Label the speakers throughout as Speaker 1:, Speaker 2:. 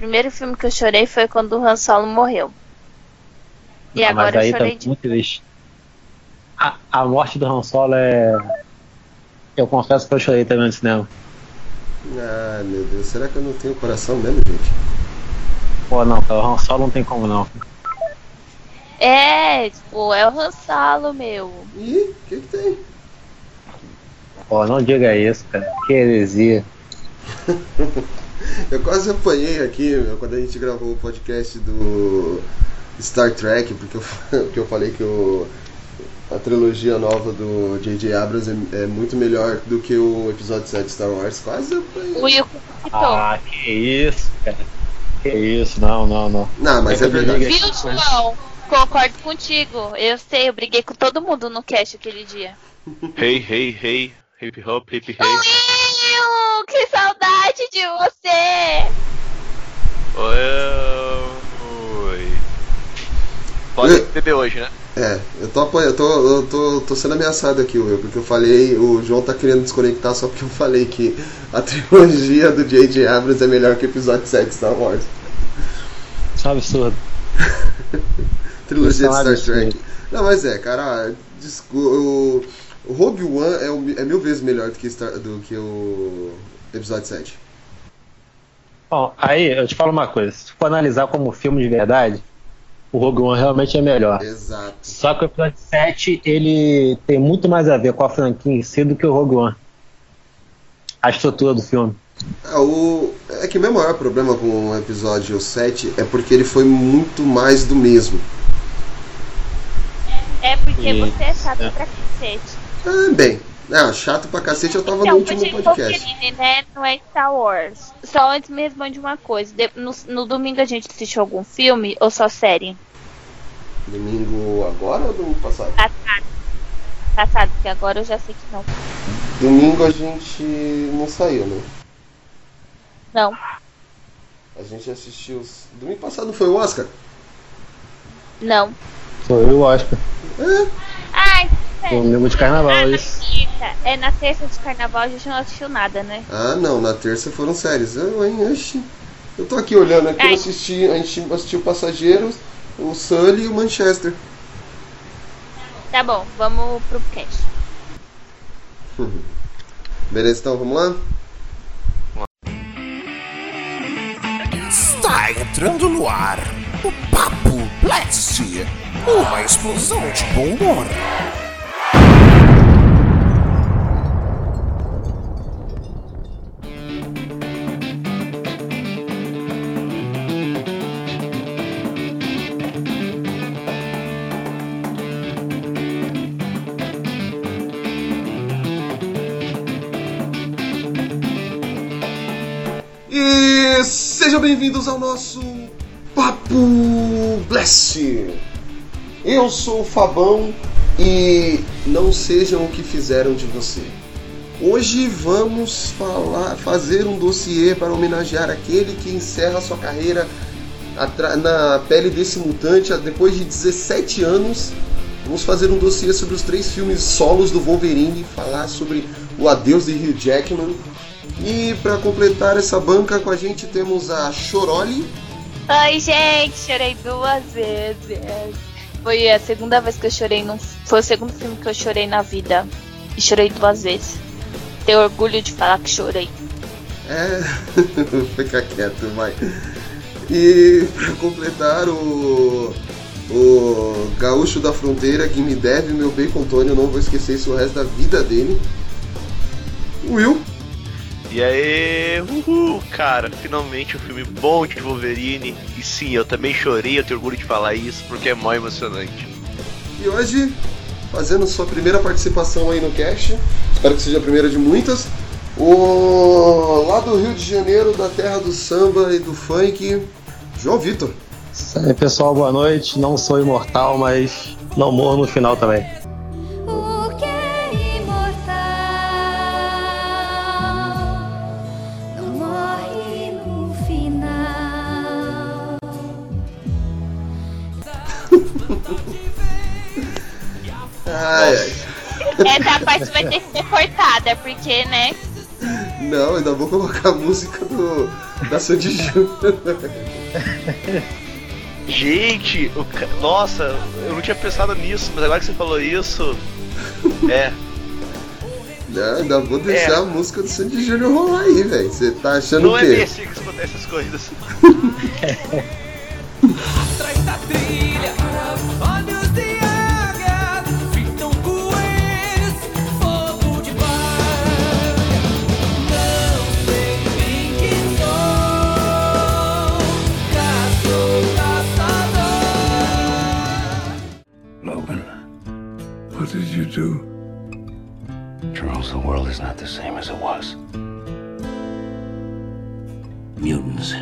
Speaker 1: primeiro filme que eu chorei foi quando o Han Solo morreu. E
Speaker 2: Não,
Speaker 1: agora
Speaker 2: mas aí
Speaker 1: eu chorei
Speaker 2: tá
Speaker 1: de.
Speaker 2: muito triste. A, a morte do Han Solo é. Eu confesso que eu chorei também no cinema.
Speaker 3: Ah, meu Deus, será que eu não tenho coração mesmo, gente?
Speaker 2: Pô, não, cara, o Han Solo não tem como não.
Speaker 1: É, tipo, é o Han Solo, meu.
Speaker 3: Ih, o que que tem?
Speaker 2: Pô, não diga isso, cara. Que heresia.
Speaker 3: Eu quase apanhei aqui meu, quando a gente gravou o podcast do Star Trek, porque eu, porque eu falei que o, a trilogia nova do J.J. Abrams é, é muito melhor do que o episódio 7 de Star Wars. Quase apanhei.
Speaker 1: O Will citou.
Speaker 2: Ah, que isso, cara. Que isso, não, não, não.
Speaker 3: Não, mas é
Speaker 2: Eu
Speaker 3: verdade.
Speaker 1: Viu, João? Concordo contigo. Eu sei, eu briguei com todo mundo no cast aquele dia.
Speaker 4: Hey, hey, hey. Hip hop, hip hey.
Speaker 1: Will, que saudade de você!
Speaker 4: Oi. Pode beber hoje, né?
Speaker 3: É, eu tô apanhando, eu tô, eu tô, tô sendo ameaçado aqui, Will, porque eu falei, o João tá querendo desconectar só porque eu falei que a trilogia do J.J. Abrams é melhor que o episódio 7 de Star Wars.
Speaker 2: Isso é um absurdo.
Speaker 3: Trilogia de Star. Trek. Não, mas é, cara, descu- o, o Rogue One é, um- é mil vezes melhor do que, Star- do que o episódio 7.
Speaker 2: Bom, aí eu te falo uma coisa. Se for analisar como filme de verdade, o Rogue One realmente é melhor.
Speaker 3: Exato.
Speaker 2: Só que o episódio 7, ele tem muito mais a ver com a franquia em si do que o Rogue One. A estrutura do filme.
Speaker 3: Ah, o, é que o meu maior problema com o episódio 7 é porque ele foi muito mais do mesmo.
Speaker 1: É porque
Speaker 2: Isso,
Speaker 1: você é chato
Speaker 2: é.
Speaker 1: pra cacete.
Speaker 3: Ah, bem. Ah, chato pra cacete eu tava no
Speaker 1: Então,
Speaker 3: último
Speaker 1: Pudim
Speaker 3: podcast.
Speaker 1: Wolverine, né? Não é Star Wars. Só antes me responde uma coisa. De- no, no domingo a gente assistiu algum filme ou só série?
Speaker 3: Domingo agora ou domingo passado?
Speaker 1: Passado. Passado, porque agora eu já sei que não.
Speaker 3: Domingo a gente não saiu, né?
Speaker 1: Não.
Speaker 3: A gente assistiu. os- Domingo passado não foi o Oscar?
Speaker 1: Não.
Speaker 2: Foi eu, Oscar.
Speaker 3: É,
Speaker 1: Ai, sério.
Speaker 2: Domingo de carnaval,
Speaker 1: Ah,
Speaker 2: isso.
Speaker 1: É na terça de carnaval a gente não assistiu nada, né?
Speaker 3: Ah, não, na terça foram séries. Eu, hein, oxi. Eu tô aqui olhando aqui, eu
Speaker 1: Ai.
Speaker 3: assisti, a gente assistiu Passageiros, o Sully e o Manchester.
Speaker 1: Tá bom, vamos pro cast.
Speaker 3: Beleza, então vamos lá?
Speaker 5: Está entrando no ar o Papo Blast, uma explosão de bom humor.
Speaker 3: E sejam bem-vindos ao nosso Papo Blast. Eu sou o Fabão e não sejam o que fizeram de você. Hoje vamos falar, fazer um dossiê para homenagear aquele que encerra sua carreira na pele desse mutante depois de 17 anos. Vamos fazer um dossiê sobre os três filmes solos do Wolverine, falar sobre o adeus de Hugh Jackman. E para completar essa banca com a gente temos a Choroli.
Speaker 1: Oi, gente, chorei duas vezes. Foi a segunda vez que eu chorei num. Foi o segundo filme que eu chorei na vida. E chorei duas vezes. Tenho orgulho de falar que chorei.
Speaker 3: É, fica quieto, vai. E para completar o o gaúcho da fronteira que me deve meu bacon Tony, eu não vou esquecer isso o resto da vida dele. Will.
Speaker 4: E aí, uhul, cara, finalmente um filme bom de Wolverine. E sim, eu também chorei, eu tenho orgulho de falar isso, porque é mó emocionante.
Speaker 3: E hoje, fazendo sua primeira participação aí no cast, espero que seja a primeira de muitas. O lá do Rio de Janeiro, da terra do samba e do funk, João Vitor.
Speaker 2: Aí, pessoal, boa noite. Não sou imortal, mas não morro no final também.
Speaker 3: Ai, ai.
Speaker 1: Essa parte vai ter que ser cortada, porque, né?
Speaker 3: Não, ainda vou colocar a música do, Da Sandy Júnior.
Speaker 4: Gente, ca- nossa, eu não tinha pensado nisso, mas agora que você falou isso. É,
Speaker 3: Não, ainda vou deixar
Speaker 4: É.
Speaker 3: a música do Sandy Júnior rolar aí, velho. Você tá achando
Speaker 4: não
Speaker 3: o
Speaker 4: é
Speaker 3: quê?
Speaker 4: nesse que acontecem essas coisas.
Speaker 6: Atrás da trilha,
Speaker 7: do?
Speaker 5: Charles, the world is not the same as it was. Mutants.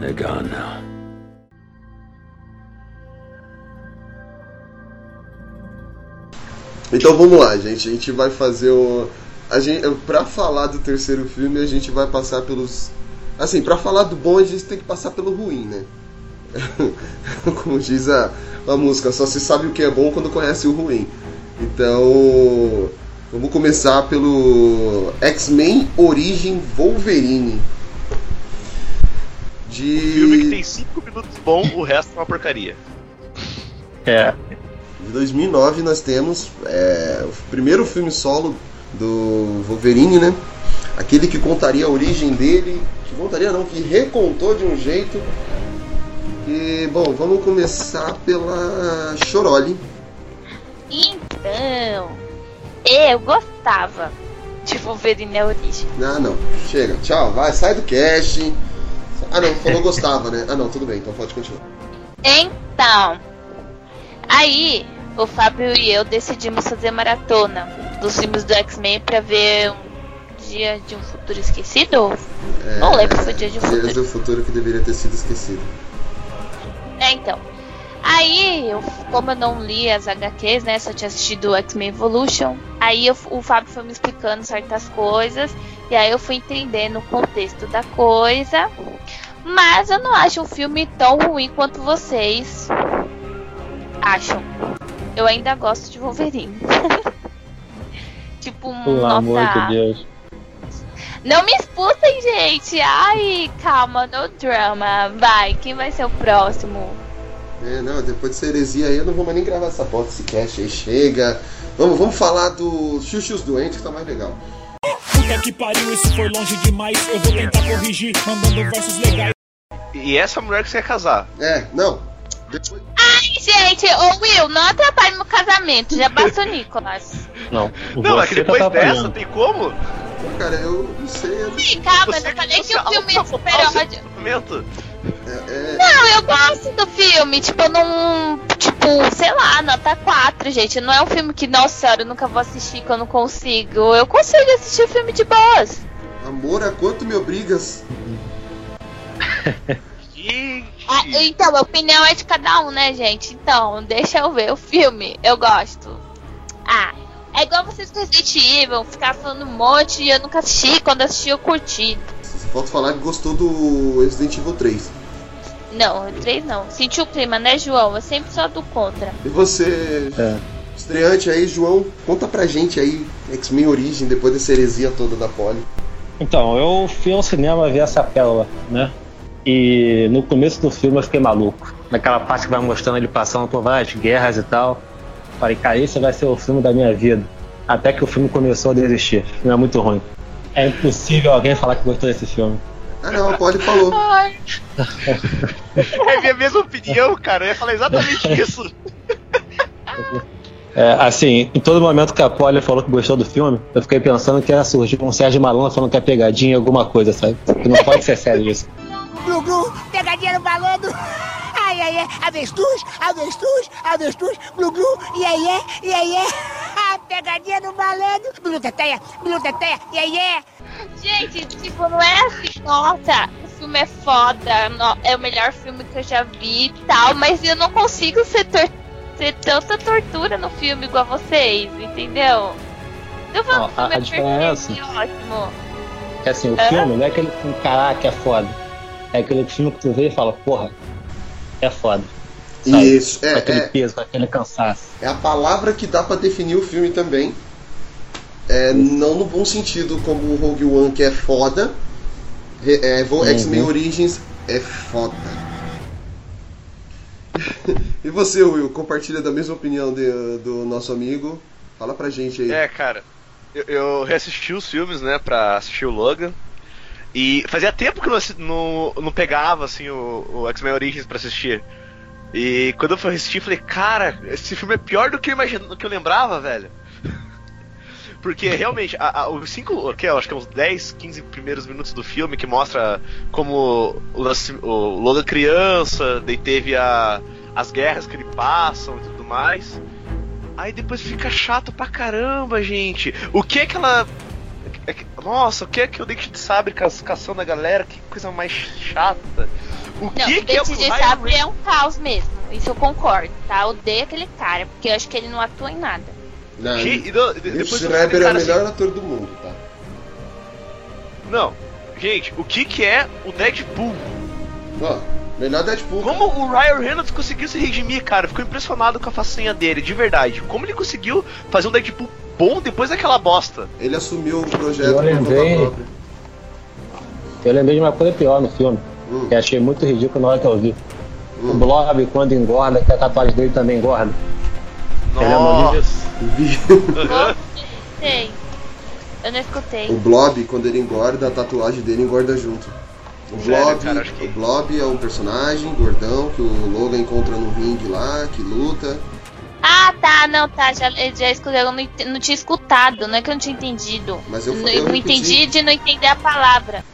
Speaker 5: They're gone now.
Speaker 3: Então vamos lá, gente. A gente vai fazer o. A gente, pra falar do terceiro filme, a gente vai passar pelos. Assim, pra falar do bom, a gente tem que passar pelo ruim, né? Como diz a, a música, só se sabe o que é bom quando conhece o ruim. Então. Vamos começar pelo X-Men Origem Wolverine. De.
Speaker 4: Filme que tem 5 minutos bom, o resto é uma porcaria.
Speaker 2: É,
Speaker 3: De 2009 nós temos é, o primeiro filme solo do Wolverine, né? Aquele que contaria a origem dele, que contaria não, que recontou de um jeito. E bom, vamos começar pela Choroli.
Speaker 1: Então, eu gostava de Wolverine a origem.
Speaker 3: Ah não, chega, tchau, vai, sai do cast. Ah não, falou gostava, né? Ah não, tudo bem, então pode continuar.
Speaker 1: Então, aí o Fábio e eu decidimos fazer maratona dos filmes do X-Men pra ver um dia de um futuro esquecido. Não lembro se foi dia de um
Speaker 3: Dias
Speaker 1: futuro.
Speaker 3: do futuro que deveria ter sido esquecido.
Speaker 1: É, então. Aí, eu, como eu não li as HQs, né? Só tinha assistido o X-Men Evolution. Aí eu- o Fábio foi me explicando certas coisas. E aí eu fui entendendo o contexto da coisa. Mas eu não acho um filme tão ruim quanto vocês acham. Eu ainda gosto de Wolverine. tipo,
Speaker 2: pelo amor de Deus.
Speaker 1: Não me expulsem, gente! Ai, calma, no drama. Vai, quem vai ser o próximo?
Speaker 3: É, não, depois dessa heresia aí eu não vou mais nem gravar essa porta, esse cast aí, chega. Vamos, vamos falar do Xuxus Doentes que tá mais legal.
Speaker 6: Puta que pariu, isso foi longe demais. Eu vou tentar corrigir, mandando versos legais.
Speaker 4: E essa mulher que você quer casar.
Speaker 3: É, não. Depois...
Speaker 1: Ai, gente, ô Will, não atrapalhe meu casamento. Já basta o Nicolas.
Speaker 2: Não,
Speaker 4: Não, é que
Speaker 2: você
Speaker 4: depois
Speaker 2: tá
Speaker 4: dessa, tem como?
Speaker 3: Cara, eu não sei. eu-
Speaker 1: Sim, calma, eu falei que o filme é super ódio.
Speaker 3: É, é,
Speaker 1: Não, eu gosto do filme. Tipo, eu não. Tipo, sei lá, nota 4, gente. Não é um filme que, nossa senhora, eu nunca vou assistir que eu não consigo. Eu consigo assistir filme de boas.
Speaker 3: amor, a quanto me obrigas?
Speaker 1: Ah, então, a opinião é de cada um, né, gente? Então, deixa eu ver o filme. Eu gosto. Ah, é igual vocês com Resident Evil, ficar falando um monte e eu nunca assisti. Quando assisti, eu curti.
Speaker 3: Só falta falar que gostou do Resident Evil 3.
Speaker 1: Não, o 3 não. Sentiu o clima, né, João? Eu sempre sou do contra.
Speaker 3: E você,
Speaker 2: É.
Speaker 3: estreante aí, João, conta pra gente aí, X-Men Origem, depois dessa heresia toda da Poli.
Speaker 2: Então, eu fui ao cinema ver essa pérola, né? E no começo do filme eu fiquei maluco. Naquela parte que vai mostrando ele passando por várias guerras e tal. Falei, cara, esse vai ser o filme da minha vida. Até que o filme começou a desistir. O filme é muito ruim. É impossível alguém falar que gostou desse filme.
Speaker 3: Ah não, a Poli falou.
Speaker 1: Ai,
Speaker 4: É a minha mesma opinião, cara. Eu ia falar exatamente isso.
Speaker 2: É, assim, em todo momento que a Polly falou que gostou do filme, eu fiquei pensando que ia surgir um Sérgio Malandro falando que é pegadinha alguma coisa, sabe? Que não pode ser sério isso.
Speaker 8: Glu, glu, pegadinha no balando. Ai, avestruz, avestruz, avestruz, glu, glu, iê, iê, iê, iê. Pegadinha no balando. Bilu, teteia, bilu, teteia, iê, iê.
Speaker 1: Gente, tipo, não é assim, nossa, o filme é foda, no- é o melhor filme que eu já vi e tal, mas eu não consigo ser, tor ser tanta tortura no filme igual vocês, entendeu? Eu falo
Speaker 2: Ó, a-
Speaker 1: filme
Speaker 2: a
Speaker 1: é
Speaker 2: diferença-
Speaker 1: perfeito e ótimo.
Speaker 2: Que assim, o
Speaker 1: É?
Speaker 2: filme não é aquele filme, caraca, é foda. É aquele filme que tu vê e fala, porra, é foda. Sabe?
Speaker 3: Isso,
Speaker 2: Com
Speaker 3: é,
Speaker 2: aquele
Speaker 3: é,
Speaker 2: peso, com aquele cansaço.
Speaker 3: é a palavra que dá pra definir o filme também. É, não no bom sentido como o Rogue One que é foda, É,
Speaker 2: Uhum.
Speaker 3: X-Men Origins é foda. e você, Will, compartilha da mesma opinião de- do nosso amigo? Fala pra gente aí.
Speaker 4: É, cara, eu, eu reassisti os filmes, né, pra assistir o Logan. E fazia tempo que eu não, não, pegava, assim, o, o X-Men Origins pra assistir. E quando eu fui assistir, falei, cara, esse filme é pior do que eu, imagina, do que eu lembrava, velho. Porque realmente, a, a, os cinco, que eu acho que é uns 10, 15 primeiros minutos do filme que mostra como o, o Logan criança, daí teve a, as guerras que ele passam e tudo mais. Aí depois fica chato pra caramba, gente. O que é que- Nossa, o que é que o Dente de Sabre caçando a galera? Que coisa mais chata. O
Speaker 1: Não,
Speaker 4: que,
Speaker 1: o
Speaker 4: que é o
Speaker 1: de
Speaker 4: Ryan
Speaker 1: Sabre é um caos mesmo. Isso eu concordo, tá? Eu odeio aquele cara, porque eu acho que ele não atua em nada.
Speaker 3: Não,
Speaker 4: Gente, e não, de-
Speaker 3: Will
Speaker 4: depois eu
Speaker 3: Schreiber é o
Speaker 4: cara,
Speaker 3: melhor
Speaker 4: assim,
Speaker 3: ator do mundo, tá?
Speaker 4: Não, gente, o que, que é o Deadpool?
Speaker 3: Ó, melhor Deadpool.
Speaker 4: Como o Ryan Reynolds conseguiu se redimir, cara? Fico impressionado com a façanha dele, de verdade. Como ele conseguiu fazer um Deadpool bom depois daquela bosta?
Speaker 3: Ele assumiu o projeto
Speaker 2: Eu lembrei-. Eu lembrei de uma coisa pior no filme,
Speaker 3: Hum.
Speaker 2: que achei muito ridículo na hora que eu vi. O Blob, quando engorda, que a tatuagem dele também engorda. Ele é
Speaker 4: Nossa.
Speaker 1: Sei. Eu não escutei.
Speaker 3: o Blob, quando ele engorda, a tatuagem dele engorda junto. O
Speaker 4: Sério,
Speaker 3: Blob,
Speaker 4: cara, que-
Speaker 3: o Blob é um personagem gordão que o Logan encontra no ringue lá, que luta.
Speaker 1: Ah, tá, não, tá. Já, eu já escutei, eu não, não tinha escutado, não é que eu não tinha entendido.
Speaker 3: Mas eu,
Speaker 1: Não,
Speaker 3: eu
Speaker 1: não entendi de não entender a palavra.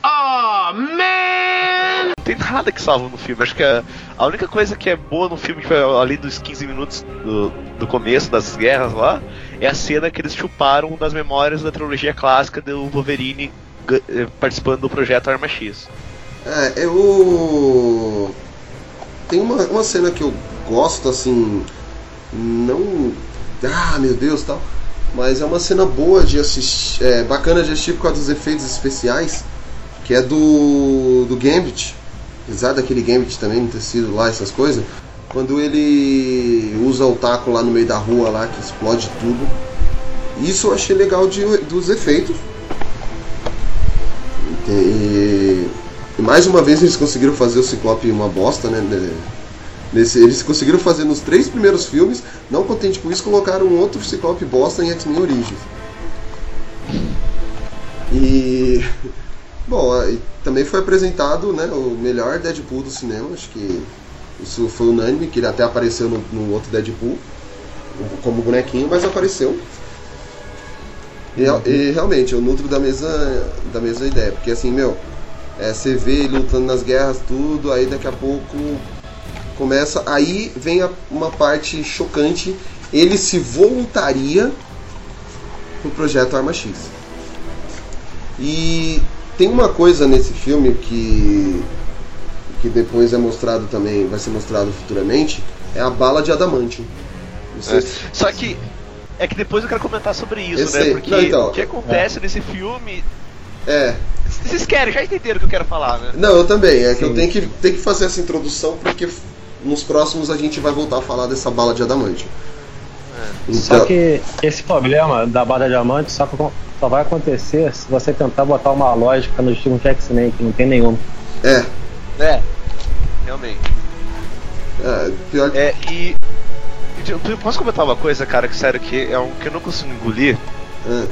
Speaker 4: Não tem nada que salva no filme. Acho que a, a única coisa que é boa no filme, tipo, ali dos 15 minutos do, do começo das guerras lá, é a cena que eles chuparam das memórias da trilogia clássica do Wolverine eh, participando do projeto Arma X.
Speaker 3: É, eu. Tem uma, uma cena que eu gosto, assim. Não. Ah, meu Deus tal. Mas é uma cena boa de assistir. É, bacana de assistir por causa dos efeitos especiais. Que é do. do Gambit. Apesar daquele Gambit também ter sido lá, essas coisas. Quando ele usa o taco lá no meio da rua lá, que explode tudo. Isso eu achei legal de, dos efeitos. E, e mais uma vez eles conseguiram fazer o Ciclope uma bosta, né? Nesse, eles conseguiram fazer nos três primeiros filmes, não contente com isso, colocaram um outro Ciclope bosta em X-Men Origins. E. Bom, também foi apresentado né, o melhor Deadpool do cinema, acho que isso foi unânime, que ele até apareceu no, no outro Deadpool, como bonequinho, mas apareceu. E, real- e realmente, eu nutro da mesma, da mesma ideia, porque assim, meu, é, você vê ele lutando nas guerras, tudo, aí daqui a pouco começa. Aí vem a- uma parte chocante. Ele se voluntaria pro projeto Arma X. E tem uma coisa nesse filme que que depois é mostrado também, vai ser mostrado futuramente, é a bala de adamantium. Se-
Speaker 4: Só que. É que depois eu quero comentar sobre isso,
Speaker 3: Eu
Speaker 4: né? Porque
Speaker 3: Não, então,
Speaker 4: o que acontece nesse filme.
Speaker 3: É,
Speaker 4: Vocês querem, já entenderam o que eu quero falar, né?
Speaker 3: Não, eu também. É que eu
Speaker 2: Sim.
Speaker 3: tenho que, tenho que fazer essa introdução porque nos próximos a gente vai voltar a falar dessa bala de adamante.
Speaker 2: Só
Speaker 3: Então,
Speaker 2: que esse problema da bala de diamante só, só vai acontecer se você tentar botar uma lógica nos filmes de X-Men, que não tem nenhuma.
Speaker 3: é,
Speaker 4: É. Realmente.
Speaker 3: é, pior
Speaker 4: É, e. Posso comentar uma coisa, cara, que sério, que é um que eu não consigo engolir?
Speaker 3: é,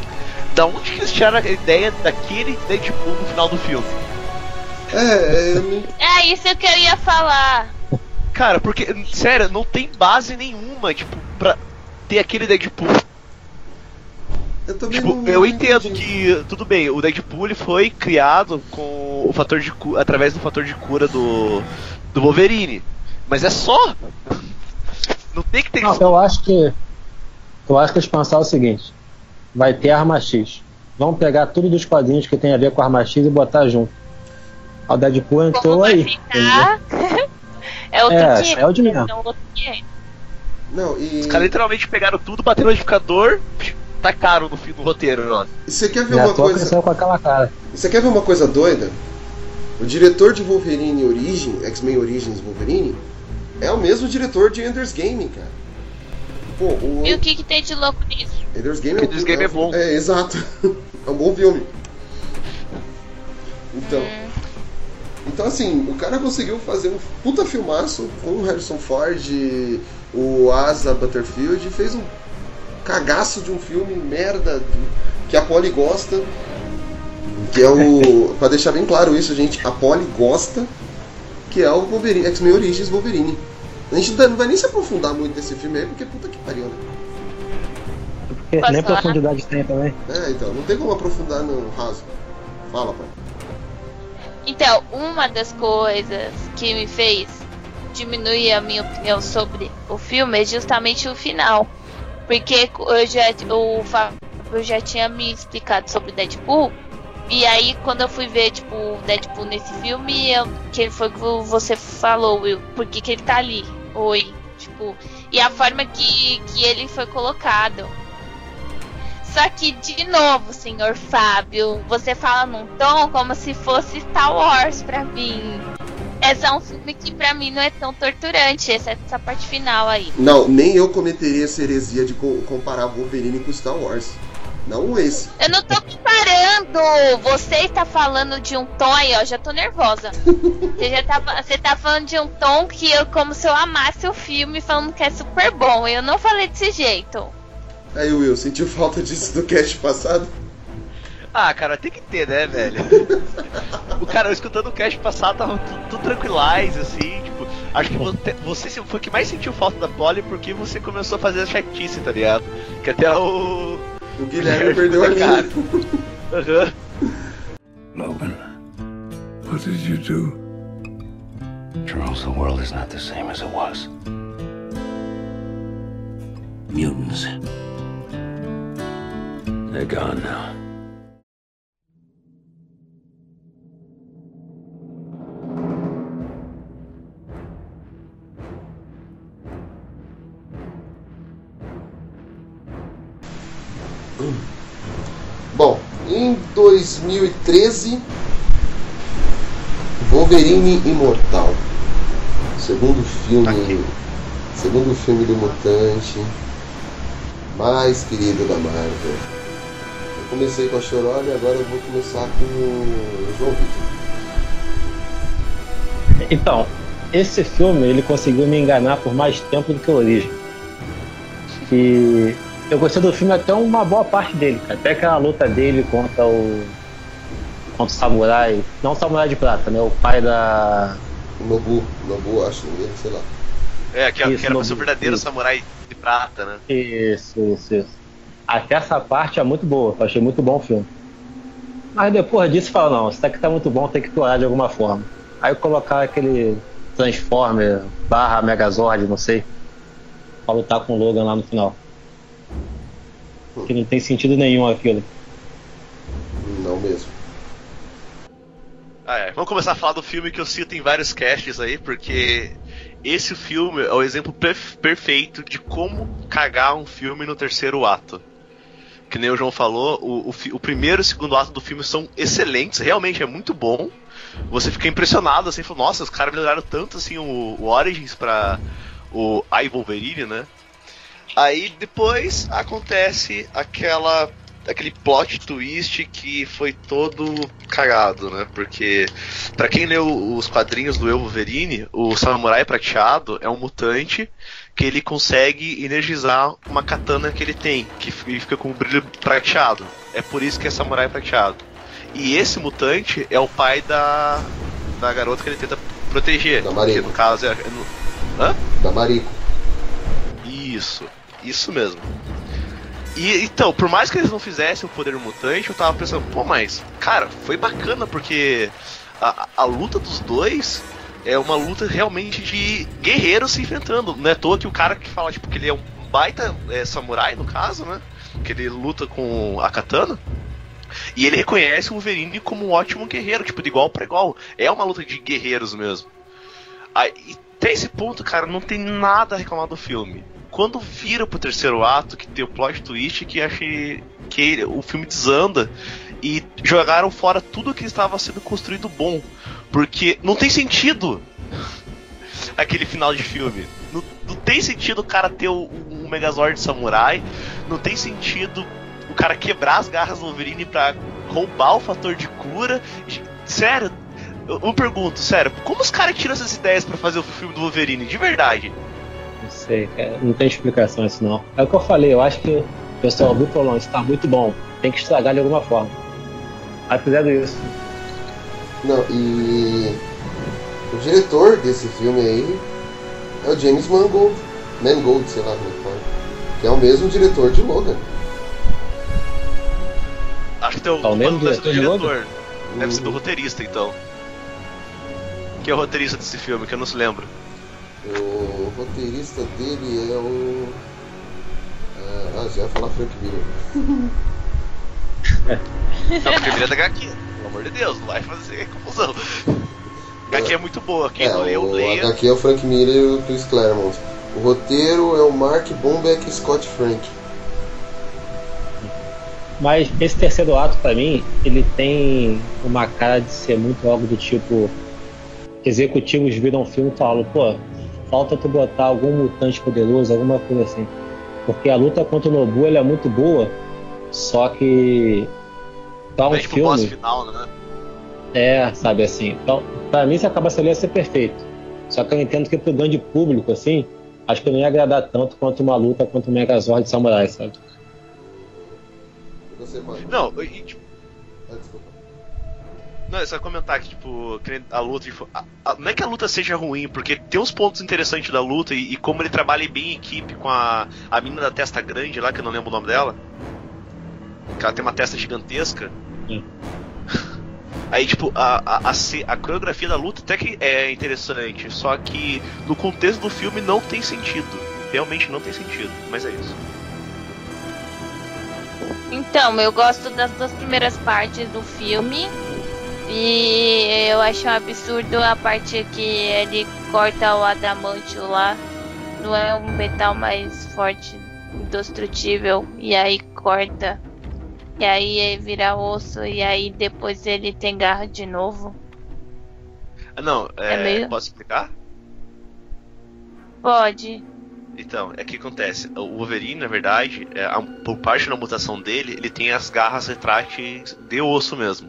Speaker 4: Da onde que eles tiraram a ideia daquele Deadpool no final do filme?
Speaker 3: é, é, eu
Speaker 1: É isso que eu ia falar.
Speaker 4: Cara, porque, sério, não tem base nenhuma, tipo, pra ter aquele Deadpool.
Speaker 3: eu também
Speaker 4: Tipo,
Speaker 3: não-
Speaker 4: eu entendo
Speaker 3: entendi.
Speaker 4: que, tudo bem, o Deadpool ele foi criado com o fator de cu- através do fator de cura do, do Wolverine. Mas é só! Não tem que ter
Speaker 2: Não, eu acho que. Eu acho que eles pensaram o seguinte: vai ter arma X. Vamos pegar tudo dos quadrinhos que tem a ver com a arma X e botar junto. O Deadpool entrou
Speaker 1: Como
Speaker 2: aí.
Speaker 1: ficar? É outro
Speaker 2: É, é o de mesmo.
Speaker 1: É outro dia.
Speaker 3: Não, e.
Speaker 4: Os caras literalmente pegaram tudo, bateram no edificador, tacaram no, fi- no roteiro, ó.
Speaker 3: E Você quer ver
Speaker 2: E a
Speaker 3: uma coisa?
Speaker 2: com aquela cara.
Speaker 3: Você quer ver uma coisa doida? O diretor de Wolverine Origin, X-Men Origins Wolverine, é o mesmo diretor de Ender's Game, cara. Pô, o
Speaker 1: E o que, que tem de louco nisso?
Speaker 3: Ender's Game é, um-
Speaker 4: Ender's Game é bom.
Speaker 3: É, exato. é um bom filme. Então, Então, assim, o cara conseguiu fazer um puta filmaço com o Harrison Ford, o Asa Butterfield, e fez um cagaço de um filme merda que a Polly gosta. Que é o. pra deixar bem claro isso, gente, a Polly gosta, que é o Wolverine, X-Men Origins Wolverine. A gente não vai nem se aprofundar muito nesse filme aí, porque puta que pariu, né?
Speaker 2: Porque nem
Speaker 1: falar?
Speaker 2: profundidade tem também.
Speaker 3: É, então, não tem como aprofundar no raso. Fala, pai.
Speaker 1: Então, uma das coisas que me fez diminuir a minha opinião sobre o filme é justamente o final. Porque eu já, o Fábio já tinha me explicado sobre Deadpool. E aí, quando eu fui ver, tipo, Deadpool nesse filme, eu, que foi que você falou, Will, por que, que ele tá ali? Oi. Tipo, e a forma que, que ele foi colocado. Só que, de novo, senhor Fábio, você fala num tom como se fosse Star Wars pra mim. Esse é um filme que pra mim não é tão torturante, exceto essa parte final aí.
Speaker 3: Não, nem eu cometeria essa heresia de co- comparar Wolverine com Star Wars. Não esse.
Speaker 1: Eu não tô comparando! Você está falando de um tom aí, ó, já tô nervosa. Você já tá, você tá falando de um tom que eu, como se eu amasse o filme, falando que é super bom. Eu não falei desse jeito.
Speaker 3: Aí, Will, sentiu falta disso do cast passado?
Speaker 4: Ah, cara, tem que ter, né, velho? o cara, eu escutando o cast passado, tava tudo, tudo tranquilais, assim, tipo, acho que você, você foi o que mais sentiu falta da Polly porque você começou a fazer a chatice, tá ligado? Que até o.
Speaker 3: O Guilherme perdeu a linha.
Speaker 4: Aham.
Speaker 7: Logan, what did you do?
Speaker 5: Charles, the world is not the same as it was. Mutants. They're gone now.
Speaker 3: Bom, em 2013, Wolverine Imortal. Segundo filme. Segundo filme do Mutante. Mais querido da Marvel. Comecei com a Chorona e agora eu vou começar com o João Vitor.
Speaker 2: Então, esse filme ele conseguiu me enganar por mais tempo do que o Origem. E eu gostei do filme até uma boa parte dele, cara. até aquela luta dele contra o contra o samurai, não o samurai de prata, né? O pai da
Speaker 3: Nobu, Nobu, acho ele, sei lá.
Speaker 4: É, que,
Speaker 2: Isso,
Speaker 4: que era ser o verdadeiro
Speaker 2: isso.
Speaker 4: samurai de prata, né?
Speaker 2: Isso, isso, isso. Até essa parte é muito boa, eu achei muito bom o filme. Mas depois disso fala, não, isso daqui tá muito bom, tem que explorar de alguma forma. Aí colocar aquele Transformer barra Megazord, não sei, pra lutar com o Logan lá no final. Que não tem sentido nenhum aquilo.
Speaker 3: Não mesmo.
Speaker 4: Ah, é. Vamos começar a falar do filme que eu cito em vários casts aí, porque esse filme é o exemplo perf- perfeito de como cagar um filme no terceiro ato. Que nem o João falou, o, o, o primeiro e o segundo ato do filme são excelentes, realmente é muito bom. Você fica impressionado, assim, fala, nossa, os caras melhoraram tanto assim o, o Origins pra o I Wolverine, né? Aí depois acontece aquela aquele plot twist que foi todo cagado, né? Porque pra quem leu os quadrinhos do Eu Wolverine, o Samurai Prateado é um mutante que ele consegue energizar uma katana que ele tem, que fica com um brilho prateado. É por isso que é Samurai Prateado. E esse mutante é o pai da da garota que ele tenta proteger,
Speaker 3: Da
Speaker 4: que
Speaker 3: Mariko.
Speaker 4: no caso é, é no- Hã?
Speaker 3: Da Marico.
Speaker 4: Isso, isso mesmo. E então, por mais que eles não fizessem o poder mutante, eu tava pensando, pô, mas, cara, foi bacana porque a, a luta dos dois é uma luta realmente de guerreiros se enfrentando. Não é à toa que o cara que fala, tipo, que ele é um baita é, samurai, no caso, né? Que ele luta com a katana. E ele reconhece o Wolverine como um ótimo guerreiro, tipo, de igual para igual. É uma luta de guerreiros mesmo. Aí, até esse ponto, cara, não tem nada a reclamar do filme. Quando vira pro terceiro ato, que tem o plot twist, que achei que o filme desanda e jogaram fora tudo que estava sendo construído bom. Porque não tem sentido aquele final de filme. Não, não tem sentido o cara ter o, um Megazord samurai. Não tem sentido o cara quebrar as garras do Wolverine pra roubar o fator de cura. Sério, Eu, eu pergunto, sério, como os caras tiram essas ideias pra fazer o filme do Wolverine? De verdade.
Speaker 2: Não sei, cara, não tem explicação isso não. É o que eu falei, eu acho que o pessoal viu e falou, isso tá muito bom, tem que estragar de alguma forma. Aí fizeram isso.
Speaker 3: Não, e o diretor desse filme aí é o James Mangold, Mangold, sei lá como é que fala, que é o mesmo diretor de Logan.
Speaker 4: Acho que tem o,
Speaker 2: Tá o mesmo
Speaker 4: deve ser do
Speaker 2: diretor de
Speaker 4: diretor. Deve ser do roteirista, então. Que é o roteirista desse filme, que eu não se lembro.
Speaker 3: O roteirista dele é o. Ah, já ia falar Frank Miller.
Speaker 4: Não, porque ele é da HQ. Amor de Deus, não vai fazer confusão. HQ é muito boa, quem
Speaker 3: É,
Speaker 4: não leu,
Speaker 3: o
Speaker 4: leia.
Speaker 3: HQ é o Frank Miller e o Chris Claremont. O roteiro é o Mark Bombeck e Scott Frank.
Speaker 2: Mas esse terceiro ato, pra mim, ele tem uma cara de ser muito algo do tipo. Executivos viram um filme e falam, pô, falta tu botar algum mutante poderoso, alguma coisa assim. Porque a luta contra o Nobu ela é muito boa, só que. Pra um
Speaker 4: É tipo boss
Speaker 2: filme.
Speaker 4: final, né?
Speaker 2: É, sabe assim. Então, pra mim, se acaba sendo ia ser perfeito. Só que eu entendo que pro grande público, assim, acho que não ia agradar tanto quanto uma luta contra o Megazord de Samurai, sabe?
Speaker 3: Você pode.
Speaker 4: Não, e, tipo,
Speaker 3: Ah, desculpa.
Speaker 4: não, é só comentar que, tipo, a luta. tipo, a- a- não é que a luta seja ruim, porque tem uns pontos interessantes da luta e, e como ele trabalha bem em equipe com a, a menina da testa grande lá, que eu não lembro o nome dela. Que ela tem uma testa gigantesca.
Speaker 2: Sim.
Speaker 4: Aí, tipo, a, a, a, a coreografia da luta até que é interessante, só que no contexto do filme não tem sentido. Realmente não tem sentido, mas é isso.
Speaker 1: Então, eu gosto das duas primeiras partes do filme. E eu acho um absurdo a parte que ele corta o adamantio lá. Não é um metal mais forte, indestrutível. E aí corta. E aí vira osso. E aí depois ele tem garra de novo.
Speaker 4: Ah, não, é,
Speaker 1: É meio-
Speaker 4: posso explicar?
Speaker 1: Pode.
Speaker 4: Então, é que acontece. O Wolverine, na verdade, é, a- por parte da mutação dele, ele tem as garras retráteis de osso mesmo.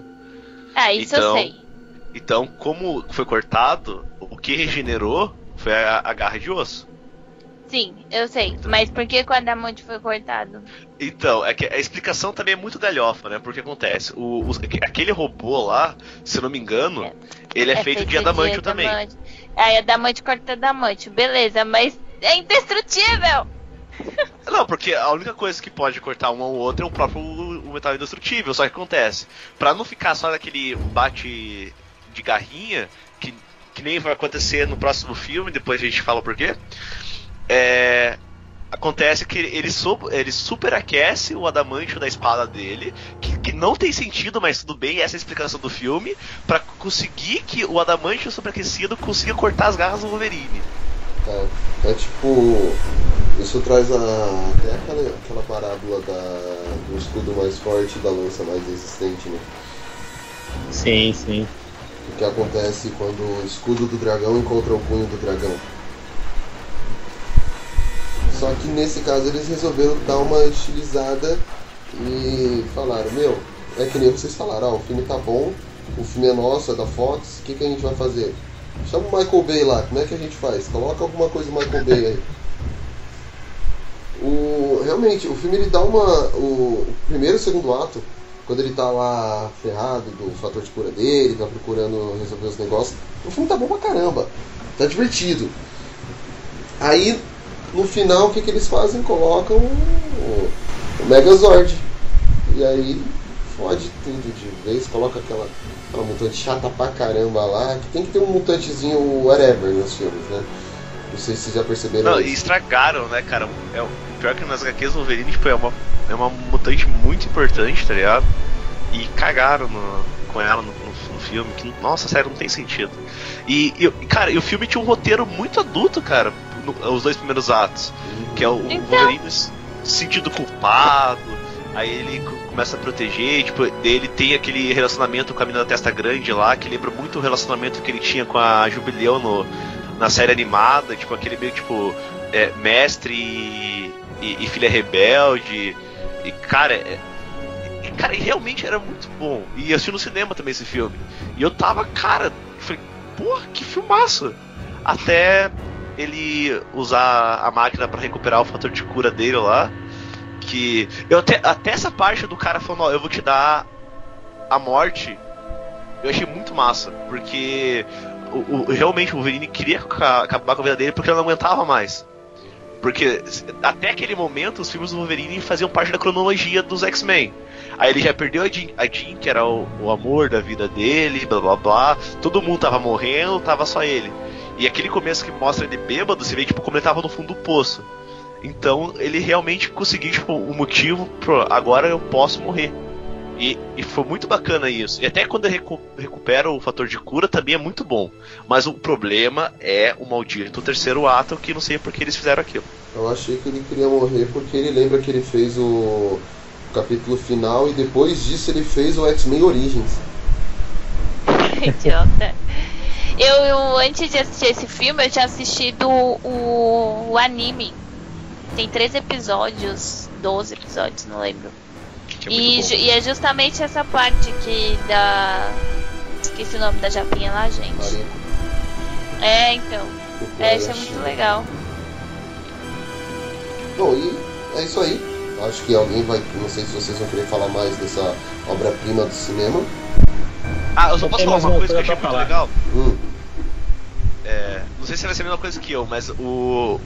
Speaker 1: Ah, isso
Speaker 4: Então-
Speaker 1: eu sei.
Speaker 4: Então, como foi cortado, o que regenerou foi a, a garra de osso.
Speaker 1: Sim, eu sei. Mas por que o adamantio foi cortado?
Speaker 4: Então, é que a explicação também é muito galhofa, né? Porque acontece, o, os- aquele robô lá, se eu não me engano, ele é, feito, de adamantio também.
Speaker 1: adamantio. Aí adamantio corta adamantio, beleza, mas é indestrutível!
Speaker 4: Não, porque a única coisa que pode cortar um ao outro é o próprio o metal indestrutível. Só que acontece, pra não ficar só naquele bate de garrinha, que, que nem vai acontecer no próximo filme, depois a gente fala o porquê. É, acontece que ele, ele superaquece o adamantio da espada dele, que, que não tem sentido, mas tudo bem, essa é a explicação do filme, pra conseguir que o adamantio superaquecido consiga cortar as garras do Wolverine.
Speaker 3: É, é tipo. Isso traz a, até aquela, aquela parábola da, do escudo mais forte e da lança mais resistente, né?
Speaker 2: Sim, sim.
Speaker 3: O que acontece quando o escudo do dragão encontra o punho do dragão. Só que nesse caso eles resolveram dar uma estilizada e falaram, meu, é que nem vocês falaram, ó, o filme tá bom, o filme é nosso, é da Fox, o que, que a gente vai fazer? Chama o Michael Bay lá, como é que a gente faz? Coloca alguma coisa do Michael Bay aí. O, realmente, o filme ele dá uma. O primeiro e o segundo ato, quando ele tá lá ferrado do fator de cura dele, tá procurando resolver os negócios, o filme tá bom pra caramba. Tá divertido. Aí, no final, o que, que eles fazem? Colocam o, o Megazord. E aí fode tudo de vez, coloca aquela, aquela mutante chata pra caramba lá, que tem que ter um mutantezinho whatever nos filmes, né? Não sei se vocês já perceberam
Speaker 4: Não, e
Speaker 3: isso.
Speaker 4: estragaram, né, cara? É, o pior que nas HQs Wolverine tipo, é, uma, é uma mutante muito importante, tá ligado? E cagaram no- com ela no, no- no filme, que, nossa, sério, não tem sentido. E, e, cara, e o filme tinha um roteiro muito adulto, cara, no- os dois primeiros atos. Que é o, o
Speaker 1: Então.
Speaker 4: Wolverine se sentindo culpado, aí ele co- começa a proteger, tipo, ele tem aquele relacionamento com a menina da testa grande lá, que lembra muito o relacionamento que ele tinha com a Jubileu no, na série animada, tipo, aquele meio tipo é, mestre e, e- e filha rebelde. E cara, é, e, cara, realmente era muito bom. E eu assisti no cinema também esse filme. E eu tava, cara, falei, porra, que filmaço! Até ele usar a máquina pra recuperar o fator de cura dele lá. Que. Eu até, até essa parte do cara falando, ó, eu vou te dar a morte. Eu achei muito massa, porque o, o- realmente o Wolverine queria ca- acabar com a vida dele porque ele não aguentava mais. Porque até aquele momento os filmes do Wolverine faziam parte da cronologia dos X-Men. Aí ele já perdeu a Jean, a Jean que era o, o amor da vida dele, blá blá blá. Todo mundo tava morrendo, tava só ele. E aquele começo que mostra ele bêbado, você vê tipo, como ele tava no fundo do poço. Então ele realmente conseguiu tipo, o motivo pro agora eu posso morrer. E, e foi muito bacana isso. E até quando ele recu- recupera o fator de cura também é muito bom. Mas o problema é o maldito terceiro ato que não sei por que eles fizeram aquilo.
Speaker 3: Eu achei que ele queria morrer porque ele lembra que ele fez o capítulo final e depois disso ele fez o X-Men Origins.
Speaker 1: Idiota. Eu, eu, antes de assistir esse filme, eu tinha assistido o, o anime. Tem três episódios, 12 episódios, não lembro.
Speaker 4: É
Speaker 1: E, e é justamente essa parte que da. Esqueci o nome da japinha lá, gente. É, então. É, isso é muito legal.
Speaker 3: Bom, e é isso aí. Acho que alguém vai. Não sei se vocês vão querer falar mais dessa obra-prima do cinema.
Speaker 4: Ah, eu só posso falar uma coisa que eu achei muito
Speaker 2: falar.
Speaker 4: legal?
Speaker 3: Hum,
Speaker 4: É, não sei se vai ser a mesma coisa que eu, mas o,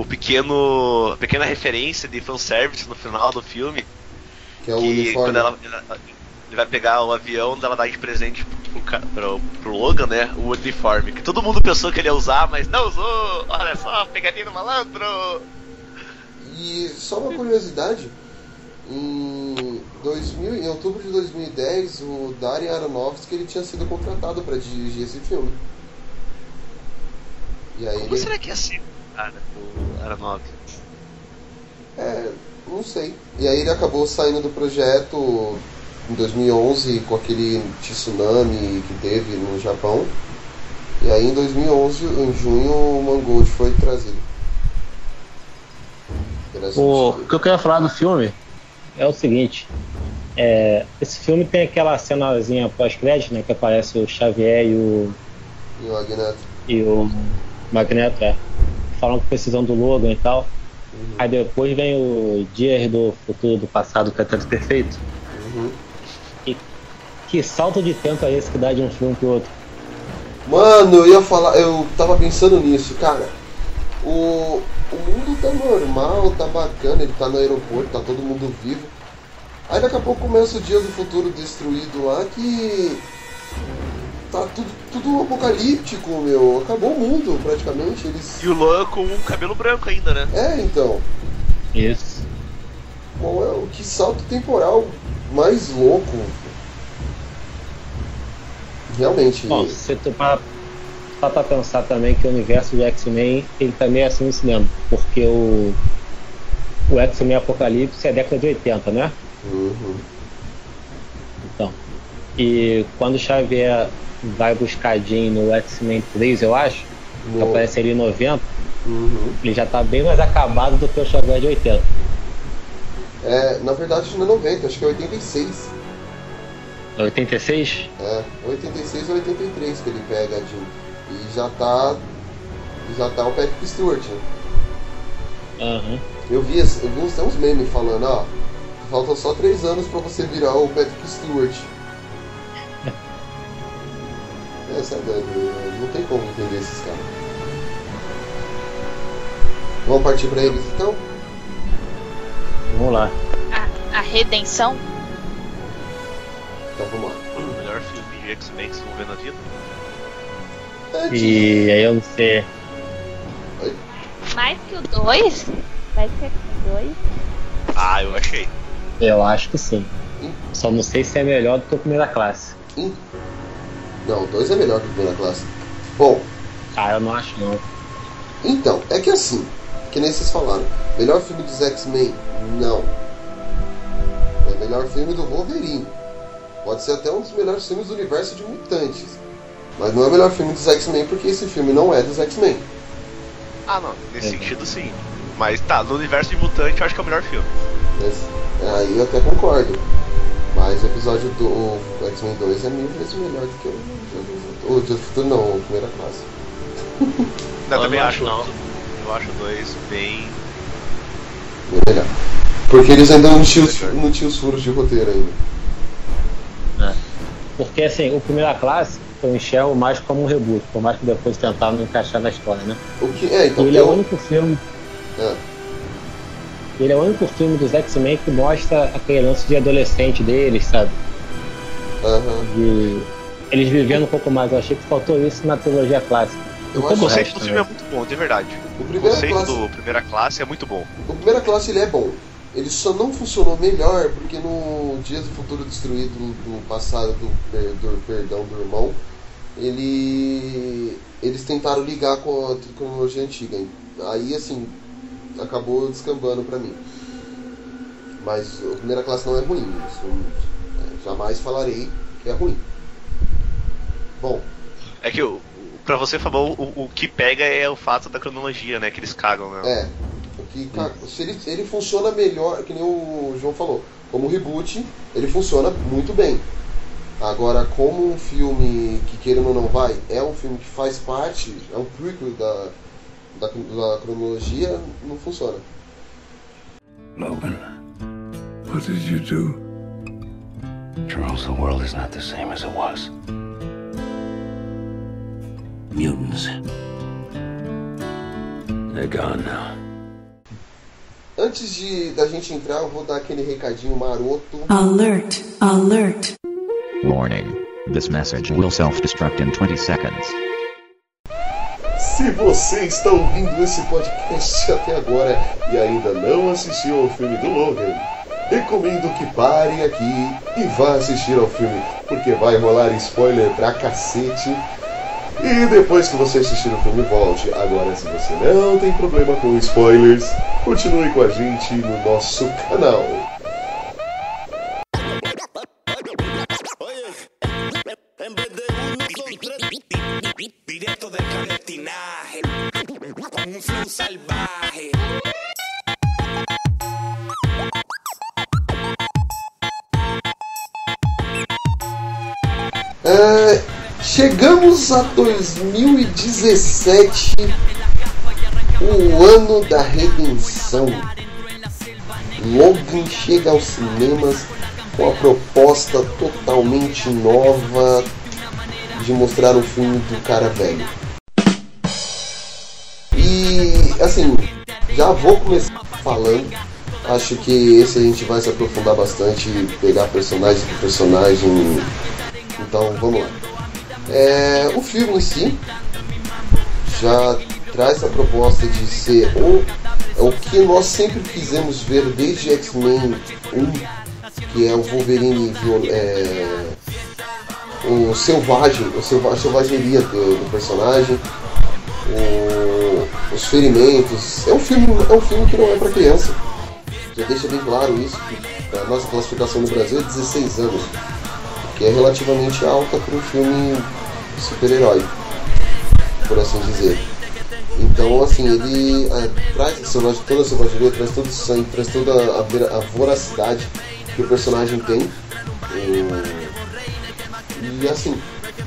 Speaker 4: o pequeno. a pequena referência de fanservice no final do filme,
Speaker 3: que é o
Speaker 4: que
Speaker 3: uniforme.
Speaker 4: quando ela, ela- ele vai pegar o avião, ela dá de presente pro, pro, pro Logan, né? O uniforme. Que todo mundo pensou que ele ia usar, mas não usou! Olha só, pegadinha no malandro!
Speaker 3: E só uma curiosidade, em, 2000, em outubro de 2010, o Darren Aronofsky ele tinha sido contratado para dirigir esse filme. E aí
Speaker 4: Como
Speaker 3: ele,
Speaker 4: será que ia ser, cara, o Aronofsky?
Speaker 3: é, não sei. E aí ele acabou saindo do projeto em 2011 com aquele tsunami que teve no Japão. E aí em 2011, em junho, o Mangold foi trazido.
Speaker 2: O que eu queria falar do filme é o seguinte. É, esse filme tem aquela cenazinha pós-crédito, né? Que aparece o Xavier e o,
Speaker 3: E o Magneto.
Speaker 2: e o Magneto, é, falando com precisão do Logan e tal. Aí depois vem o Dias do Futuro do Passado, que é perfeito.
Speaker 3: Uhum.
Speaker 2: Que salto de tempo é esse que dá de um filme pro outro?
Speaker 3: Mano, eu ia falar, eu tava pensando nisso, cara. O, o mundo tá normal, tá bacana, ele tá no aeroporto, tá todo mundo vivo. Aí daqui a pouco começa o dia do futuro destruído lá que. Tá tudo, tudo apocalíptico, meu. Acabou o mundo praticamente. Eles.
Speaker 4: E o Logan com um cabelo branco ainda, né?
Speaker 3: É, então.
Speaker 2: Isso.
Speaker 3: Qual é o que salto temporal mais louco? Realmente.
Speaker 2: Bom, se para para pra pensar também que o universo de X-Men ele também é assim no cinema, porque o o X-Men Apocalipse é década de 80, né?
Speaker 3: Uhum.
Speaker 2: Então. E quando o Xavier vai buscar a Jean no X-Men 3, eu acho, que
Speaker 3: No-
Speaker 2: aparece ali em 90,
Speaker 3: Uhum.
Speaker 2: ele já tá bem mais acabado do que o Xavier de 80.
Speaker 3: É, na verdade não é 90, acho que é 86.
Speaker 2: 86?
Speaker 3: É, 86 ou 83 que ele pega a Jean. E já tá. Já tá o Patrick Stewart, né?
Speaker 2: Aham.
Speaker 3: Eu vi, eu vi uns, uns memes falando, ó. Faltam só 3 anos pra você virar o Patrick Stewart. é, sabe, é, não tem como entender esses caras. Vamos partir pra eles então?
Speaker 2: Vamos lá.
Speaker 1: A, a redenção?
Speaker 3: Então vamos lá.
Speaker 4: O melhor filme de X-Men que vocês vão ver na vida.
Speaker 3: É,
Speaker 2: E aí eu não sei.
Speaker 1: Mais que o 2? Mais que o 2?
Speaker 4: Ah, eu achei.
Speaker 2: Eu acho que sim. Só não sei se é melhor do que o primeira classe.
Speaker 3: in- Não, o 2 é melhor que o primeira classe. Bom,
Speaker 2: Ah, eu não acho não.
Speaker 3: Então, é que assim, que nem vocês falaram, melhor filme dos X-Men? Não. É o melhor filme do Wolverine. Pode ser até um dos melhores filmes do universo de mutantes. Mas não é o melhor filme dos X-Men porque esse filme não é dos X-Men.
Speaker 4: Ah, não. Nesse
Speaker 2: É.
Speaker 4: sentido, sim. Mas tá, no universo de mutante eu acho que é o melhor filme.
Speaker 3: Mas, aí eu até concordo. Mas o episódio do o X-Men 2 é mil vezes melhor do que o o Dia do Futuro, não, o Primeira Classe.
Speaker 4: Eu também
Speaker 2: não
Speaker 4: acho,
Speaker 2: não.
Speaker 4: Eu acho dois bem.
Speaker 3: Bem melhor. Porque eles ainda não tinham, os- não tinham os furos de roteiro ainda.
Speaker 2: Porque assim, o Primeira Classe eu enxergo mais como um reboot, por mais que depois tentaram encaixar na história, né?
Speaker 3: O que é, então.
Speaker 2: ele é
Speaker 3: eu-
Speaker 2: o único filme.
Speaker 3: Ah.
Speaker 2: Ele é o único filme dos X-Men que mostra aquele lance de adolescente deles, sabe?
Speaker 3: Aham.
Speaker 2: De eles vivendo um pouco mais. Eu achei que faltou isso na trilogia clássica.
Speaker 3: Eu
Speaker 4: O conceito do filme é muito bom, de verdade.
Speaker 3: O
Speaker 4: O conceito
Speaker 3: classe,
Speaker 4: do primeira classe é muito bom.
Speaker 3: o primeira classe ele é bom. Ele só não funcionou melhor porque no Dias do Futuro Destruído do passado do, per- do perdão do irmão, ele eles tentaram ligar com a cronologia antiga. Aí assim acabou descambando pra mim. Mas a primeira classe não é ruim. Isso, jamais falarei que é ruim. Bom,
Speaker 4: É que o, pra você, Fabão, o, o que pega é o fato da cronologia, né? Que eles cagam, né?
Speaker 3: É. O que, se ele, ele funciona melhor, que nem o João falou, como reboot, ele funciona muito bem. Agora, como um filme que queira ou não vai, é um filme que faz parte, é um prequel da, da, da cronologia, não funciona.
Speaker 7: Logan, what did you do?
Speaker 5: Charles, the world is not the same as it was. Mutants. They're gone now.
Speaker 3: Antes de da gente entrar, eu vou dar aquele recadinho maroto.
Speaker 9: Alert, alert.
Speaker 10: Warning. This message will self-destruct in 20 seconds.
Speaker 3: Se você está ouvindo esse podcast até agora e ainda não assistiu ao filme do Logan, recomendo que pare aqui e vá assistir ao filme, porque vai rolar spoiler pra cacete. E depois que você assistir o filme, volte. Agora, se você não tem problema com spoilers, continue com a gente no nosso canal.
Speaker 5: Salvaje.
Speaker 3: É, chegamos a 2017, o ano da redenção. Logan chega aos cinemas com a proposta totalmente nova de mostrar um filme do cara velho. Assim, já vou começar falando. Acho que esse a gente vai se aprofundar bastante, pegar personagem por personagem. Então vamos lá. É, o filme em si já traz a proposta de ser o, é o que nós sempre quisemos ver desde X-Men 1, que é o Wolverine é, o selvagem, o selva, a selvageria do, do personagem, o- os ferimentos. É um filme, é um filme que não é para criança. Já deixa bem claro isso, que a nossa classificação no Brasil é 16 anos, que é relativamente alta para um filme super-herói, por assim dizer. Então, assim, ele é, traz a selvagem- toda a selvageria, traz todo o sangue, traz toda a, vera- a voracidade que o personagem tem. E, e, assim,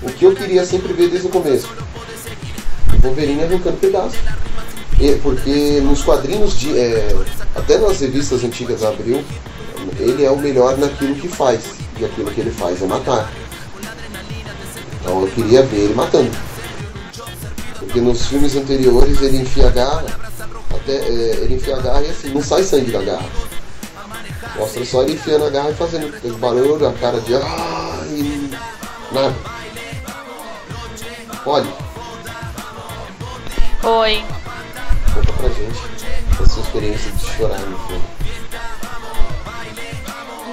Speaker 3: o que eu queria sempre ver desde o começo: Wolverine arrancando pedaços. E- porque nos quadrinhos de. é, até nas revistas antigas Abril, ele é o melhor naquilo que faz. E aquilo que ele faz é matar. Então eu queria ver ele matando. Porque nos filmes anteriores ele enfia a garra, até, é, ele enfia a garra e assim, não sai sangue da garra. Mostra só ele enfiando a garra e fazendo barulho, a cara de ah, e nada. Olha,
Speaker 1: Oi.
Speaker 3: conta pra gente a sua experiência de chorar no filme.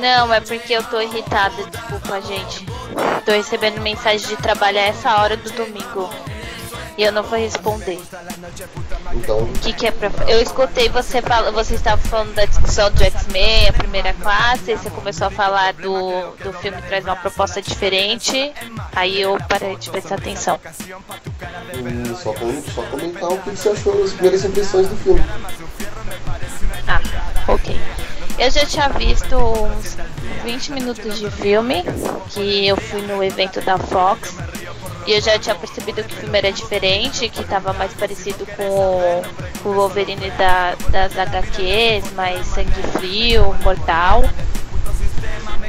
Speaker 1: Não, é porque eu tô irritada, desculpa, gente. Tô recebendo mensagem de trabalhar essa hora do domingo. E eu não vou responder.
Speaker 3: Então,
Speaker 1: O que, que é pra. Eu escutei você fala, você estava falando da discussão do X-Men, a primeira classe, aí você começou a falar do, do filme traz uma proposta diferente. Aí eu parei de prestar atenção.
Speaker 3: hum, só, só comentar o que você achou das primeiras impressões do filme.
Speaker 1: Ah, ok. Eu já tinha visto uns 20 minutos de filme, que eu fui no evento da Fox. E eu já tinha percebido que o filme era diferente, que tava mais parecido com o Wolverine da, das HQs, mais sangue frio, mortal.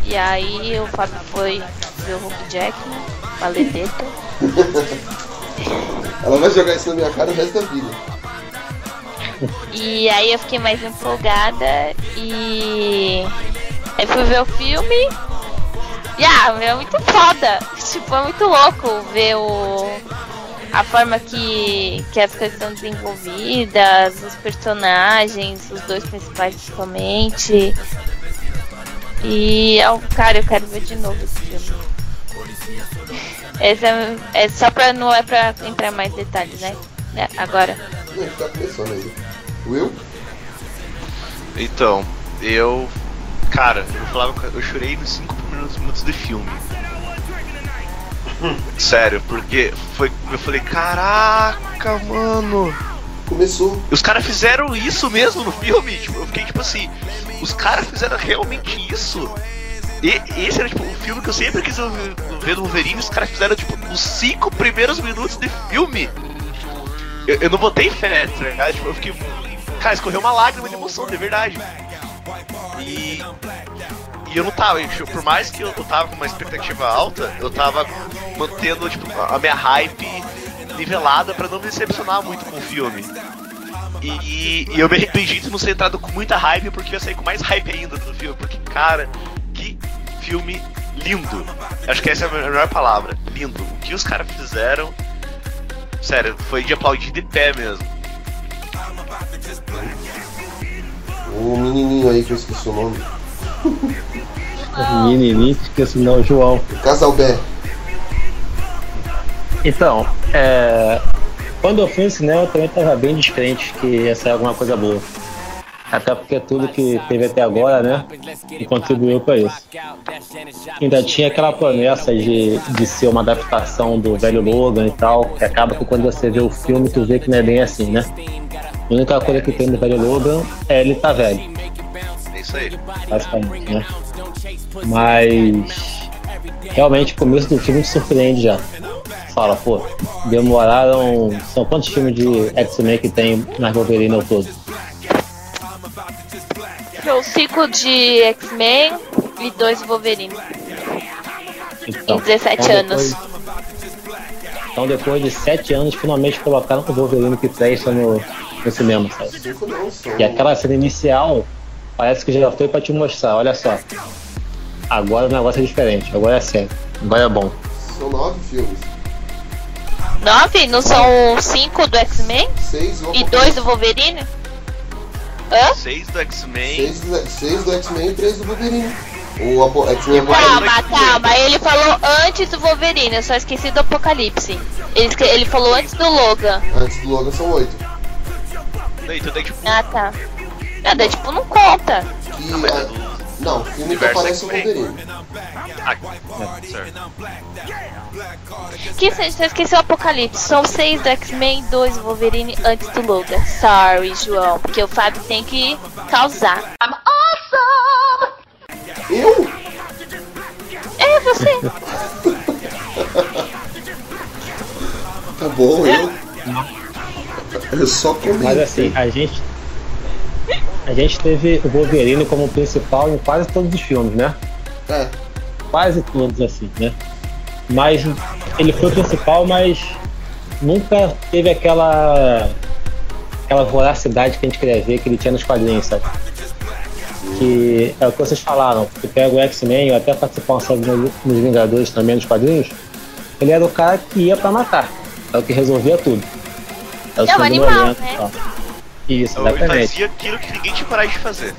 Speaker 1: E aí o Fábio foi ver o Hulk Jackman, maledeta.
Speaker 3: Ela vai jogar isso na minha cara o resto da vida.
Speaker 1: E aí eu fiquei mais empolgada e aí fui ver o filme. E ah, é muito foda. Tipo, é muito louco ver o. A forma que, que as coisas estão desenvolvidas, os personagens, os dois principais principalmente. E é um- cara, eu quero ver de novo esse filme. Esse é, é só pra. não é pra entrar mais detalhes, né? né, Agora.
Speaker 3: Tá começando. Will?
Speaker 4: Então, eu. Cara, eu falava que eu chorei nos 5 primeiros minutos de filme. Sério, porque foi. Eu falei, caraca, mano.
Speaker 3: Começou.
Speaker 4: Os caras fizeram isso mesmo no filme? Tipo, eu fiquei tipo assim, os caras fizeram realmente isso? E esse era tipo o filme que eu sempre quis ver do Wolverine, os caras fizeram tipo os cinco primeiros minutos de filme. Eu, eu não botei fé, tá ligado? Tipo, eu fiquei. Cara, escorreu uma lágrima de emoção, de verdade. E. E eu não tava, por mais que eu, tava com uma expectativa alta, eu tava mantendo, tipo, a minha hype nivelada pra não me decepcionar muito com o filme. E, e- e eu me arrependi de não ser entrado com muita hype, porque eu sair com mais hype ainda do filme. Porque, cara, que filme lindo. Acho que essa é a melhor palavra. Lindo. O que os caras fizeram. Sério, foi de aplaudir de pé mesmo.
Speaker 3: O menininho aí que eu esqueci o nome.
Speaker 2: Esqueço não, João.
Speaker 3: Casalbé.
Speaker 2: Então, é, quando eu fui no cinema eu também estava bem descrente que ia sair alguma coisa boa. Até porque tudo que teve até agora, né, contribuiu para isso. Ainda tinha aquela promessa de, de ser uma adaptação do velho Logan e tal, que acaba que quando você vê o filme tu vê que não é bem assim, né? A única coisa que tem do velho Logan é ele tá velho,
Speaker 4: É isso aí.
Speaker 2: basicamente, né? Mas realmente o começo do filme te surpreende já. Fala, pô, demoraram. São quantos filmes de X-Men que tem na Wolverine ao todo?
Speaker 1: Foi o ciclo de X-Men e dois Wolverine.
Speaker 2: Então,
Speaker 1: Em 17
Speaker 2: então
Speaker 1: anos.
Speaker 2: depois- então depois de sete anos finalmente colocaram o Wolverine que presta no, no cinema, sabe?
Speaker 3: Cinco são.
Speaker 2: E aquela cena inicial parece que já foi pra te mostrar, olha só. Agora o negócio é diferente, agora é sério, agora é bom.
Speaker 3: São nove filmes.
Speaker 1: Nove? Não são cinco do X-Men?
Speaker 3: Seis
Speaker 1: E dois do Wolverine? Hã?
Speaker 4: Seis do X-Men.
Speaker 3: Seis, do- seis do X-Men e três do Wolverine. O Apo- X-Men
Speaker 1: Calma,
Speaker 3: Apocalipse.
Speaker 1: calma. Ele falou antes do Wolverine, eu só esqueci do Apocalipse. Ele, esque- ele falou antes do Logan.
Speaker 3: Antes do Logan são oito.
Speaker 4: Então tipo.
Speaker 1: Ah, tá. Ah, tipo, não conta.
Speaker 3: E,
Speaker 4: Não, mas é
Speaker 3: a- não, filme que
Speaker 4: Universo
Speaker 3: aparece o. Wolverine.
Speaker 4: Ah, certo.
Speaker 1: Que você só esqueceu o Apocalipse. São seis do X-Men dois do Wolverine antes do Logan. Sorry, João. Porque o Fábio tem que causar. I'm awesome!
Speaker 3: Eu?
Speaker 1: É você.
Speaker 3: Tá bom, eu. Eu só comi.
Speaker 2: Mas assim, a gente. A gente teve o Wolverine como principal em quase todos os filmes, né?
Speaker 3: É.
Speaker 2: Quase todos assim, né? Mas ele foi o principal, mas nunca teve aquela aquela voracidade que a gente queria ver que ele tinha nos quadrinhos, sabe? Que é o que vocês falaram, que pega o X-Men, ou até participar sabe, nos nos Vingadores também nos quadrinhos, ele era o cara que ia pra matar. É o que resolvia tudo. É o
Speaker 1: É um animal, né?
Speaker 2: Isso,
Speaker 4: Ele
Speaker 2: exatamente.
Speaker 4: fazia aquilo que ninguém tinha coragem de fazer.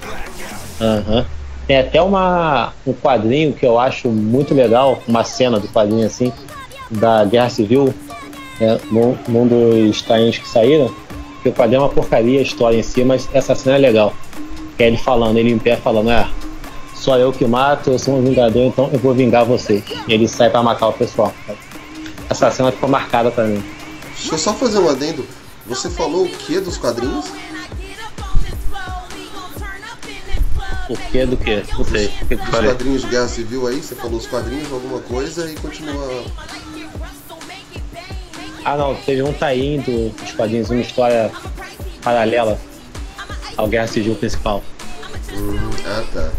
Speaker 2: Aham. Tem até uma, um quadrinho que eu acho muito legal, uma cena do quadrinho assim, da Guerra Civil, né, num, num dos tains que saíram, que o quadrinho é uma porcaria a história em si, mas essa cena é legal. Que é ele falando, ele em pé falando, é, só eu que mato, eu sou um vingador, então eu vou vingar vocês. E ele sai pra matar o pessoal. Essa cena ficou marcada pra mim.
Speaker 3: Deixa eu só fazer um adendo. Você falou o que dos quadrinhos?
Speaker 2: O que do que? Não sei. O que que
Speaker 3: Os
Speaker 2: falei?
Speaker 3: quadrinhos de Guerra Civil aí, você falou os quadrinhos, alguma coisa e continua.
Speaker 2: Ah não, teve um tie dos quadrinhos, uma história paralela ao Guerra Civil principal.
Speaker 3: Hum, ah tá.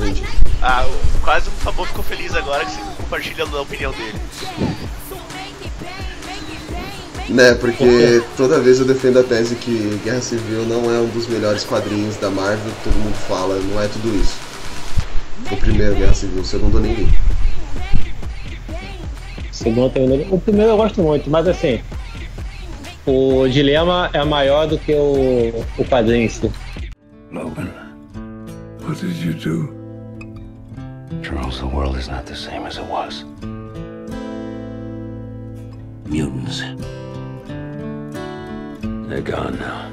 Speaker 3: Entendi.
Speaker 4: Ah, o- quase o Fabão ficou feliz agora que você compartilha a opinião dele.
Speaker 3: Né, porque toda vez eu defendo a tese que Guerra Civil não é um dos melhores quadrinhos da Marvel, todo mundo fala, não é tudo isso. O primeiro Guerra Civil, o segundo nem li.
Speaker 2: Segundo terminou. O primeiro eu gosto muito, mas assim. O dilema é maior do que o, o quadrinho em si.
Speaker 7: Logan, what did you do?
Speaker 11: Charles, the world is not the same as it was. Mutants. They're gone now.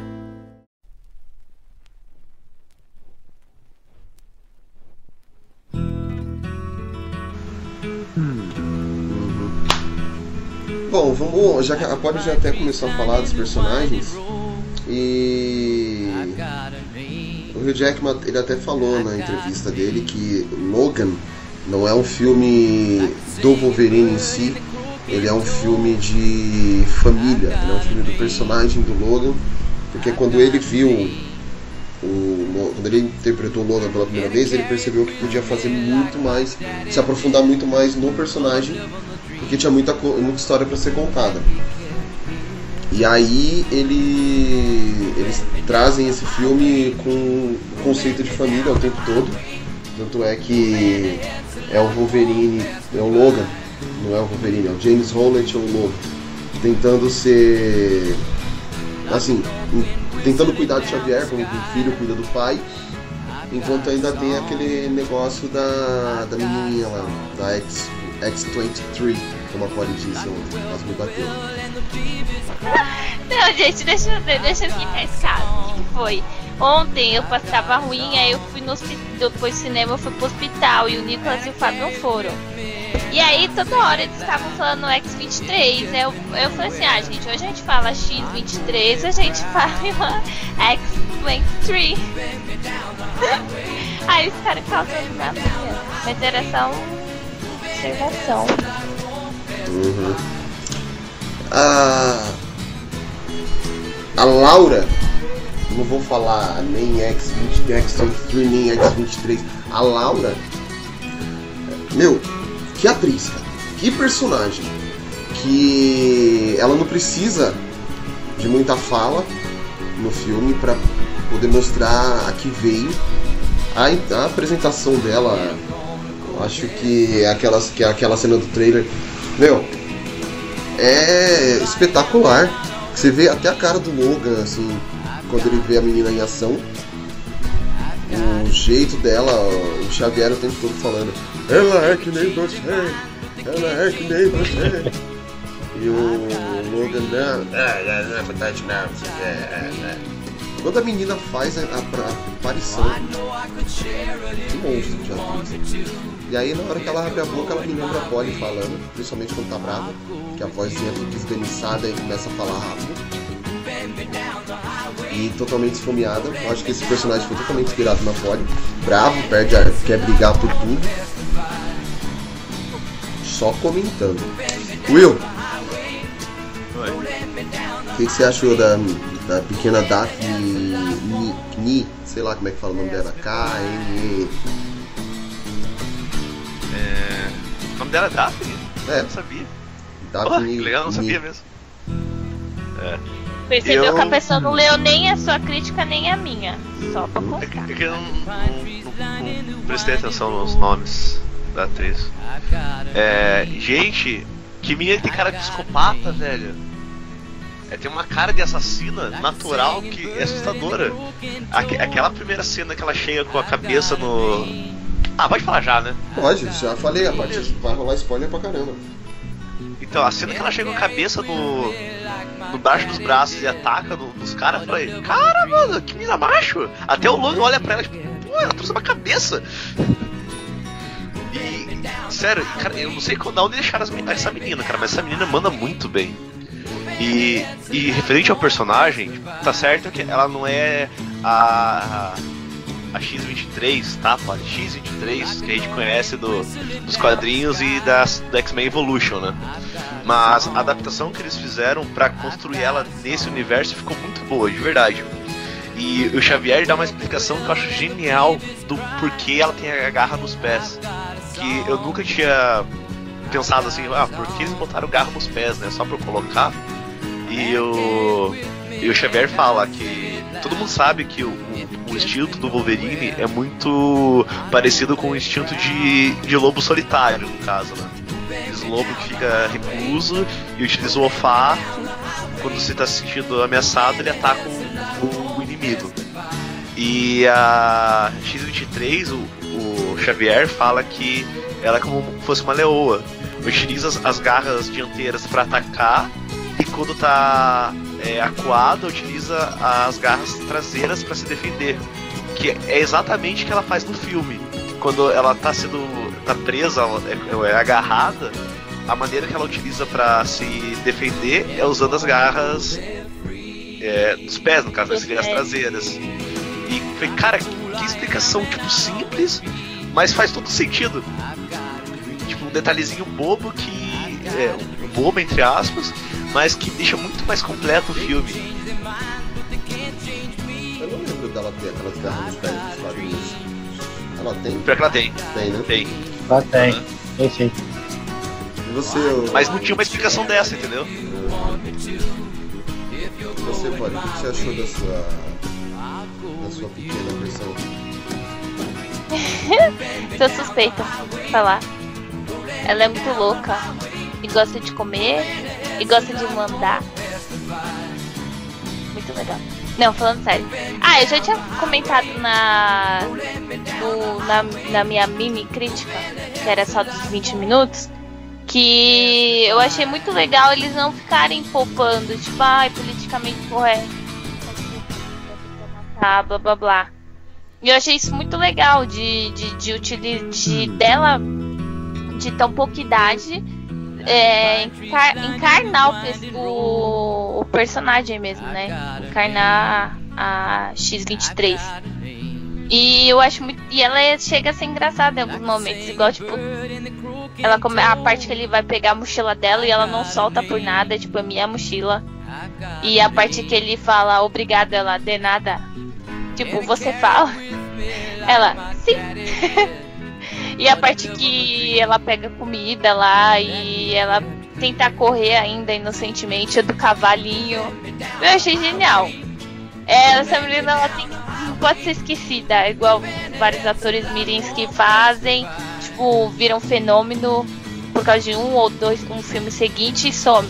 Speaker 3: Bom, vamos. Já a já até começou a falar dos personagens. E. O Hugh Jackman ele até falou na entrevista dele que Logan não é um filme do Wolverine em si, ele é um filme de família, ele é um filme do personagem do Logan, porque quando ele viu o, quando ele interpretou o Logan pela primeira vez, ele percebeu que podia fazer muito mais, se aprofundar muito mais no personagem, porque tinha muita, muita história para ser contada. E aí ele, eles trazem esse filme com o conceito de família o tempo todo. Tanto é que é o Wolverine, é o Logan, não é o Wolverine, é o James Holland é o Logan, tentando ser assim, tentando cuidar de Xavier, como o filho cuida do pai, enquanto ainda tem aquele negócio da, da menininha lá, da X, X23, como a Polly disse ontem, quase me bateu.
Speaker 1: Não, gente, deixa, eu- deixa eu explicar esse. O que foi? Ontem eu passava ruim, aí eu fui no depois do cinema, eu fui pro hospital e o Nicolas e o Fábio não foram. E aí toda hora eles estavam falando X23. Eu, eu falei assim, ah gente, hoje a gente fala X23, a gente fala X23. aí os caras causando na minha. Mas era só uma observação.
Speaker 3: Uhum. A, a Laura, não vou falar nem X20, X23, nem X23. A Laura, meu, que atriz, cara. Que personagem. Que ela não precisa de muita fala no filme pra poder mostrar a que veio. A, a apresentação dela, eu acho que aquelas, que é aquela cena do trailer, meu, é espetacular. Você vê até a cara do Logan, assim, quando ele vê a menina em ação. O jeito dela, o Xavier o tempo todo falando, ela é que nem você, ela é que nem você. E o Logan, não, não não, é, é. Quando a menina faz a, aparição, que monstro de atriz. E aí na hora que ela abre a boca, ela me lembra a Polly falando, principalmente quando tá brava, que a vozinha fica esganiçada e começa a falar rápido. E totalmente esfomeada. Eu acho que esse personagem foi totalmente inspirado na Polly. Bravo, perde a, quer brigar por tudo. Só comentando. Will, o que, que você achou da, da pequena Daphne Ni, sei lá como é que fala o nome dela, K-N-E.
Speaker 4: É... O nome dela é Daphne?
Speaker 3: É.
Speaker 4: Eu não sabia.
Speaker 3: Daphne
Speaker 4: Oh, legal, não sabia mesmo. É.
Speaker 1: Percebeu
Speaker 4: Eu-
Speaker 1: que a pessoa não leu nem a sua crítica, nem a minha. Só pra
Speaker 4: É
Speaker 1: constar.
Speaker 4: que eu não, não- não- não prestei atenção nos nomes da atriz. É, gente, que menina tem cara de psicopata, velho. É, tem uma cara de assassina natural que é assustadora. Aque- aquela primeira cena que ela chega com a cabeça no. Ah, pode falar já, né?
Speaker 3: Pode, já falei, a partir vai rolar spoiler pra caramba.
Speaker 4: Então, a cena que ela chega com a cabeça no. No baixo dos braços e ataca no- nos caras, falei, cara, mano, que menina macho! Até o Logan olha pra ela, tipo, pô, ela trouxe uma cabeça! E, sério, cara, eu não sei quando onde deixaram essa menina, cara, mas essa menina manda muito bem. E, e referente ao personagem, tá certo que ela não é a, a X-23, tá? Pode, X-23, que a gente conhece do, dos quadrinhos e das, X-Men Evolution, né? Mas a adaptação que eles fizeram pra construir ela nesse universo ficou muito boa, de verdade. E o Xavier dá uma explicação que eu acho genial do porquê ela tem a garra nos pés. Que eu nunca tinha pensado assim, ah, por que eles botaram garra nos pés, né? Só eu colocar. E o, e o Xavier fala que todo mundo sabe que o, o, o instinto do Wolverine é muito parecido com o instinto de, de lobo solitário, no caso, né? Esse lobo que fica recluso e utiliza o olfato. Quando você está se sentindo ameaçado, ele ataca o, o inimigo. E a X-23, o, o Xavier fala que ela é como se fosse uma leoa. Utiliza as, as garras dianteiras para atacar e quando tá é, acuada, utiliza as garras traseiras para se defender. Que é exatamente o que ela faz no filme. Quando ela tá sendo. tá presa, ela é, é agarrada, a maneira que ela utiliza para se defender é usando as garras é, dos pés, no caso, as garras traseiras. E foi, cara, que, explicação tipo simples, mas faz todo sentido. Tipo, um detalhezinho bobo que. É, um bobo entre aspas, mas que deixa muito mais completo o filme.
Speaker 3: Eu não lembro dela ter aquelas garras dos quadrinhos. Ela tem?
Speaker 4: Pior que ela tem.
Speaker 3: Tem, né?
Speaker 4: Tem.
Speaker 2: Lá tem. Enfim.
Speaker 3: E você, ô-
Speaker 4: Mas não tinha uma explicação dessa, entendeu?
Speaker 3: você pode, o que você achou da sua. da sua pequena versão?
Speaker 1: Sou suspeita falar. Ela é muito louca. E gosta de comer. E gosta de mandar. Muito legal. Não, falando sério. Ah, eu já tinha comentado na, no- na, na minha mini crítica, que era só dos 20 minutos, que eu achei muito legal eles não ficarem poupando, tipo, ai, politicamente correto. Tá, blá blá blá. E eu achei isso muito legal de, de, de, utili- de dela de tão pouca idade é, encar- encarnar o, o, o personagem mesmo, né? Encarnar a X23. E eu acho muito. E ela é- chega a ser engraçada em alguns momentos, igual tipo. Ela come, a parte que ele vai pegar a mochila dela e ela não solta por nada, tipo, é minha mochila. E a parte que ele fala obrigada, ela de nada. Tipo, você fala. Ela, sim. e a parte que ela pega comida lá e ela tenta correr ainda inocentemente do cavalinho. Eu achei genial. É, essa menina ela tem, não pode ser esquecida, igual vários atores mirins que fazem, tipo, viram fenômeno por causa de um ou dois, um filme seguinte e some.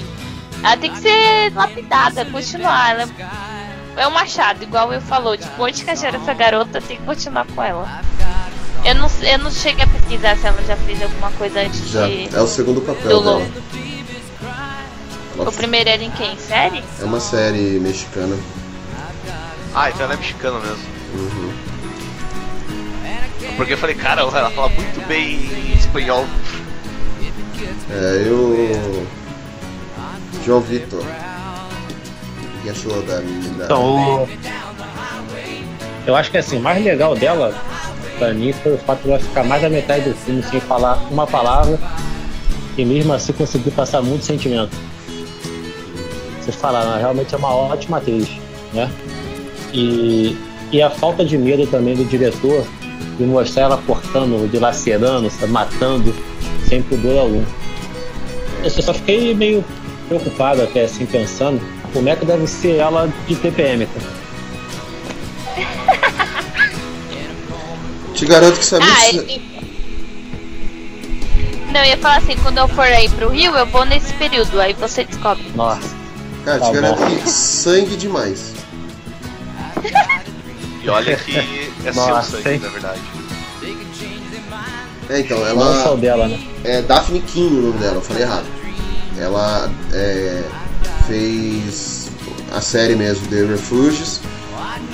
Speaker 1: Ela tem que ser lapidada, continuar. Ela é um machado, igual eu falou, tipo, onde que essa garota tem que continuar com ela. Eu não, eu não cheguei a pesquisar se ela já fez alguma coisa antes
Speaker 3: Já.
Speaker 1: de.
Speaker 3: É o segundo papel dela. Ela
Speaker 1: O primeiro era em quem? Série?
Speaker 3: É uma série mexicana.
Speaker 4: Ah, então ela é mexicana mesmo.
Speaker 3: Uhum.
Speaker 4: Porque eu falei, cara, ela fala muito bem espanhol.
Speaker 3: É, eu. João Vitor. O que achou da menina?
Speaker 2: Então, eu acho que assim, o mais legal dela, pra mim, foi o fato de ela ficar mais da metade do filme sem falar uma palavra e mesmo assim conseguir passar muito sentimento. Vocês falaram, ela realmente é uma ótima atriz, né? E, e a falta de medo também do diretor de mostrar ela cortando, dilacerando, matando, sem pudor algum. Eu só fiquei meio preocupado até assim, pensando como é que deve ser ela de TPM.
Speaker 3: Te garanto que sabe.
Speaker 1: Ah, ele... Não, eu ia falar assim, quando eu for aí pro Rio, eu vou nesse período, aí você descobre.
Speaker 2: Nossa.
Speaker 3: Cara,
Speaker 2: Tá
Speaker 3: te garanto
Speaker 2: bom.
Speaker 3: que sangue demais.
Speaker 4: E olha que é seu
Speaker 2: Nossa,
Speaker 4: sangue,
Speaker 2: hein?
Speaker 4: na verdade.
Speaker 3: É, então,
Speaker 2: Não só o
Speaker 3: ela.
Speaker 2: dela, né?
Speaker 3: É Daphne King o nome dela, eu falei errado. Ela é, fez a série mesmo, The Refuges,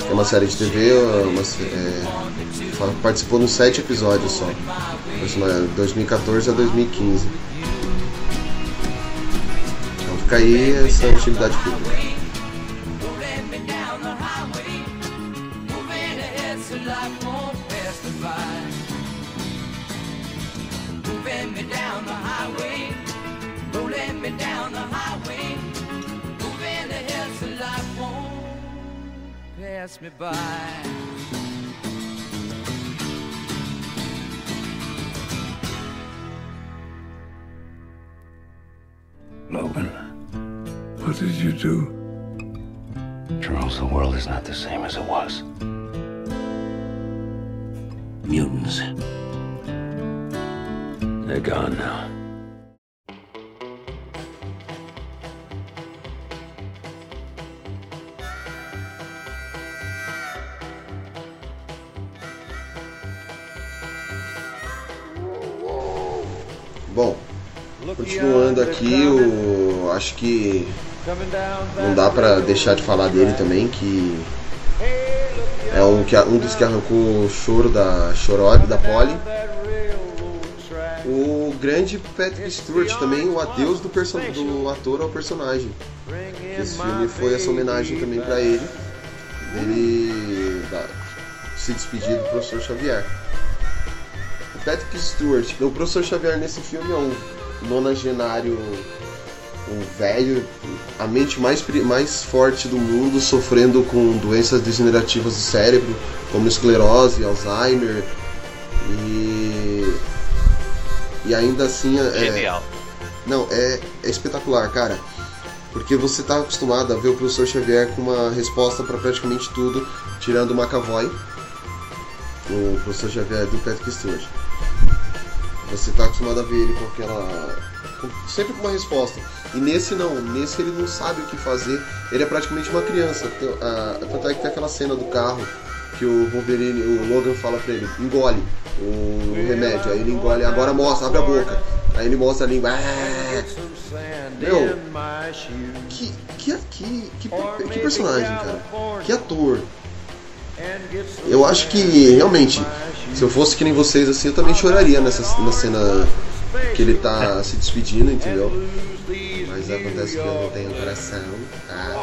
Speaker 3: que é uma série de TV, uma, sé- é, participou nos sete episódios só. Personagem, 2014 a 2015. Então fica aí essa utilidade pública.
Speaker 12: Pass me by.
Speaker 7: Logan, what did you do?
Speaker 11: Charles, the world is not the same as it was. Mutants. They're gone now.
Speaker 3: Continuando aqui, o acho que não dá pra deixar de falar dele também, que é um, que, um dos que arrancou o choro da Chorob, da Polly. O grande Patrick Stewart também, o adeus do, do ator ao personagem. Esse filme foi essa homenagem também pra ele, dele da- se despedir do professor Xavier. O Patrick Stewart, o professor Xavier nesse filme é um nonagenário, um velho, a mente mais, mais forte do mundo, sofrendo com doenças degenerativas do cérebro, como esclerose, Alzheimer, e. E ainda assim. É,
Speaker 4: Genial.
Speaker 3: não, é, é espetacular, cara. Porque você tá acostumado a ver o professor Xavier com uma resposta para praticamente tudo, tirando o McAvoy, o professor Xavier do Patrick Stewart. Você tá acostumado a ver ele com aquela. sempre com uma resposta. E nesse não, nesse ele não sabe o que fazer, ele é praticamente uma criança. Tem- ah, Tanto é que tem aquela cena do carro que o Wolverine, o Logan fala pra ele, engole o remédio, aí ele engole, agora mostra, abre a boca. Aí ele mostra a língua. Ah! Meu, que, que, que, que, que personagem, cara. Que ator. Eu acho que realmente, se eu fosse que nem vocês assim, eu também choraria nessa na cena que ele tá se despedindo, entendeu? Mas acontece que eu não tenho coração. Tá?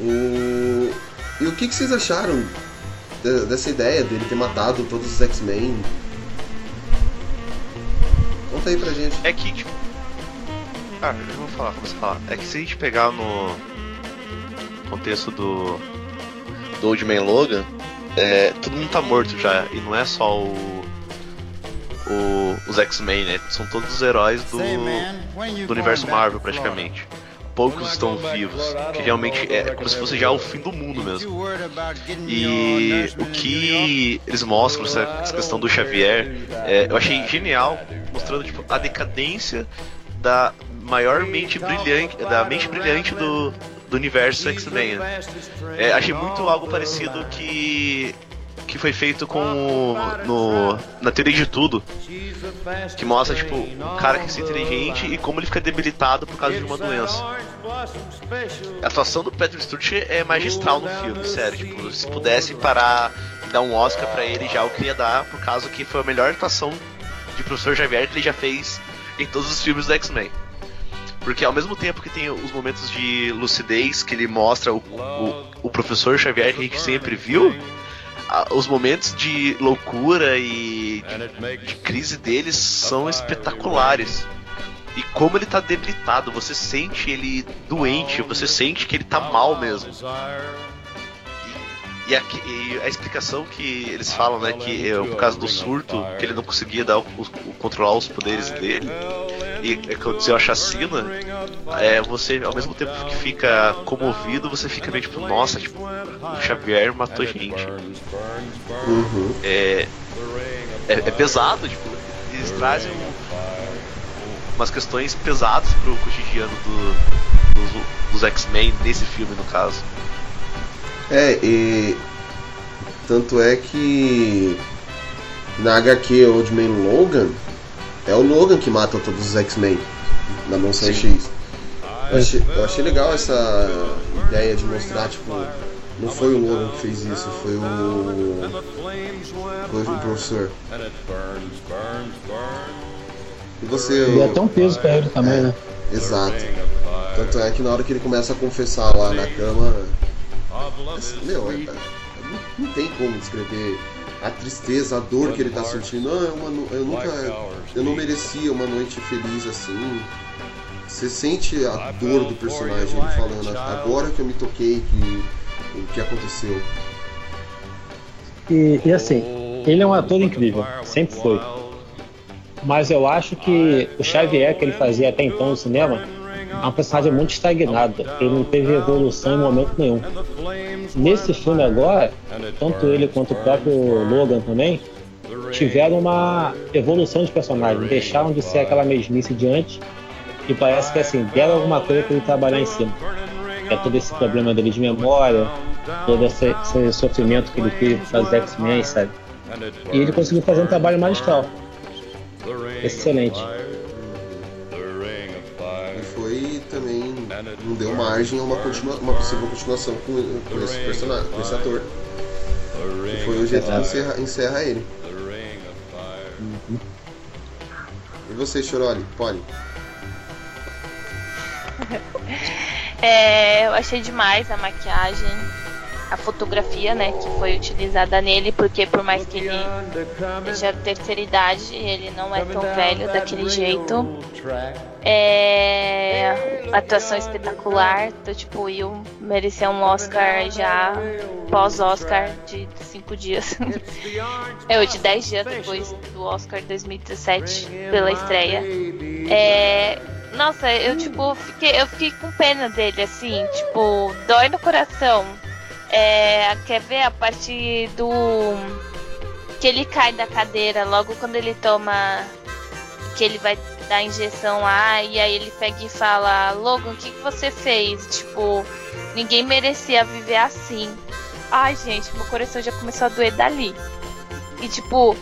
Speaker 3: O... E o que, que vocês acharam de- dessa ideia dele ter matado todos os X-Men? Conta aí pra gente.
Speaker 4: É que, tipo. Ah, eu vou falar, a falar. É que se a gente pegar no contexto do. do Old Man Logan, é, todo mundo tá morto já. E não é só o. o- os X-Men, né? São todos os heróis do, do universo Marvel, praticamente. Poucos estão vivos, que realmente é como se fosse já o fim do mundo mesmo. E o que eles mostram, essa, questão do Xavier, é, eu achei genial, mostrando tipo, a decadência da maior mente brilhante, da mente brilhante do, do universo X-Men. né? É, achei muito algo parecido que que foi feito com no na teoria de tudo, que mostra tipo um cara que é inteligente e como ele fica debilitado por causa de uma doença. A atuação do Patrick Stewart é magistral no filme, sério. Tipo, se pudesse parar e dar um Oscar pra ele já, eu queria dar, por causa que foi a melhor atuação de Professor Xavier que ele já fez em todos os filmes do X-Men. Porque ao mesmo tempo que tem os momentos de lucidez que ele mostra o, o, o Professor Xavier que a gente sempre viu, os momentos de loucura e de, de crise deles são espetaculares. E como ele tá debilitado, você sente ele doente, você sente que ele tá mal mesmo. E a, e a explicação que eles falam, né, que é por causa do surto, que ele não conseguia dar o- o- controlar os poderes dele, e aconteceu a chacina, é, você, ao mesmo tempo que fica comovido, você fica meio tipo, nossa, tipo, o Xavier matou gente.
Speaker 3: Uhum.
Speaker 4: É, é, é pesado, tipo, eles trazem um- um- umas questões pesadas pro cotidiano do- dos, dos X-Men nesse filme, no caso.
Speaker 3: É, e tanto é que na HQ Old Man Logan é o Logan que mata todos os X-Men na Mansão X. Eu achei, eu achei legal essa ideia de mostrar, tipo, não foi o Logan que fez isso, foi o. Foi o professor. E você.
Speaker 2: E até um peso pra ele também, né?
Speaker 3: Exato. Tanto é que na hora que ele começa a confessar lá na cama. Meu, é, é não, não tem como descrever a tristeza, a dor que ele tá sentindo. Não, é uma, no- eu nunca. Eu não merecia uma noite feliz assim. Você sente a dor do personagem ele falando, agora que eu me toquei que o que aconteceu.
Speaker 2: E, e assim, ele é um ator incrível, sempre foi. Mas eu acho que o Xavier que ele fazia até então no cinema é um personagem muito estagnado. Ele não teve evolução em momento nenhum. Nesse filme agora, tanto ele quanto o próprio Logan também tiveram uma evolução de personagem. Deixaram de ser aquela mesmice de antes e parece que assim, deram alguma coisa para ele trabalhar em cima. É todo esse problema dele de memória, todo esse, esse sofrimento que ele teve causa dos X-Men, sabe? E ele conseguiu fazer um trabalho magistral. Excelente.
Speaker 3: Não deu margem a uma, continua, uma possível continuação com, com esse personagem, com esse ator. Que foi o jeito que encerra, encerra ele. E você, Choroli? Pode.
Speaker 1: É, eu achei demais a maquiagem, a fotografia, né, que foi utilizada nele, porque por mais que ele seja terceira idade, ele não é tão velho daquele jeito. É, atuação espetacular, do tipo Will merecer um Oscar já pós-Oscar de cinco dias. é, de 10 dias depois do Oscar 2017 pela estreia. É, nossa, eu tipo, fiquei, eu fiquei com pena dele, assim, tipo, dói no coração. É, quer ver a parte do. que ele cai da cadeira logo quando ele toma. que ele vai dar a injeção lá, e aí ele pega e fala: Logan, o que, que você fez? Tipo, ninguém merecia viver assim. Ai, gente, meu coração já começou a doer dali. E tipo,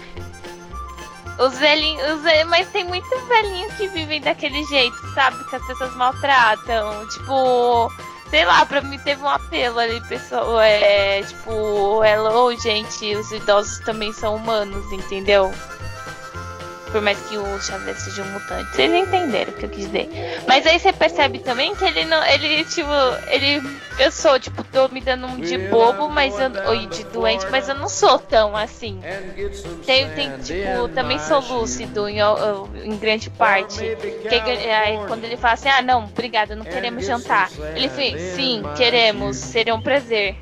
Speaker 1: os velhinhos. Os velhinhos mas tem muitos velhinhos que vivem daquele jeito, sabe? Que as pessoas maltratam. Tipo, sei lá, pra mim teve um apelo ali, pessoal. É, tipo, hello, gente, os idosos também são humanos, entendeu? Por mais que o Xavier seja um mutante. Vocês entenderam o que eu quis dizer. Mas aí você percebe também que ele não. Ele, tipo, ele. Eu sou, tipo, tô me dando um de bobo, mas eu. Ou de doente, mas eu não sou tão assim. Tem, tem tipo, também sou lúcido em, em grande parte. Que, aí, quando ele fala assim, ah não, obrigada, não queremos jantar. Ele fala, sim, queremos, seria um prazer.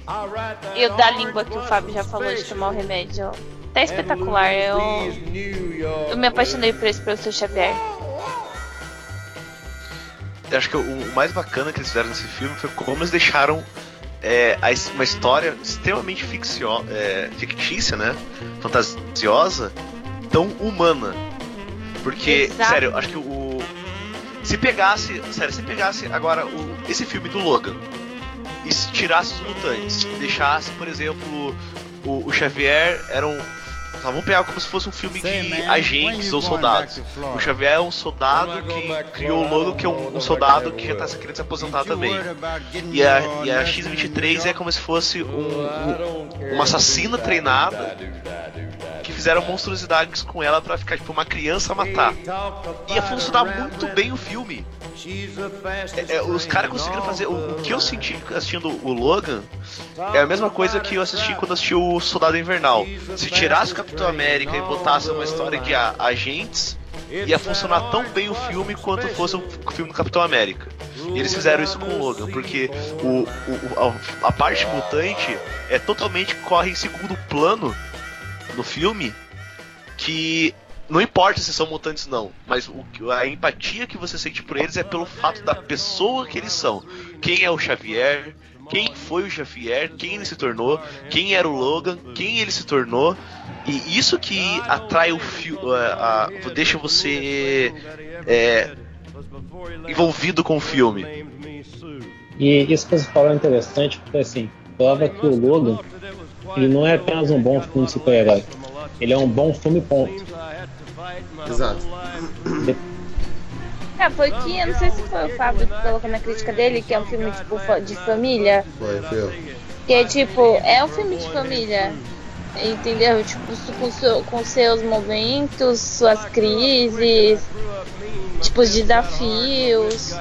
Speaker 1: E o da língua que o Fábio já falou de tomar o remédio. Tá espetacular, eu, eu me apaixonei por esse professor Xavier.
Speaker 4: Eu acho que o, o mais bacana que eles fizeram nesse filme foi como eles deixaram é, uma história extremamente ficcio, é, fictícia, né? Fantasiosa, tão humana. Porque,
Speaker 1: Exato.
Speaker 4: sério, acho que o. Se pegasse. Sério, se pegasse agora o, esse filme do Logan e se tirasse os mutantes, deixasse, por exemplo, o, o Xavier era um. Tá, vamos pegar como se fosse um filme de agentes ou soldados. O Xavier é um soldado que criou o Logan, que é um, um soldado que já tá querendo se aposentar também. E a, e a X-23 é como se fosse um, um- uma assassina treinada que fizeram monstruosidades com ela pra ficar tipo uma criança matar. Ia funcionar muito bem o filme. É, é, os caras conseguiram fazer. O, o que eu senti assistindo o Logan é a mesma coisa que eu assisti quando assisti o Soldado Invernal. Se tirasse o Capitão América e botasse uma história de agentes, ia funcionar tão bem o filme quanto fosse o filme do Capitão América. E eles fizeram isso com o Logan, porque o- o- a, a parte mutante é totalmente corre em segundo plano no filme que não importa se são mutantes não, mas o, a empatia que você sente por eles é pelo fato da pessoa que eles são. Quem é o Xavier? Quem foi o Xavier? Quem ele se tornou? Quem era o Logan? Quem ele se tornou? E isso que atrai o filme, deixa você é, envolvido com o filme.
Speaker 2: E isso que você falou é interessante porque assim, prova que o Logan ele não é apenas um bom filme de super-herói. Ele é um bom filme ponto.
Speaker 3: Exato.
Speaker 1: É, foi que, eu não sei se foi o Fábio que colocou na crítica dele, que é um filme tipo de família.
Speaker 3: Foi, foi.
Speaker 1: Que é tipo, é um filme de família. Entendeu? Tipo, com, seu- com seus momentos, suas crises, tipo, os desafios.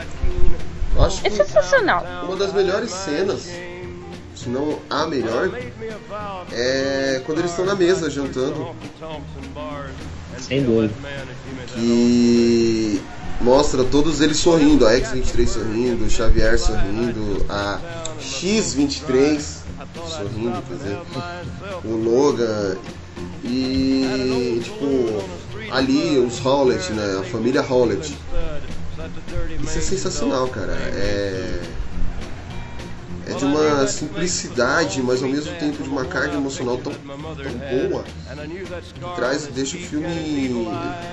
Speaker 3: Eu acho
Speaker 1: É sensacional.
Speaker 3: uma das melhores cenas, se não a melhor, é quando eles estão na mesa jantando.
Speaker 2: Sem dúvida.
Speaker 3: Que mostra todos eles sorrindo, a X-23 sorrindo, o Xavier sorrindo, a X-23 sorrindo, quer dizer, o Logan e tipo ali os Howlett, né? A família Howlett. Isso é sensacional, cara. É é de uma simplicidade, mas ao mesmo tempo de uma carga emocional tão, tão boa que traz, deixa o filme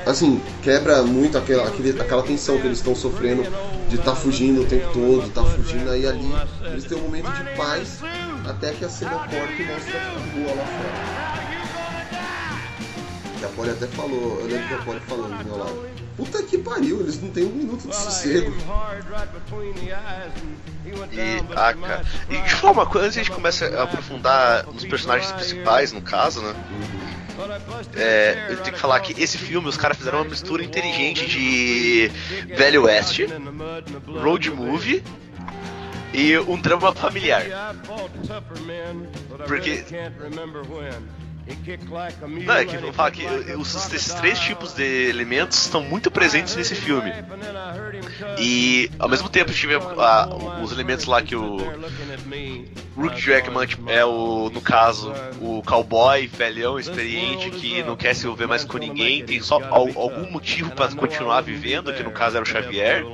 Speaker 3: assim quebra muito aquela, aquela tensão que eles estão sofrendo de estar fugindo o tempo todo, tá fugindo aí ali eles têm um momento de paz até que a cena corta e mostra a rua lá fora. Que a Polly até falou, eu lembro que a Polly falou do meu lado. Puta que pariu, eles não têm um minuto de sossego.
Speaker 4: E, ah, cara. E deixa eu falar uma coisa, antes a gente começa a aprofundar nos personagens principais, no caso, né? É, eu tenho que falar que esse filme, os caras fizeram uma mistura inteligente de Velho Oeste, road movie e um drama familiar. Porque não, é que vou falar que os, esses três tipos de elementos estão muito presentes nesse filme. E ao mesmo tempo tive os elementos lá que o Rook Jackman é o, no caso, o cowboy velhão experiente que não quer se envolver mais com ninguém, tem só algum motivo para continuar vivendo, que no caso era o Xavier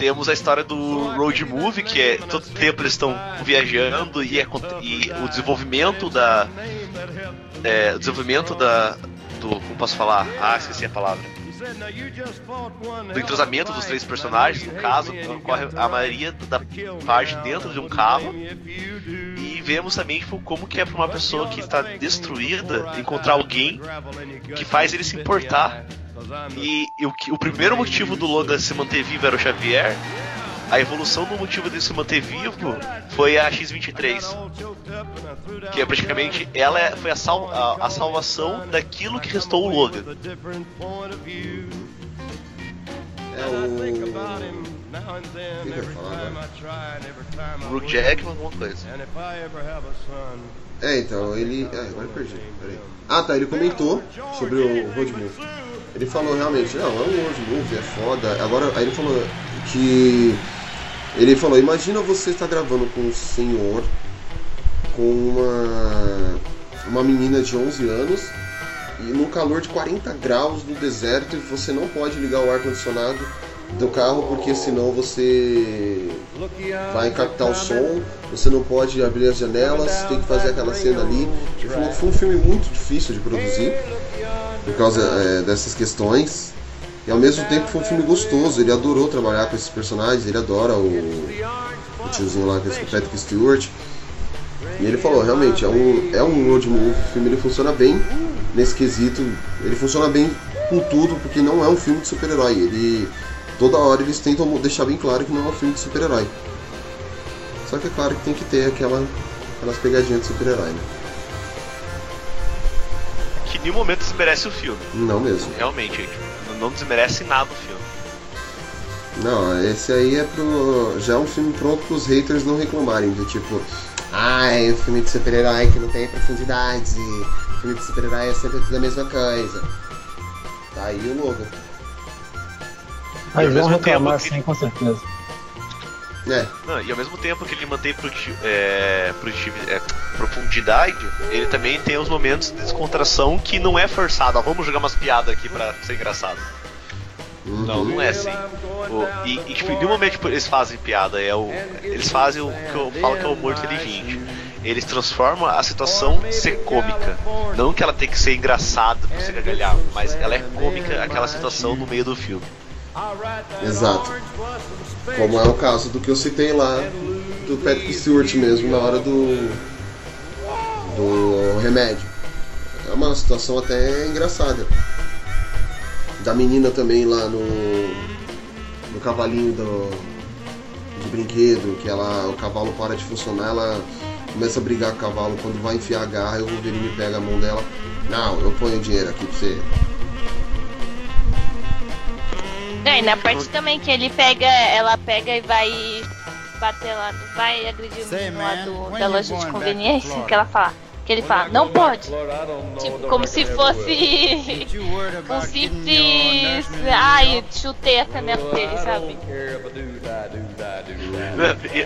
Speaker 4: temos a história do road movie, que é todo tempo eles estão viajando e, é, e o desenvolvimento da. É, desenvolvimento da. Do. Como posso falar? Ah, esqueci a palavra. Do entrosamento dos três personagens, no caso, ocorre a maioria da parte dentro de um carro. E vemos também tipo, como que é para uma pessoa que está destruída encontrar alguém que faz ele se importar e, e o, o primeiro motivo do Logan se manter vivo era o Xavier. A evolução do motivo dele se manter vivo foi a X-23. Que é praticamente ela é, foi a, sal, a, a, salvação daquilo que restou o Logan.
Speaker 3: É o.
Speaker 4: Brook Jackman, alguma coisa.
Speaker 3: É, então, ele. Ah, agora eu perdi. Peraí. Ah, tá, ele comentou sobre o Road Movie. Ele falou realmente, não, é um Road Movie, é foda. Agora, aí ele falou que. Ele falou, imagina você estar gravando com um senhor, com uma. uma menina de 11 anos, e no calor de 40 graus no deserto, e você não pode ligar o ar-condicionado do carro porque senão você vai captar o som, você não pode abrir as janelas, tem que fazer aquela cena ali. Ele falou que foi um filme muito difícil de produzir por causa é, dessas questões. E ao mesmo tempo foi um filme gostoso, ele adorou trabalhar com esses personagens, ele adora o, o tiozinho lá, que é o Patrick Stewart. E ele falou, realmente, é um, é um road movie, o filme ele funciona bem nesse quesito, ele funciona bem com tudo, porque não é um filme de super-herói, ele toda hora eles tentam deixar bem claro que não é um filme de super-herói. Só que é claro que tem que ter aquela, aquelas pegadinhas de super-herói, né?
Speaker 4: Que em nenhum momento desmerece o filme.
Speaker 3: Não mesmo.
Speaker 4: Realmente, gente. Não desmerece nada o filme.
Speaker 3: Não, esse aí é pro. Já é um filme pronto pros haters não reclamarem. Do tipo, ai, o filme de super-herói que não tem profundidade. O filme de super-herói é sempre tudo a mesma coisa. Tá aí o logo.
Speaker 2: Mas vão reclamar sim, que... com certeza.
Speaker 3: É.
Speaker 4: Não, e ao mesmo tempo que ele mantém é, é, profundidade, ele também tem os momentos de descontração que não é forçado. Ó, vamos jogar umas piadas aqui pra ser engraçado.
Speaker 3: Uhum.
Speaker 4: Não, não é assim. O, e, e tipo, em nenhum momento tipo, eles fazem piada, é o, eles fazem o que eu falo que é o humor inteligente. Eles transformam a situação ser cômica. Não que ela tem que ser engraçada pra você gargalhar, mas ela é cômica aquela situação no meio do filme.
Speaker 3: Exato. Como é o caso do que eu citei lá do Patrick Stewart mesmo na hora do do remédio. É uma situação até engraçada. Da menina também lá no no cavalinho do de brinquedo, que ela o cavalo para de funcionar, ela começa a brigar com o cavalo quando vai enfiar a garra o Wolverine pega a mão dela. Não, eu ponho dinheiro aqui pra você.
Speaker 1: É, e na parte também que ele pega, ela pega e vai bater lá, vai agredir o
Speaker 13: Say,
Speaker 1: menino lá da loja de
Speaker 13: to
Speaker 1: conveniência, que ela fala. Que ele fala, não pode. Tipo, como se fosse um
Speaker 13: your
Speaker 1: simples.
Speaker 13: nourishment
Speaker 1: Ai, chutei a canela dele, sabe?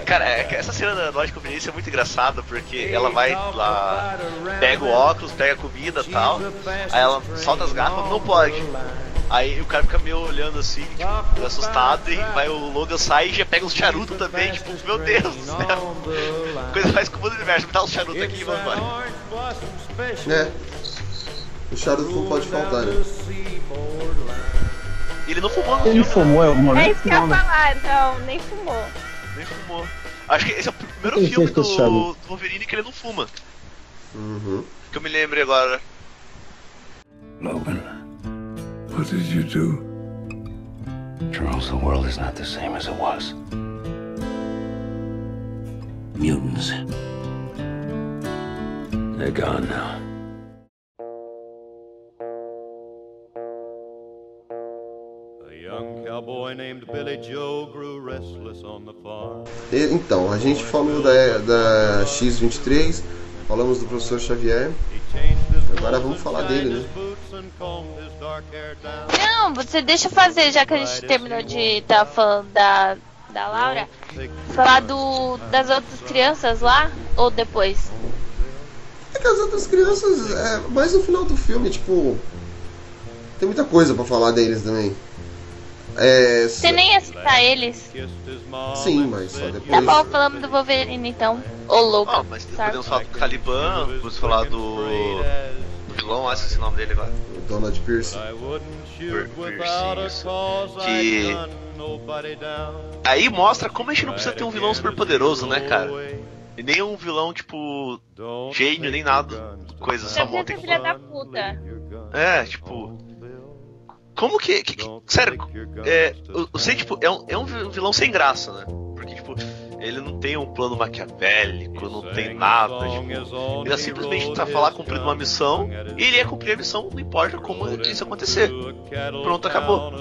Speaker 4: Cara, é essa cena da loja de conveniência é muito engraçada porque ela vai lá, pega o óculos, pega a comida e tal, aí ela solta as garrafas, não pode. Aí o cara fica meio olhando assim, tipo, assustado, e vai o Logan sai e já pega uns charutos também, tipo, meu Deus do céu. Coisa mais comum do universo, me dá uns charutos aqui vamos embora.
Speaker 3: É. O charuto não pode faltar, né?
Speaker 4: Ele não fumou no
Speaker 2: Ele
Speaker 4: filme,
Speaker 2: fumou, é o
Speaker 1: É isso que eu ia
Speaker 2: né?
Speaker 1: falar, não, nem fumou.
Speaker 4: nem fumou. Acho que esse é o primeiro
Speaker 2: Ele
Speaker 4: filme do, do Wolverine que ele não fuma.
Speaker 3: Uhum.
Speaker 4: Que eu me lembre agora.
Speaker 7: Logan, what did you do?
Speaker 11: Charles, the world is not the same as it was. Mutants. They're gone now.
Speaker 14: A young cowboy named Billy Joe grew restless on the farm.
Speaker 3: Então, a gente falou da, da X23, falamos do professor Xavier. Agora vamos falar dele, né?
Speaker 1: Não, você deixa eu fazer, já que a gente terminou de estar falando da, da Laura. Falar do, das outras crianças lá ou depois?
Speaker 3: É que as outras crianças, é, mais no final do filme, tipo. Tem muita coisa pra falar deles também. É.
Speaker 1: Você nem ia citar eles.
Speaker 3: Sim, mas só
Speaker 1: Tá
Speaker 3: depois.
Speaker 1: bom, falamos do Wolverine então. Ô louco.
Speaker 4: Ah, mas podemos falar do Caliban, podemos falar do. Vilão, ah, esqueci o nome dele agora.
Speaker 3: Donald Pierce.
Speaker 4: Que. Aí mostra como a gente não precisa ter um vilão super poderoso, né, cara? E nem um vilão, tipo, gênio, nem nada. Coisa só
Speaker 1: é
Speaker 4: monta.
Speaker 1: filha da puta.
Speaker 4: É, tipo. Como que. que- que- sério, é, o, o Sei, tipo, é um, é um vilão sem graça, né? Porque, tipo, ele não tem um plano maquiavélico, não tem nada. Tipo, ele é simplesmente tá lá cumprindo uma missão e ele ia cumprir a missão, não importa como isso acontecer. Pronto, acabou.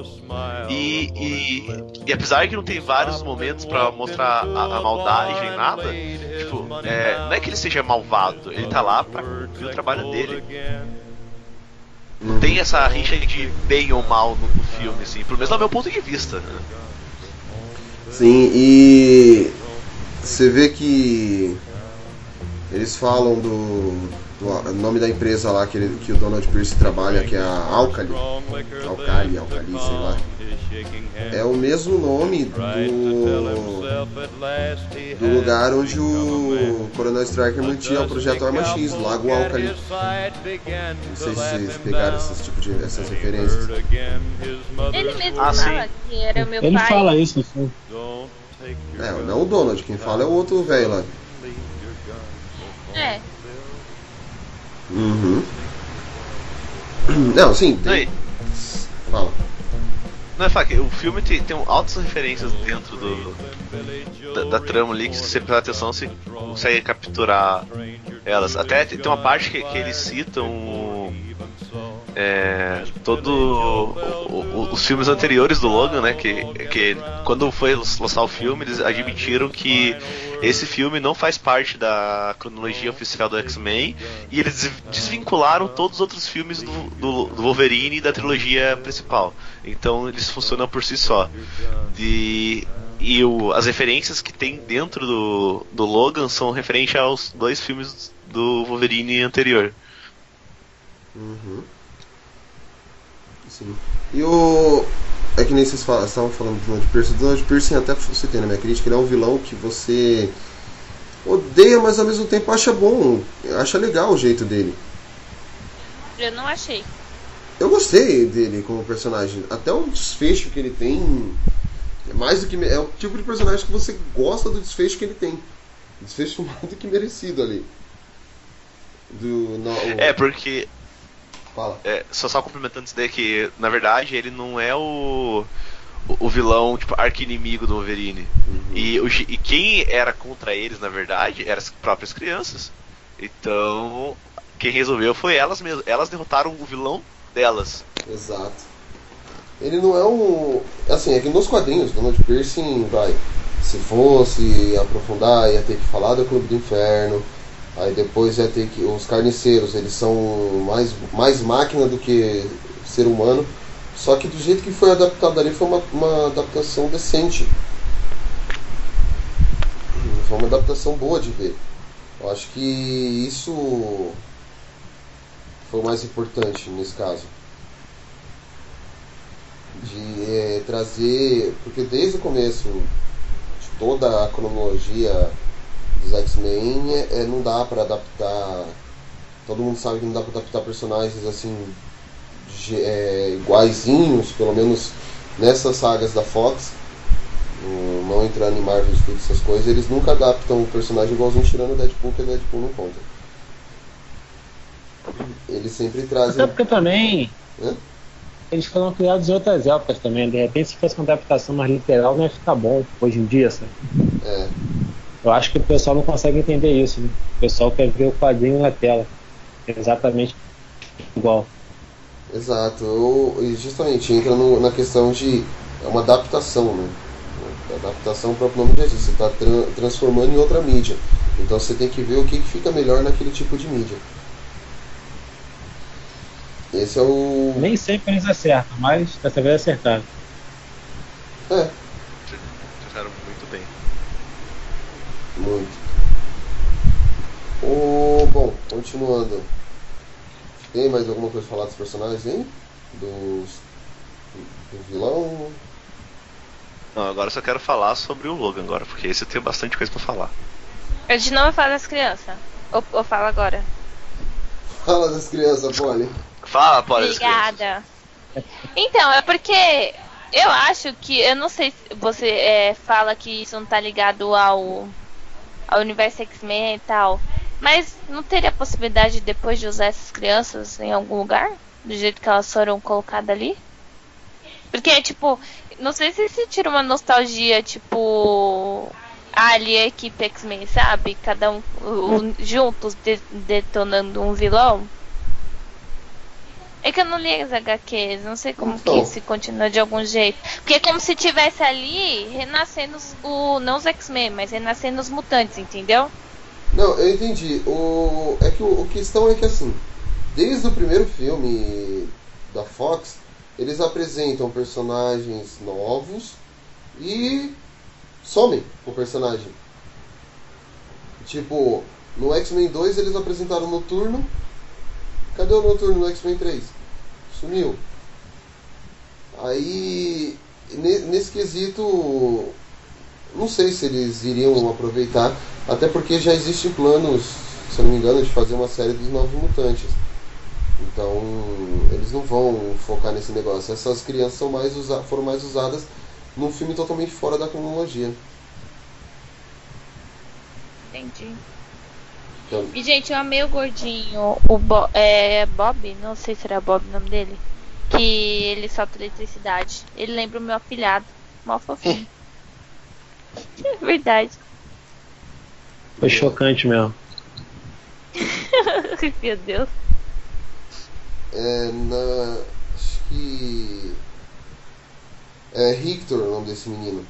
Speaker 4: E, e, e apesar que não tem vários momentos pra mostrar a, a maldade nem nada, tipo, é, não é que ele seja malvado, ele tá lá pra cumprir o trabalho dele. Não tem essa rixa de bem ou mal no, no filme, assim, pelo menos do meu ponto de vista. Né?
Speaker 3: Sim, e você vê que eles falam do, do nome da empresa lá que, ele- que o Donald Pierce trabalha, que é a Alcali. Alcali, Alcali, sei lá. É o mesmo nome do, do lugar onde o Coronel Striker mantinha o projeto Arma X, Lago Alcali. Não sei se vocês pegaram esses tipo de, essas referências.
Speaker 1: Ele mesmo
Speaker 4: Ah,
Speaker 1: fala que era meu
Speaker 2: Ele
Speaker 1: pai.
Speaker 2: fala isso no filme.
Speaker 3: É, não o Donald, quem fala é o outro velho lá.
Speaker 1: É.
Speaker 3: Uhum. Não, sim, tem. Fala.
Speaker 4: Não é faca, o filme tem, tem altas referências dentro do, da, da trama ali que se você prestar atenção você consegue capturar elas. Até tem tem uma parte que, que eles citam é, todo o- o- os filmes anteriores do Logan, né? Que, que quando foi lançar o filme eles admitiram que esse filme não faz parte da cronologia oficial do X-Men e eles des- desvincularam todos os outros filmes do, do, do Wolverine e da trilogia principal. Então eles funcionam por si só. E, e o- as referências que tem dentro do, do Logan são referentes aos dois filmes do Wolverine anterior.
Speaker 3: Uhum. Sim. E o. É que nem vocês falam- estavam falando do Donald Pierce. O Donald Pierce, até você tem na minha crítica, ele é um vilão que você odeia, mas ao mesmo tempo acha bom. Acha legal o jeito dele.
Speaker 1: Eu não achei.
Speaker 3: Eu gostei dele como personagem. Até o desfecho que ele tem. É mais do que. É o tipo de personagem que você gosta do desfecho que ele tem. Desfecho mais do que merecido ali. Do. no- o-
Speaker 4: É, porque.
Speaker 3: Fala.
Speaker 4: É, só só complementando isso daí que, na verdade, ele não é o. o- vilão, tipo, arqui-inimigo do Wolverine. E, o gi- e quem era contra eles, na verdade, eram as próprias crianças. Então, quem resolveu foi elas mesmas. Elas derrotaram o vilão delas.
Speaker 3: Exato. Ele não é um. Assim, é que nos quadrinhos, Donald Pierce vai. Se fosse aprofundar, ia ter que falar do Clube do Inferno. Aí depois ia ter que. Os carniceiros, eles são mais, mais máquina do que ser humano. Só que do jeito que foi adaptado ali foi uma, uma adaptação decente. Foi uma adaptação boa de ver. Eu acho que isso foi o mais importante nesse caso. De eh, trazer. Porque desde o começo de toda a cronologia dos X-Men é, é, não dá pra adaptar. Todo mundo sabe que não dá pra adaptar personagens assim ge- é, iguaizinhos, pelo menos nessas sagas da Fox. Não- entrando em Marvel Studios, essas coisas, eles nunca adaptam o personagem igualzinho tirando o Deadpool, que o Deadpool não conta. Eles sempre
Speaker 2: Até
Speaker 3: trazem.
Speaker 2: porque também
Speaker 3: Hã?
Speaker 2: eles foram criados em outras épocas também. De repente, se fosse uma adaptação mais literal, não ia ficar bom hoje em dia, sabe?
Speaker 3: É.
Speaker 2: Eu acho que o pessoal não consegue entender isso. Né? O pessoal quer ver o quadrinho na tela. Exatamente igual.
Speaker 3: Exato, e justamente entra no- na questão de é uma adaptação, né? A adaptação, o próprio nome já diz, você está transformando em outra mídia. Então você tem que ver o que, que fica melhor naquele tipo de mídia. Esse é o.
Speaker 2: Nem sempre eles acertam, mas dessa vez acertaram.
Speaker 3: É,
Speaker 4: Fizeram muito bem.
Speaker 3: Muito. O, bom, continuando. Tem mais alguma coisa pra falar dos personagens, hein? Dos, do vilão?
Speaker 4: Não, agora eu só quero falar sobre o Logan agora, porque esse eu tenho bastante coisa pra falar.
Speaker 1: A gente não vai falar das crianças. Ou, ou fala agora.
Speaker 3: Fala das crianças, Polly.
Speaker 4: Fala, Polly.
Speaker 1: Obrigada. Então, é porque eu acho que. Eu não sei se você é, fala que isso não tá ligado ao, ao universo X-Men e tal. Mas não teria possibilidade depois de usar essas crianças em algum lugar? Do jeito que elas foram colocadas ali? Porque, tipo, não sei se se tira uma nostalgia, tipo. Ali a equipe X-Men, sabe? Cada um, um- juntos de- detonando um vilão. É que eu não li as HQs, não sei como
Speaker 3: Então.
Speaker 1: que se continua de algum jeito. Porque é como se tivesse ali renascendo os, o. Não os X-Men, mas renascendo os mutantes, entendeu?
Speaker 3: Não, eu entendi. O, é que o, o questão é que assim, desde o primeiro filme da Fox, eles apresentam personagens novos e somem com o personagem. Tipo, no X-Men 2 eles apresentaram o Noturno. Cadê o Noturno no X-Men 3? Sumiu. Aí, ne- nesse quesito, não sei se eles iriam aproveitar, até porque já existem planos, se eu não me engano, de fazer uma série dos Novos Mutantes. Então, eles não vão focar nesse negócio. Essas crianças são mais foram mais usadas num filme totalmente fora da cronologia.
Speaker 1: Entendi.
Speaker 3: Então,
Speaker 1: E, gente, eu amei o gordinho, o Bo é, Bob, não sei se era Bob o nome dele, que ele solta eletricidade. Ele lembra o meu afilhado, mó fofinho. É verdade.
Speaker 2: Foi chocante mesmo.
Speaker 1: meu Deus.
Speaker 3: é, na, acho que. É Victor o nome desse menino.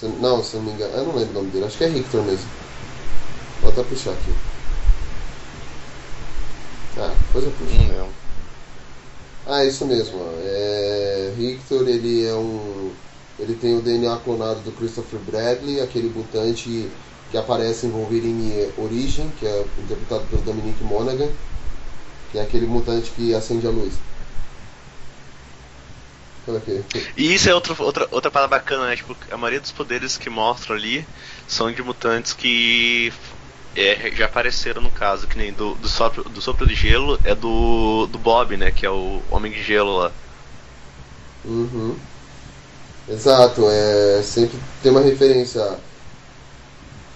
Speaker 3: Se- não, se não me engano. Eu não lembro o nome dele, acho que é Victor mesmo. Vou até puxar aqui. Ah, depois eu puxo.
Speaker 4: Não.
Speaker 3: Ah, isso mesmo. É, Victor, ele é um. Ele tem o DNA clonado do Christopher Bradley, aquele mutante que aparece em Wolverine Origin, que é interpretado pelo Dominic Monaghan, que é aquele mutante que acende a luz.
Speaker 4: E isso é outro, outra, outra parada bacana, né? Tipo, a maioria dos poderes que mostram ali são de mutantes que é, já apareceram no caso, que nem do, do, sopro, do sopro de gelo é do, do Bob, né? Que é o Homem de Gelo lá.
Speaker 3: Uhum. Exato, é sempre tem uma referência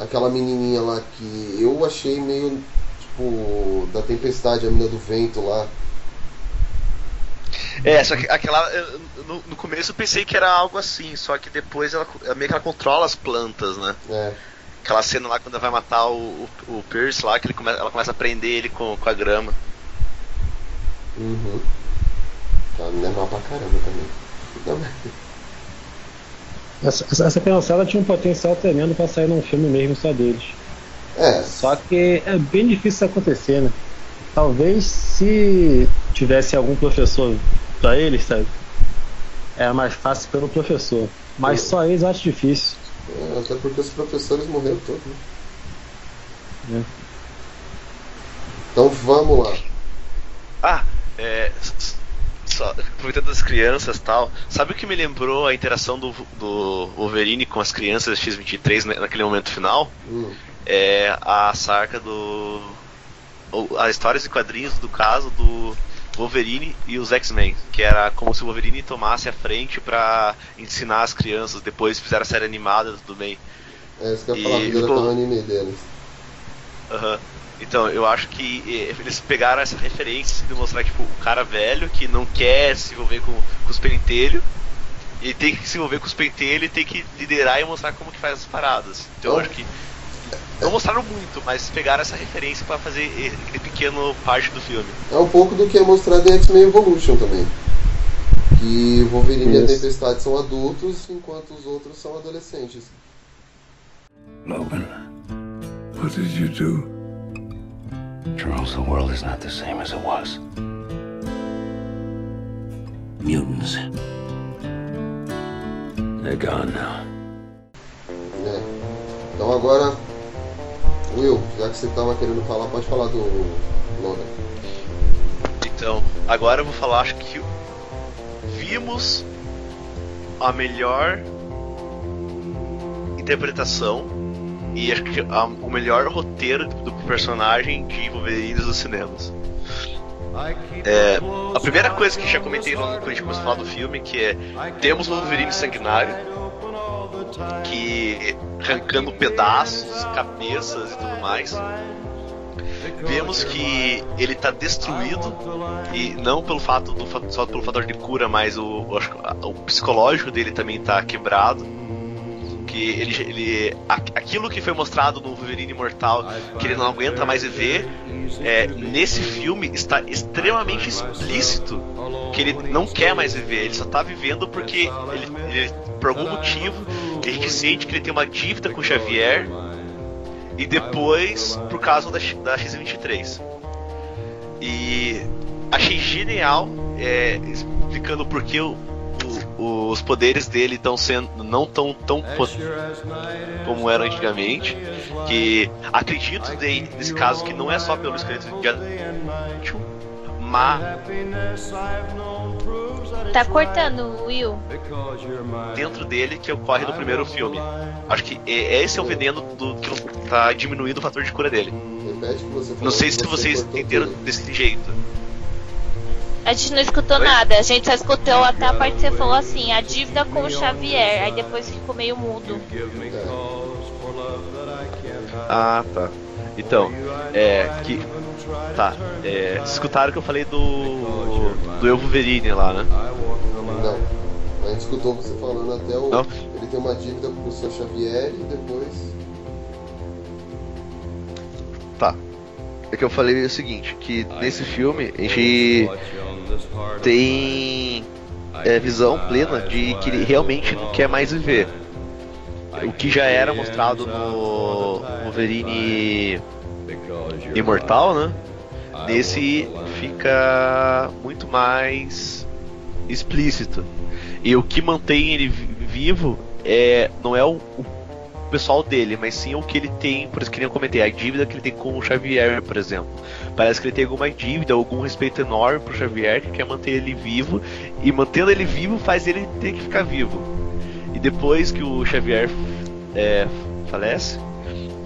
Speaker 3: àquela menininha lá que eu achei meio tipo da tempestade, a menina do vento lá.
Speaker 4: É, só que aquela. No, no começo eu pensei que era algo assim, só que depois ela, meio que ela controla as plantas, né?
Speaker 3: É.
Speaker 4: Aquela cena lá quando ela vai matar o, o, o Pierce lá, que ele come, ela começa a prender ele com, com a grama.
Speaker 3: Uhum. Ela não é mal pra caramba também.
Speaker 2: Essa, essa, essa criançada tinha um potencial tremendo pra sair num filme mesmo só deles.
Speaker 3: É.
Speaker 2: Só que é bem difícil isso acontecer, né? Talvez se tivesse algum professor pra eles, sabe? Era mais fácil pelo professor. Mas só eles eu acho difícil.
Speaker 3: É, até porque os professores morreram todos, né?
Speaker 2: né?
Speaker 3: Então vamos lá.
Speaker 4: Ah, é. Só, aproveitando as crianças e tal, sabe o que me lembrou a interação do, do Wolverine com as crianças X-23 na- naquele momento final?
Speaker 3: Hum.
Speaker 4: É a saca do. As histórias e quadrinhos do caso do Wolverine e os X-Men, que era como se o Wolverine tomasse a frente pra ensinar as crianças, depois fizeram a série animada, tudo bem.
Speaker 3: É isso que eu ia falar,
Speaker 4: ficou-
Speaker 3: anime deles.
Speaker 4: Aham. Então, eu acho que eh, eles pegaram essa referência de mostrar tipo, o cara velho que não quer se envolver com, com os pentelhos. E tem que se envolver com os pentelhos e tem que liderar e mostrar como que faz as paradas. Então eu acho que. Não mostraram muito, mas pegaram essa referência pra fazer aquele pequeno parte do filme.
Speaker 3: É um pouco do que é mostrado em X-Men Evolution também. Que o Wolverine e a
Speaker 2: Isso.
Speaker 3: Tempestade são adultos, enquanto os outros são adolescentes.
Speaker 7: Logan, what did you do?
Speaker 11: Charles, the world is not the same as it was. Mutants. They're gone now.
Speaker 3: né? Então agora, Will, já que você estava querendo falar, pode falar do Logan.
Speaker 4: Então, agora eu vou falar, acho que vimos a melhor interpretação e acho que a- o melhor roteiro do personagem de Wolverine dos cinemas. É, a primeira coisa que já comentei no- quando a gente começou a falar do filme, que é temos o Wolverine sanguinário, que arrancando pedaços, cabeças e tudo mais. Vemos que ele está destruído e não pelo fato do só pelo fator de cura, mas o, a- o psicológico dele também está quebrado. Que ele, ele aquilo que foi mostrado no Wolverine Imortal, que ele não aguenta mais viver, é, nesse filme está extremamente explícito que ele não quer mais viver, ele só tá vivendo porque ele, ele- por algum motivo sente que ele tem uma dívida com Xavier e depois por causa da, da X-23. E achei genial é, explicando por que os poderes dele estão sendo não tão tão como eram antigamente. Que acredito de- nesse caso que não é só pelo esqueleto de mas
Speaker 1: Tá cortando, Will.
Speaker 4: dentro dele que ocorre no primeiro filme. Acho que é- esse é o veneno do que tá diminuindo o fator de cura dele. Não sei se
Speaker 3: você
Speaker 4: vocês entenderam desse jeito.
Speaker 1: A gente não escutou nada, a gente só escutou até a parte que você falou assim, a dívida com o Xavier, aí depois ficou meio mudo.
Speaker 4: Ah, tá. Então, é que tá, é, escutaram que eu falei do do Eu Wolverine lá, né?
Speaker 3: Não. A gente escutou você falando até o.
Speaker 4: Não?
Speaker 3: Ele tem uma dívida com o seu Xavier e depois.
Speaker 4: Tá. É que eu falei o seguinte, que nesse filme a gente tem é, visão plena de que ele realmente não quer mais viver. O que já era mostrado no Wolverine Imortal, né? Nesse fica muito mais explícito. E o que mantém ele vi- vivo é não é o, o pessoal dele, mas sim o que ele tem, por isso que nem eu comentei, a dívida que ele tem com o Xavier, por exemplo. Parece que ele tem alguma dívida, algum respeito enorme pro Xavier, que quer manter ele vivo, e mantendo ele vivo faz ele ter que ficar vivo. E depois que o Xavier é, falece,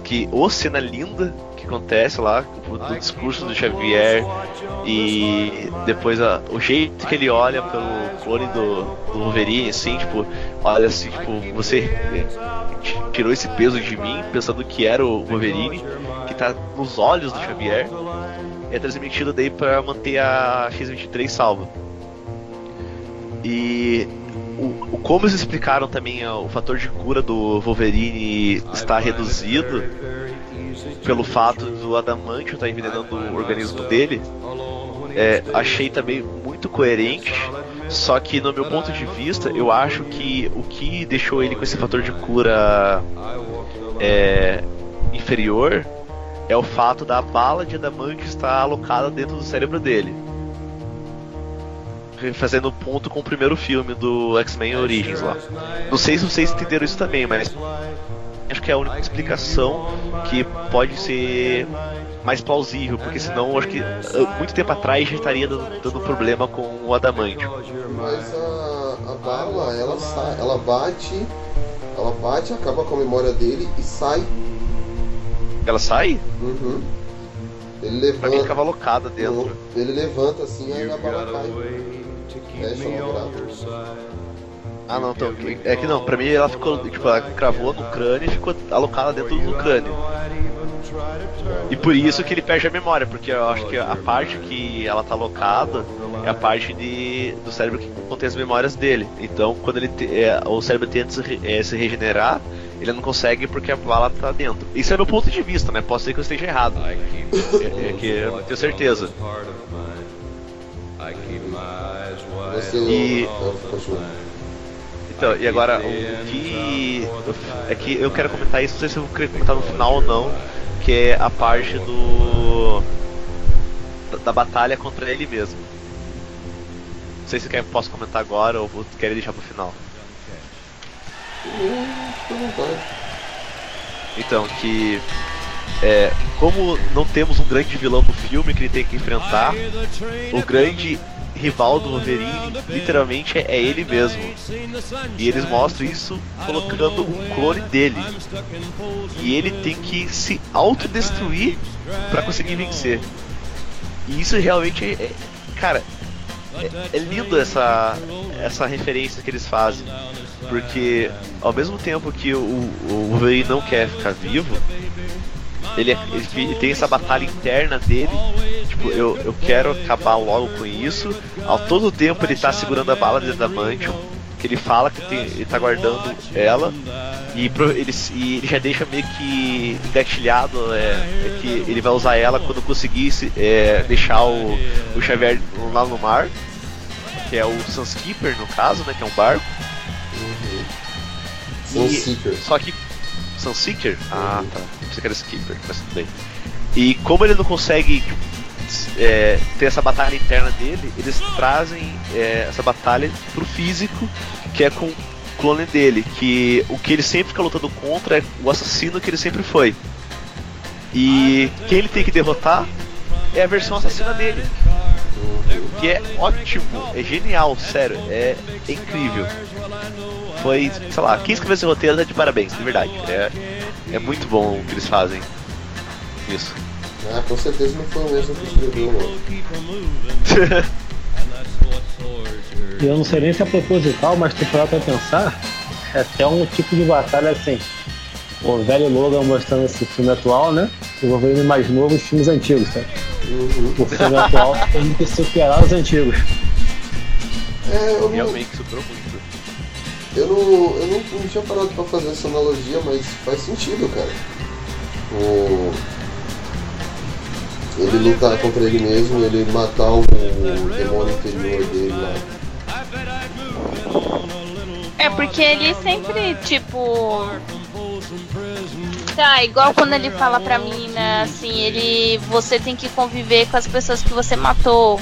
Speaker 4: que ô cena linda acontece lá, o, o discurso do Xavier e depois a- o jeito que ele olha pelo clone do, do Wolverine, assim, tipo, olha assim, tipo, você tirou esse peso de mim pensando que era o Wolverine, que tá nos olhos do Xavier, é transmitido daí pra manter a X-23 salva. E o, o- como eles explicaram também ó, o fator de cura do Wolverine está reduzido pelo fato do adamantio estar envenenando o organismo dele, é, achei também muito coerente. Só que no meu ponto de vista, eu acho que o que deixou ele com esse fator de cura é, inferior é o fato da bala de adamante estar alocada dentro do cérebro dele. Fazendo ponto com o primeiro filme do X-Men Origins lá. Não sei se vocês entenderam isso também, mas acho que é a única explicação que pode ser mais plausível, porque senão acho que uh, muito tempo atrás já estaria dando, dando problema com o adamante.
Speaker 3: Mas a, a bala, ela sai, ela bate, ela bate, acaba com a memória dele e sai.
Speaker 4: Ela sai?
Speaker 3: Uhum. Ele
Speaker 4: Pra mim
Speaker 3: levanta,
Speaker 4: ficava alocada dentro.
Speaker 3: ele levanta assim aí a bala cai. Fecha o buraco.
Speaker 4: Ah não, então, é que não, pra mim ela ficou, tipo, ela cravou no crânio e ficou alocada dentro do crânio. E por isso que ele perde a memória, porque eu acho que a parte que ela tá alocada é a parte de, do cérebro que contém as memórias dele. Então, quando ele te- é, o cérebro tenta se, é, se regenerar, ele não consegue porque a bala tá dentro. Isso é meu ponto de vista, né? Posso ser que eu esteja errado. É, é que eu não tenho certeza.
Speaker 3: Você
Speaker 4: E-. Então, e agora, o que. É que eu quero comentar isso, não sei se eu vou querer comentar no final ou não, que é a parte do. da, da batalha contra ele mesmo. Não sei se quer, posso comentar agora ou vou querer deixar pro final. Então, que. É, como não temos um grande vilão no filme que ele tem que enfrentar, o grande rival do Wolverine literalmente é, ele mesmo. E eles mostram isso colocando um clone dele. E ele tem que se autodestruir para conseguir vencer. E isso realmente é- cara, é, é lindo essa, essa referência que eles fazem. Porque ao mesmo tempo que o, o Wolverine não quer ficar vivo, ele, é- ele tem essa batalha interna dele. Tipo, eu, eu quero acabar logo com isso. Ao todo tempo ele tá segurando a bala de adamantium. Que ele fala que tem- ele tá guardando ela. E, pro- ele, e ele já deixa meio que engatilhado é, é que ele vai usar ela quando conseguir se- é, deixar o, o Xavier lá no mar. Que é o Sunskipper no caso, né? Que é um barco. E-
Speaker 3: Sunseeker.
Speaker 4: Só que. Sunseeker? Ah, tá. Pensei que era Skipper, mas tudo bem. E como ele não consegue é, ter essa batalha interna dele, eles trazem é, essa batalha pro físico, que é com o clone dele. Que o que ele sempre fica lutando contra é o assassino que ele sempre foi. E quem ele tem que derrotar é a versão assassina dele. Que é ótimo, é genial, sério, é, é incrível. Foi, sei lá, quem escreveu esse roteiro tá de parabéns, de verdade. É, é muito bom o que eles fazem. Isso.
Speaker 3: Ah, com certeza não foi o mesmo que escreveu.
Speaker 2: E eu não sei nem se é proposital, mas tu parar pra pensar, é até um tipo de batalha assim. O velho Logan mostrando esse filme atual, né? E o Wolverine mais novo os filmes antigos, tá? O filme atual tem que superar os antigos.
Speaker 3: É, eu não,
Speaker 4: Realmente superou muito.
Speaker 3: eu não, eu não, não tinha parado pra fazer essa analogia, mas faz sentido, cara. O... Ele lutar contra ele mesmo, ele matar o demônio interior dele lá.
Speaker 1: É porque ele sempre, tipo. Tá, igual quando ele fala pra menina assim, ele. Você tem que conviver com as pessoas que você matou.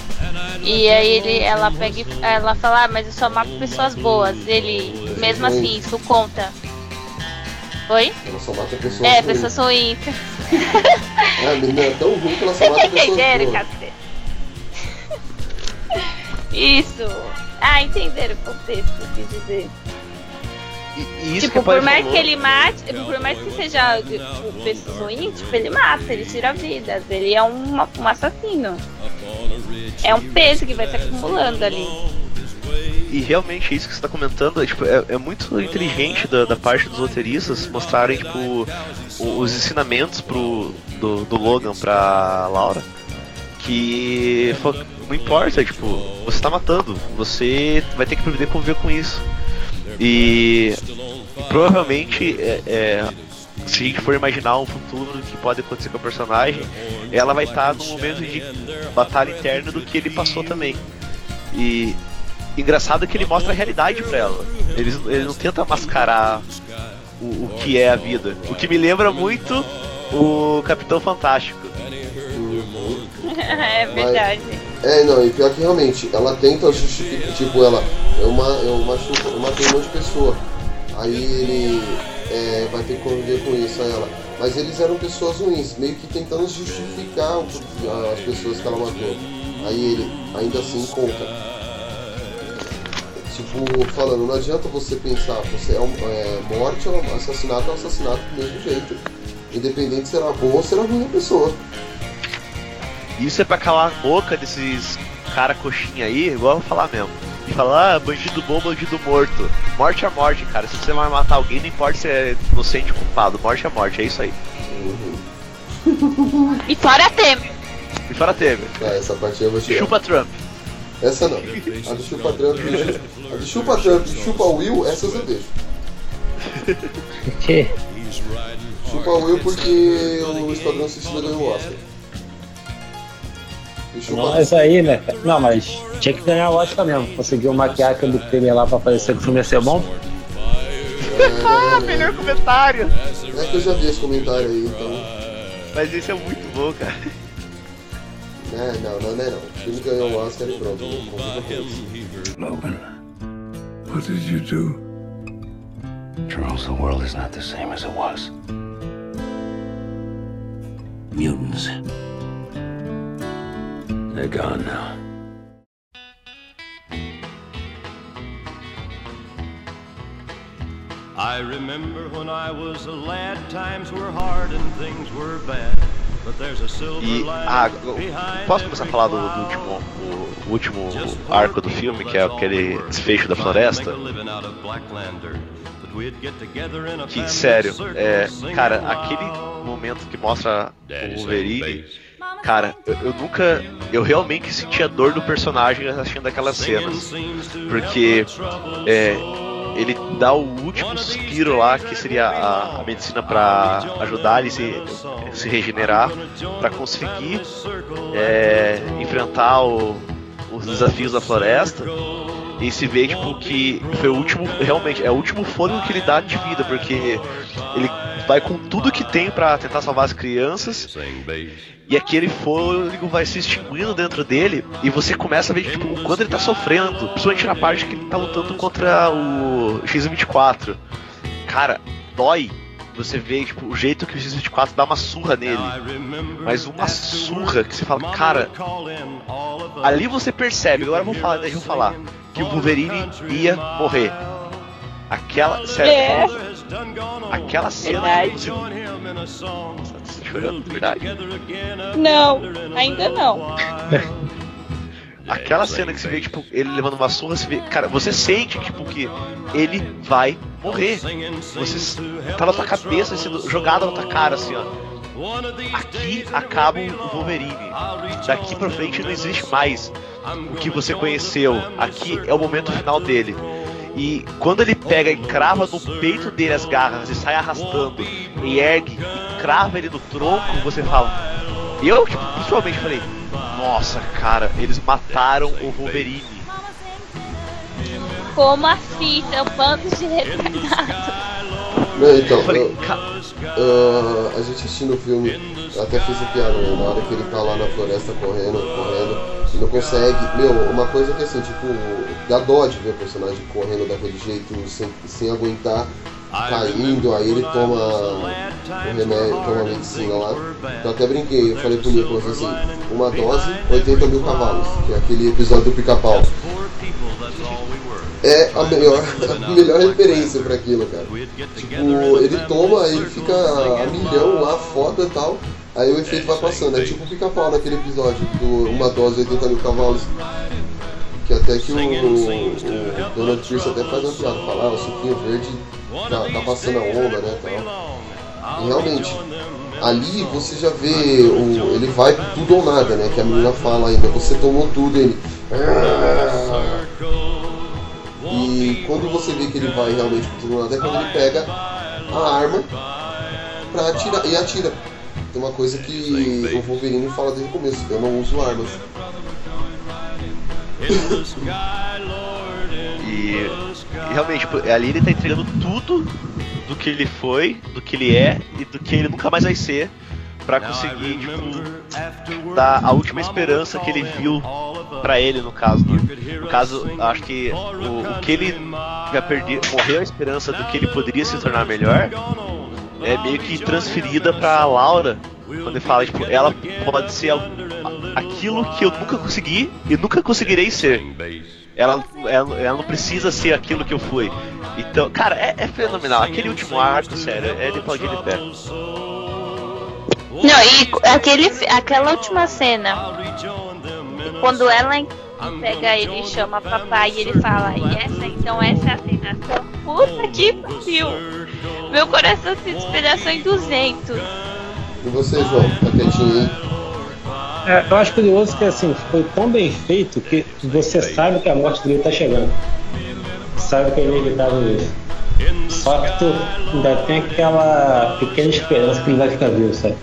Speaker 1: E aí ele, ela pega e ela fala, ah, mas eu só mato pessoas boas. Ele, mesmo assim, isso conta. Oi?
Speaker 3: Ela só mata pessoas
Speaker 1: É,
Speaker 3: ruins.
Speaker 1: pessoas ruins.
Speaker 3: É, a menina é tão ruim que ela só mata pessoas boas.
Speaker 1: cacete? Isso. Ah, entenderam o contexto, eu quis dizer.
Speaker 4: E, e
Speaker 1: tipo, por mais
Speaker 4: falou,
Speaker 1: que ele mate, por mais que seja tipo, pessoas ruins, tipo, ele mata, ele tira vidas, ele é um, um assassino. É um peso que vai se acumulando ali.
Speaker 4: E realmente isso que você está comentando é, tipo, é, é muito inteligente da, da parte dos roteiristas mostrarem tipo, os ensinamentos pro, do, do Logan pra Laura. Que não importa, tipo, você tá matando, você vai ter que aprender a conviver com isso. E, provavelmente é, é, se a gente for imaginar um futuro que pode acontecer com a personagem, ela vai estar num momento de batalha interna do que ele passou também. E engraçado é que ele mostra a realidade pra ela. Ele, ele não tenta mascarar o, o que é a vida. O que me lembra muito o Capitão Fantástico.
Speaker 1: é verdade.
Speaker 3: É, não, e pior que realmente, ela tenta justificar, tipo, ela, eu, ma, eu, machuco, eu matei um monte de pessoa. Aí ele é, vai ter que conviver com isso, aí ela. Mas eles eram pessoas ruins, meio que tentando justificar as pessoas que ela matou. Aí ele ainda assim conta. Tipo, falando, não adianta você pensar, você é, um, é morte ou assassinato é um assassinato do mesmo jeito. Independente se era boa ou se era ruim a pessoa.
Speaker 4: Isso é pra calar a boca desses cara coxinha aí, igual eu vou falar mesmo. E falar, ah, bandido bom, bandido morto. Morte é morte, cara. Se você vai matar alguém, não importa se é inocente ou culpado. Morte é morte, é isso aí.
Speaker 1: E fora Temer.
Speaker 4: E fora teve.
Speaker 3: Ah, essa parte eu vou tirar.
Speaker 4: Chupa Trump.
Speaker 3: Essa não. A do chupa Trump, e a do chupa Trump e chupa Will, essas eu deixo.
Speaker 2: Que?
Speaker 3: Chupa Will porque o Esquadrão Suicida ganhou o Oscar.
Speaker 2: Mas aí, né? Não, mas tinha que ganhar o Oscar mesmo. Conseguiu maquiar aquele Temer lá pra parecer que o filme ia ser bom.
Speaker 4: ah, melhor comentário.
Speaker 3: É que eu já vi esse comentário aí, então.
Speaker 4: Mas isso é muito bom, cara.
Speaker 3: É, não, não, não é não. O filme ganhou o Oscar e pronto.
Speaker 7: Logan, what did you do?
Speaker 11: Charles, the world is not the same as it was. Mutants. They're gone now.
Speaker 14: I remember when I was a lad, times were hard and things were bad. But there's a silver
Speaker 4: E ah, posso começar a falar do, do último, o, último arco do filme, que é aquele desfecho da floresta? Que sério, é, cara, aquele momento que mostra o Wolverine, cara, eu, eu nunca, eu realmente senti a dor do personagem assistindo aquelas cenas, porque é, ele dá o último suspiro lá, que seria a, a medicina pra ajudar ele se, se regenerar, pra conseguir é, enfrentar o- os desafios da floresta. E se vê tipo que foi o último, realmente, é o último fôlego que ele dá de vida, porque ele vai com tudo que tem pra tentar salvar as crianças. E aquele fôlego vai se extinguindo dentro dele e você começa a ver tipo, o quanto ele tá sofrendo, principalmente na parte que ele tá lutando contra o X-24. Cara, dói você vê tipo, o jeito que o X-24 dá uma surra nele. Mas uma surra que você fala, cara, ali você percebe, agora eu vou falar, deixa eu falar, que o Wolverine ia morrer. Aquela, sério,
Speaker 1: É.
Speaker 4: aquela cena
Speaker 1: Verdade.
Speaker 4: que você... Nossa, você chorando, de verdade.
Speaker 1: Não, ainda não.
Speaker 4: Aquela cena que você vê, tipo, ele levando uma surra, você vê, cara, você sente, tipo, que ele vai morrer. Você tá na tua cabeça sendo jogado na tua cara, assim, ó. Aqui acaba o Wolverine. Daqui pra frente não existe mais o que você conheceu. Aqui é o momento final dele. E quando ele pega e crava no peito dele as garras e sai arrastando e ergue e crava ele no tronco, você fala. Eu, tipo, pessoalmente falei, nossa, cara, eles mataram o Wolverine.
Speaker 1: Como assim? São bandos de retardados.
Speaker 3: Não, então,
Speaker 4: Eu falei,
Speaker 3: eu- ah, a gente assistindo o filme, até fiz a piada, né? Na hora que ele tá lá na floresta correndo, correndo, e não consegue. Meu, uma coisa que assim, tipo, dá dó de ver o personagem correndo daquele jeito, sem, sem aguentar, caindo, aí ele toma o remédio, toma a medicina lá. Eu até brinquei, eu falei pro Nicolas assim, uma dose, 80 mil cavalos, que é aquele episódio do pica-pau. É a melhor, a melhor referência pra aquilo, cara. Tipo, ele toma, aí ele fica a milhão lá, foda e tal. Aí o efeito vai passando. É tipo o pica-pau naquele episódio do Uma Dose 80 mil cavalos. Que até que o, o, o Donald Pierce até faz uma piada, fala, ah, o suquinho verde tá, tá passando a onda, né, tal. E realmente, ali você já vê, o, ele vai tudo ou nada, né, que a menina fala ainda, você tomou tudo, ele... E quando você vê que ele vai realmente pro tudo ou nada, é quando ele pega a arma pra atirar. E atira. Tem uma coisa que o Wolverine fala desde o começo, eu não uso armas.
Speaker 4: E, realmente, tipo, ali ele tá entregando tudo do que ele foi, do que ele é e do que ele nunca mais vai ser pra conseguir, tipo, dar a última esperança que ele viu pra ele, no caso, né? No caso, acho que o, o que ele já perdeu, morreu a esperança do que ele poderia se tornar melhor, é meio que transferida pra Laura, quando ele fala, tipo, ela pode ser aquilo que eu nunca consegui e nunca conseguirei ser. Ela, ela, ela não precisa ser aquilo que eu fui. Então, cara, é, é fenomenal. Aquele último arco, sério, é de pau de pé.
Speaker 1: Não, e aquele, aquela última cena, quando ela pega ele e chama papai e ele fala, e essa então essa é a tentação, puta que pariu! Meu coração se despedaçou em 200.
Speaker 3: E você, João? Tá quietinho aí?
Speaker 2: É, eu acho curioso que assim, foi tão bem feito que você sabe que a morte dele tá chegando. Sabe que é inevitável isso. Só que tu ainda tem aquela pequena esperança que ele vai ficar vivo, sabe?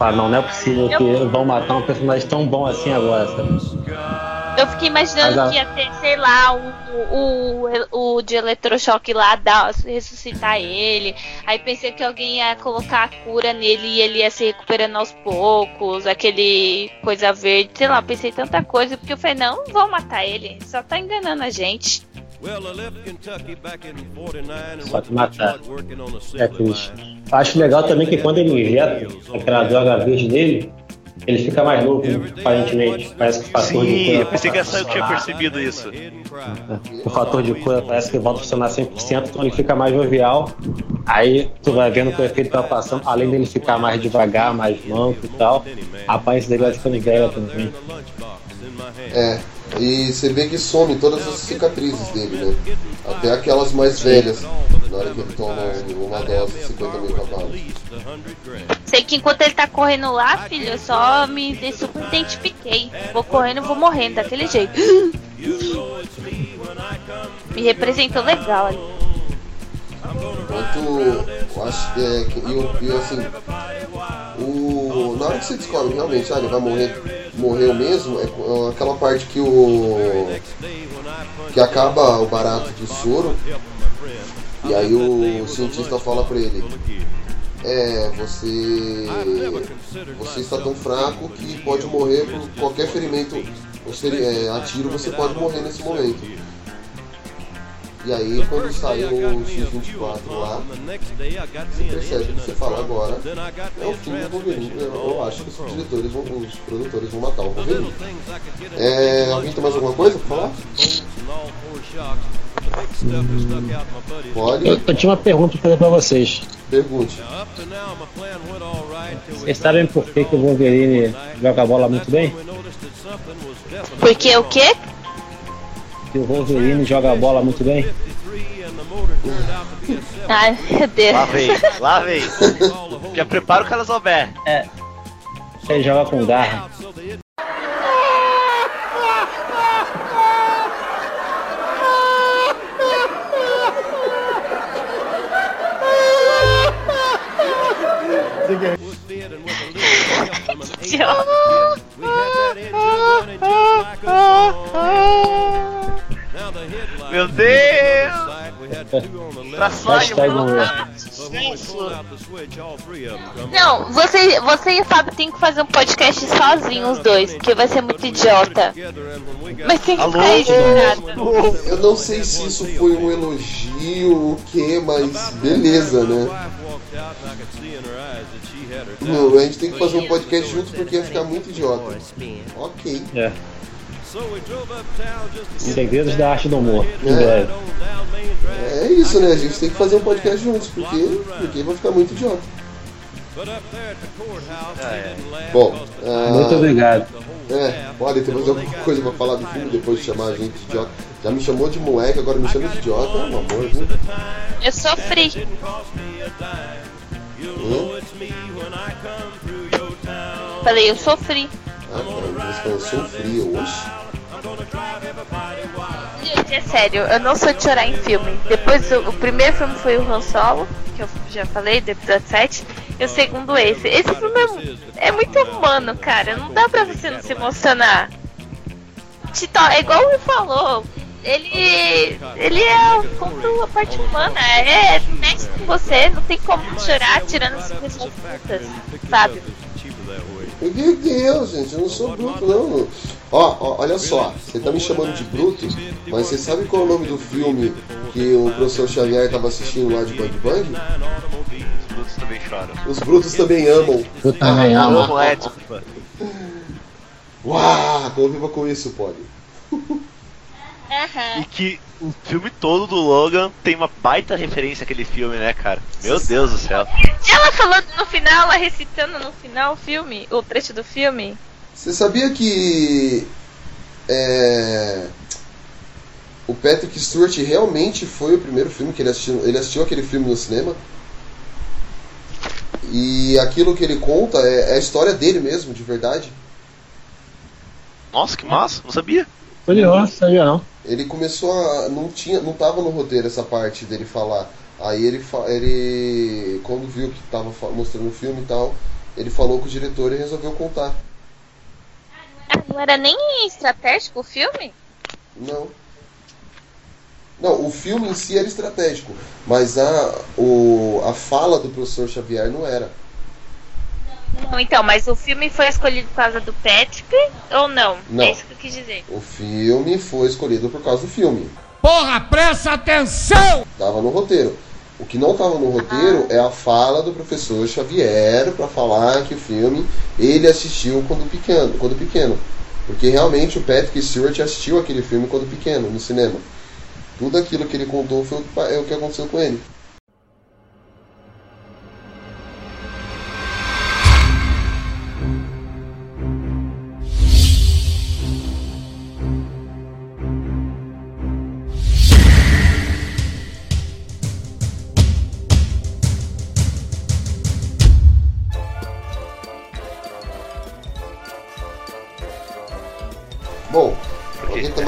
Speaker 2: Ah, não, não é possível que vão matar um personagem tão bom assim agora, sabe?
Speaker 1: Eu fiquei imaginando
Speaker 2: Mas
Speaker 1: que ia ter, sei lá, o, o, o de eletrochoque lá, dar, ressuscitar ele. Aí pensei que alguém ia colocar a cura nele e ele ia se recuperando aos poucos, aquele coisa verde, sei lá, pensei tanta coisa, porque eu falei, não, não vão matar ele, só tá enganando a gente.
Speaker 2: Só que matar. É triste. Acho legal também que quando ele injeta aquela droga verde nele, ele fica mais novo, aparentemente. Parece que o fator de
Speaker 4: Sim,
Speaker 2: cura.
Speaker 4: eu pensei que essa eu tinha percebido isso.
Speaker 2: O fator de cura parece que volta a funcionar 100%, então ele fica mais jovial. Aí tu vai vendo que o efeito tá passando, além dele ficar mais devagar, mais manco e tal, a aparência dele vai ficando velha também.
Speaker 3: É, e você vê que some todas as cicatrizes dele, né? Até aquelas mais velhas, na hora que ele toma uma dose de 50 mil cavalos.
Speaker 1: Sei que enquanto ele tá correndo lá, filho, eu só me de- super identifiquei. Vou correndo e vou morrendo daquele jeito. Me representou legal ali.
Speaker 3: Quanto eu acho que é que e, e assim, o na hora que você descobre realmente, ah, ele vai morrer, morreu mesmo, é com- aquela parte que o que acaba o barato de soro e aí o cientista fala pra ele, é, você você está tão fraco que pode morrer por qualquer ferimento, feri- é, a tiro você pode morrer nesse momento. E aí quando sai o X24 lá, você percebe que você fala agora é o fim do Wolverine. Eu, eu acho que os diretores vão, os produtores vão matar o Wolverine. É, alguém tem mais alguma coisa pra falar? Pode?
Speaker 2: Eu, eu tinha uma pergunta pra fazer pra vocês.
Speaker 3: Pergunte.
Speaker 2: Vocês sabem por que, que o Wolverine joga bola muito bem?
Speaker 1: Porque o quê?
Speaker 2: Que o Wolverine joga bola muito bem?
Speaker 1: Ai, meu Deus.
Speaker 4: Lá vem, lá vem. Já prepara o Calazobé.
Speaker 2: É. Ele joga com garra.
Speaker 4: Meu Deus! Pra
Speaker 2: Hashtag não é.
Speaker 1: Não, você, você e o Fábio tem que fazer um podcast sozinhos os dois, porque vai ser muito idiota. Mas tem que ficar editado.
Speaker 3: Eu não sei se isso foi um elogio ou o que, mas beleza, né? Não, a gente tem que fazer um podcast junto porque ia ficar muito idiota. Ok.
Speaker 2: É. Segredos da arte do humor. Em
Speaker 3: É.
Speaker 2: breve.
Speaker 3: É isso, né? A gente tem que fazer um podcast juntos, porque, porque vai ficar muito idiota. Bom, ah,
Speaker 2: Muito obrigado.
Speaker 3: É, podem ter mais alguma coisa pra falar do filme depois de chamar a gente de idiota. Já me chamou de moleque, agora me chama de idiota, é um amor, viu?
Speaker 1: Eu sofri.
Speaker 3: Hum?
Speaker 1: Falei, eu sofri.
Speaker 3: Sou frio, oxe.
Speaker 1: Gente, é sério, eu não sou de chorar em filme. Depois, o, o primeiro filme foi o Han Solo, que eu já falei, do episódio 7. E o segundo esse. Esse filme é, é muito humano, cara. Não dá pra você não se emocionar. Te to- é igual ele falou. Ele. Ele é o conto a parte humana. É, mexe com você, não tem como chorar tirando as pessoas putas, sabe?
Speaker 3: Meu Deus, gente, eu não sou bruto, não. Ó, ó, olha só, você tá me chamando de bruto, mas você sabe qual é o nome do filme que o professor Xavier tava assistindo lá de Bang Bang?
Speaker 4: Os brutos também choram.
Speaker 3: Os brutos também amam.
Speaker 2: Eu também amo.
Speaker 4: Amo, é, desculpa.
Speaker 3: Uau, conviva com isso, pode.
Speaker 4: E que o filme todo do Logan tem uma baita referência àquele filme, né, cara? Meu Deus do céu.
Speaker 1: Ela falou no final, ela recitando no final o filme, o trecho do filme.
Speaker 3: Você sabia que é, o Patrick Stewart realmente foi o primeiro filme que ele assistiu? Ele assistiu aquele filme no cinema? E aquilo que ele conta é, é a história dele mesmo, de verdade.
Speaker 4: Nossa, que massa, não sabia.
Speaker 2: Curioso, sabia não.
Speaker 3: Ele começou a. não tinha. não tava no roteiro essa parte dele falar. Aí ele ele. quando viu que tava fa- mostrando o filme e tal, ele falou com o diretor e resolveu contar.
Speaker 1: Ah, não era nem estratégico o filme?
Speaker 3: Não. Não, o filme em si era estratégico, mas a, o, a fala do professor Xavier não era.
Speaker 1: Não, então, mas o filme foi escolhido por causa do Patrick ou não?
Speaker 3: Não.
Speaker 1: É isso que eu quis dizer.
Speaker 3: O filme foi escolhido por causa do filme.
Speaker 8: Porra, presta atenção!
Speaker 3: Tava no roteiro. O que não tava no roteiro é a fala do professor Xavier para falar que o filme ele assistiu quando pequeno, quando pequeno. Porque realmente o Patrick Stewart assistiu aquele filme quando pequeno, no cinema. Tudo aquilo que ele contou foi o que é o que aconteceu com ele.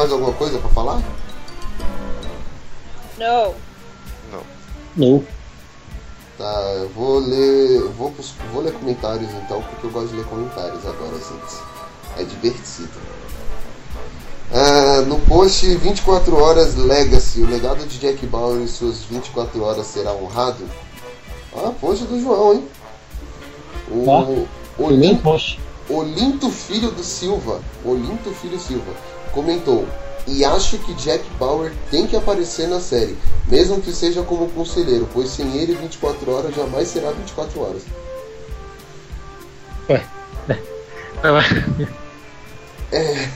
Speaker 3: Mais alguma coisa para falar?
Speaker 1: Não.
Speaker 2: Não.
Speaker 3: Tá, eu vou ler. Vou, vou ler comentários então, porque eu gosto de ler comentários agora, gente. É divertido. Ah, no post 24 horas Legacy, o legado de Jack Bauer em suas 24 horas será honrado? Ah, post do João, hein? O,
Speaker 2: Ó,
Speaker 3: o,
Speaker 2: Primeiro
Speaker 3: Olim-
Speaker 2: post.
Speaker 3: Olinto Filho do Silva, Olinto Filho Silva, comentou: E acho que Jack Bauer tem que aparecer na série, mesmo que seja como conselheiro, pois sem ele 24 horas jamais será 24 horas.
Speaker 2: Ué.
Speaker 3: É.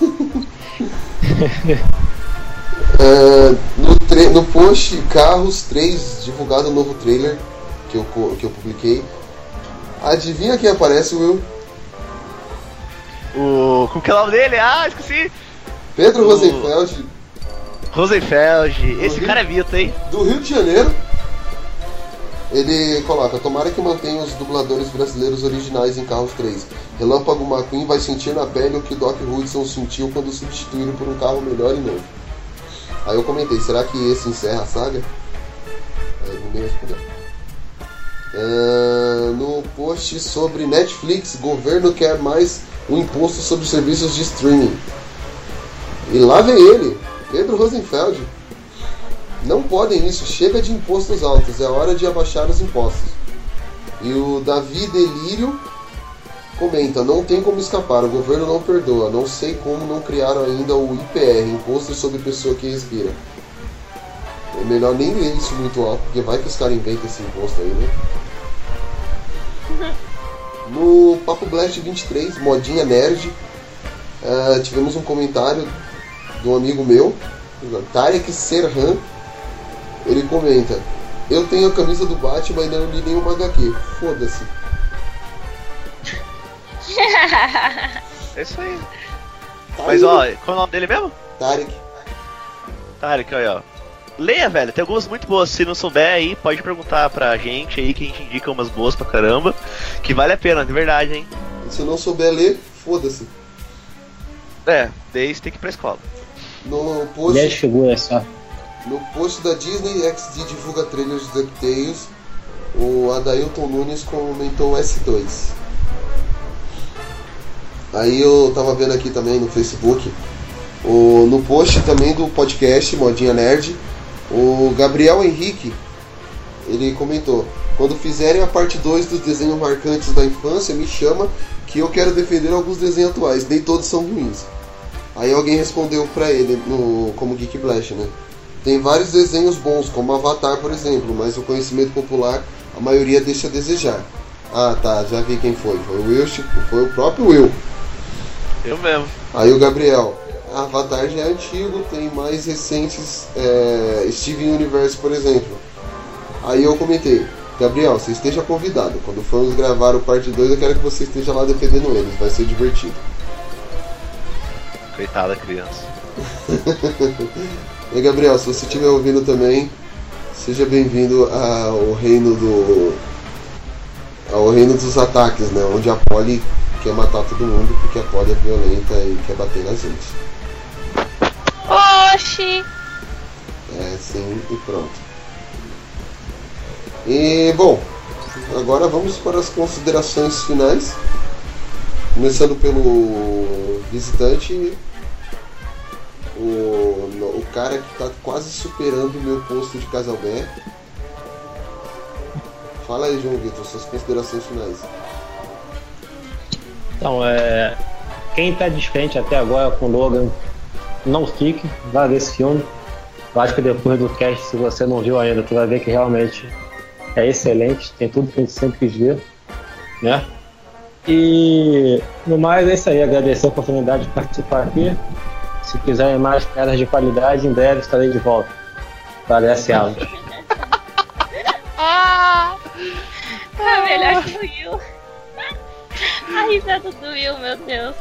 Speaker 3: Ah, no, no post Carros 3, divulgado o novo trailer que eu, que eu publiquei. Adivinha quem aparece, Will?
Speaker 4: O. Como que é o nome dele? Ah, esqueci!
Speaker 3: Pedro
Speaker 4: O-
Speaker 3: Rosenfeld,
Speaker 4: Rosenfeld. Esse
Speaker 3: Rio-
Speaker 4: cara é mito, hein?
Speaker 3: do Rio de Janeiro. Ele coloca: Tomara que mantenha os dubladores brasileiros originais em Carros 3. Relâmpago McQueen vai sentir na pele o que Doc Hudson sentiu quando substituído por um carro melhor e novo. Aí eu comentei: será que esse encerra a saga? Aí me respondeu. Ah, no post sobre Netflix, governo quer mais um imposto sobre serviços de streaming. E lá vem ele, Pedro Rosenfeld. Não podem isso, chega de impostos altos, é hora de abaixar os impostos. E o Davi Delírio comenta: não tem como escapar, o governo não perdoa, não sei como não criaram ainda o IPR, Imposto sobre Pessoa que Respira. É melhor nem ler isso muito alto, porque vai que os caras inventam esse imposto aí, né? No Papo Blast 23, modinha nerd, ah, tivemos um comentário de um amigo meu, Tarek Serhan. Ele comenta: Eu tenho a camisa do Batman e não li nenhuma HQ. Foda-se.
Speaker 4: É isso aí. Mas ó, qual é o nome dele mesmo?
Speaker 3: Tarek.
Speaker 4: Tarek, aí ó. Leia, velho, tem algumas muito boas. Se não souber aí, pode perguntar pra gente aí que a gente indica umas boas pra caramba. Que vale a pena, de verdade, hein?
Speaker 3: Se não souber ler, foda-se.
Speaker 4: É, daí você tem que ir pra escola.
Speaker 3: No post,
Speaker 2: 10 figuras só.
Speaker 3: no post da Disney XD divulga trailers de DuckTales, o Adailton Nunes comentou o S2. Aí eu tava vendo aqui também no Facebook, o, no post também do podcast Modinha Nerd, o Gabriel Henrique, ele comentou, quando fizerem a parte 2 dos desenhos marcantes da infância, me chama que eu quero defender alguns desenhos atuais, nem todos são ruins. Aí alguém respondeu pra ele no como Geek Blast, né? Tem vários desenhos bons, como Avatar, por exemplo, mas o conhecimento popular, a maioria deixa a desejar. Ah, tá, já vi quem foi. Foi o Will, foi o próprio Will.
Speaker 4: Eu mesmo.
Speaker 3: Aí o Gabriel, Avatar já é antigo, tem mais recentes, é, Steven Universe, por exemplo. Aí eu comentei, Gabriel, você esteja convidado. Quando formos gravar o parte 2, eu quero que você esteja lá defendendo eles, vai ser divertido.
Speaker 4: Coitada criança.
Speaker 3: e Gabriel, se você estiver ouvindo também, seja bem-vindo ao reino do. ao reino dos ataques, né? Onde a Polly quer matar todo mundo porque a Polly é violenta e quer bater na gente.
Speaker 1: Oxi!
Speaker 3: É, sim, e pronto. E, bom, agora vamos para as considerações finais. Começando pelo visitante, o, o cara que está quase superando o meu posto de Casalbé. Fala aí, João Vitor, suas considerações finais.
Speaker 2: Então, é. Quem tá descrente até agora com o Logan, não fique, vai ver esse filme. Eu acho que depois do cast, se você não viu ainda, tu vai ver que realmente é excelente, tem tudo que a gente sempre quis ver, né? E no mais é isso aí, agradecer a oportunidade de participar aqui. Se quiserem mais piadas de qualidade, em breve estarei de volta. Parece áudio.
Speaker 1: Ah! É melhor que o Will. A risada do Will, meu Deus.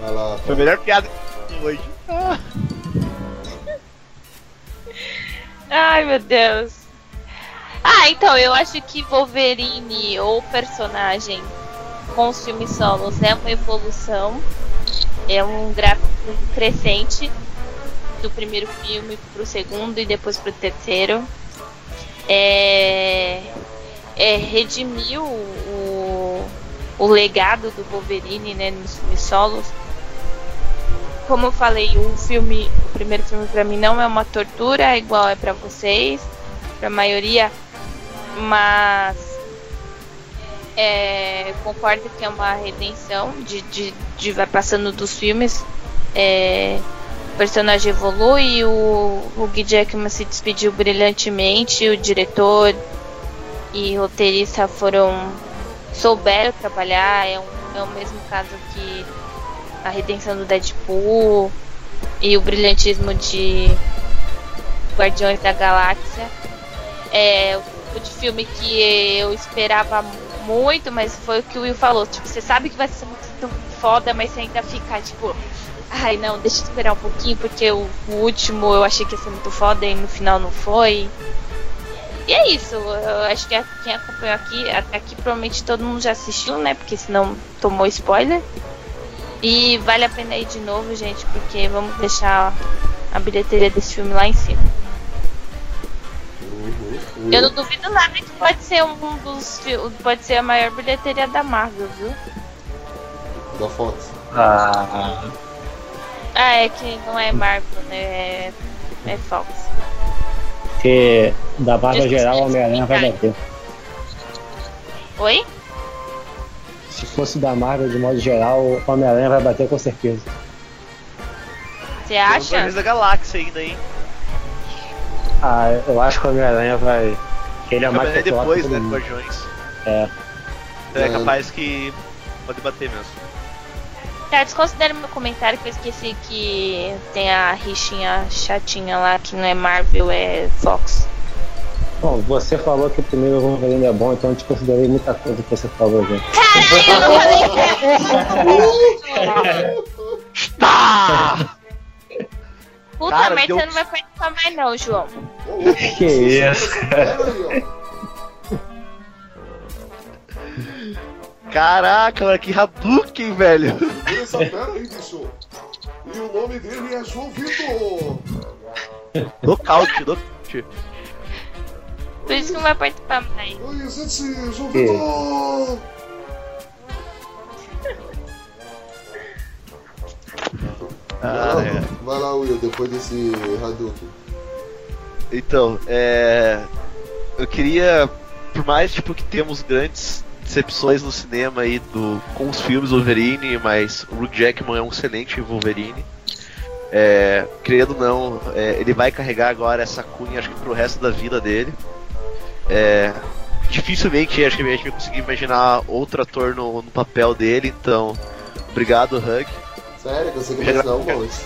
Speaker 3: Vai lá.
Speaker 4: Foi a melhor piada de hoje.
Speaker 1: Ai, meu Deus. Ah, então, eu acho que Wolverine, ou personagem com os filmes solos, é uma evolução. É um gráfico crescente do primeiro filme pro segundo e depois pro terceiro. É, é redimiu o, o legado do Wolverine né, nos filmes solos. Como eu falei, o filme, o primeiro filme pra mim não é uma tortura, igual é pra vocês, pra maioria, mas é, concordo que é uma redenção de, de, de vai passando dos filmes. É, o personagem evolui, o, o Jackman se despediu brilhantemente, o diretor e roteirista foram souberam trabalhar, é, um, é o mesmo caso que a redenção do Deadpool e o brilhantismo de Guardiões da Galáxia. É o tipo de filme que eu esperava muito, mas foi o que o Will falou. Tipo, você sabe que vai ser muito foda, mas você ainda fica tipo. Ai não, deixa eu esperar um pouquinho, porque o, o último eu achei que ia ser muito foda e no final não foi. E é isso, eu acho que quem acompanhou aqui, até aqui provavelmente todo mundo já assistiu, né? Porque senão tomou spoiler. E vale a pena ir de novo, gente, porque vamos deixar a bilheteria desse filme lá em cima.
Speaker 3: Uhum.
Speaker 1: Eu não duvido nada que pode ser um dos pode ser a maior bilheteria da Marvel, viu?
Speaker 3: Da Fox.
Speaker 2: Ah,
Speaker 1: Ah, é que não é Marvel, né? É, é Fox.
Speaker 2: porque da Marvel geral, Homem-Aranha vai bater.
Speaker 1: Oi?
Speaker 2: Se fosse da Marvel de modo geral, o Homem-Aranha vai bater com certeza.
Speaker 1: Você
Speaker 4: Tem os
Speaker 1: acha?
Speaker 4: Guardiões da Galáxia ainda, hein?
Speaker 2: Ah, eu acho que o Homem-Aranha vai. Ele é mais
Speaker 4: depois, né. Guardiões.
Speaker 2: É.
Speaker 4: Então é capaz que pode bater mesmo.
Speaker 1: Tá, desconsidera meu comentário que eu esqueci que tem a rixinha chatinha lá que não é Marvel, é Fox.
Speaker 2: Bom, você falou que o primeiro Wolverine é bom, então eu te considerei muita coisa que você falou, gente.
Speaker 4: Tá!
Speaker 1: Puta,
Speaker 4: Cara,
Speaker 1: mas você não vai participar mais não, João.
Speaker 2: Que isso, cara.
Speaker 4: Caraca, mano, que Hadouken, velho.
Speaker 3: Pera aí, bicho. E o nome dele é João Vitor.
Speaker 4: Nocaute, nocaute.
Speaker 1: Por isso que não vai participar mais.
Speaker 3: Oi, gente, João
Speaker 2: Que?
Speaker 3: Vitor.
Speaker 4: Ah,
Speaker 3: vai,
Speaker 4: é.
Speaker 3: lá, vai lá, Will, depois desse Hadouken.
Speaker 4: Então, é. Eu queria. Por mais tipo que temos grandes decepções no cinema aí do, com os filmes Wolverine, mas o Hugh Jackman é um excelente Wolverine. É, querendo ou não, é, ele vai carregar agora essa cunha acho que pro resto da vida dele. É, dificilmente acho que a gente vai conseguir imaginar outro ator no, no papel dele, então obrigado Hug.
Speaker 3: Sério, eu consigo imaginar um monte.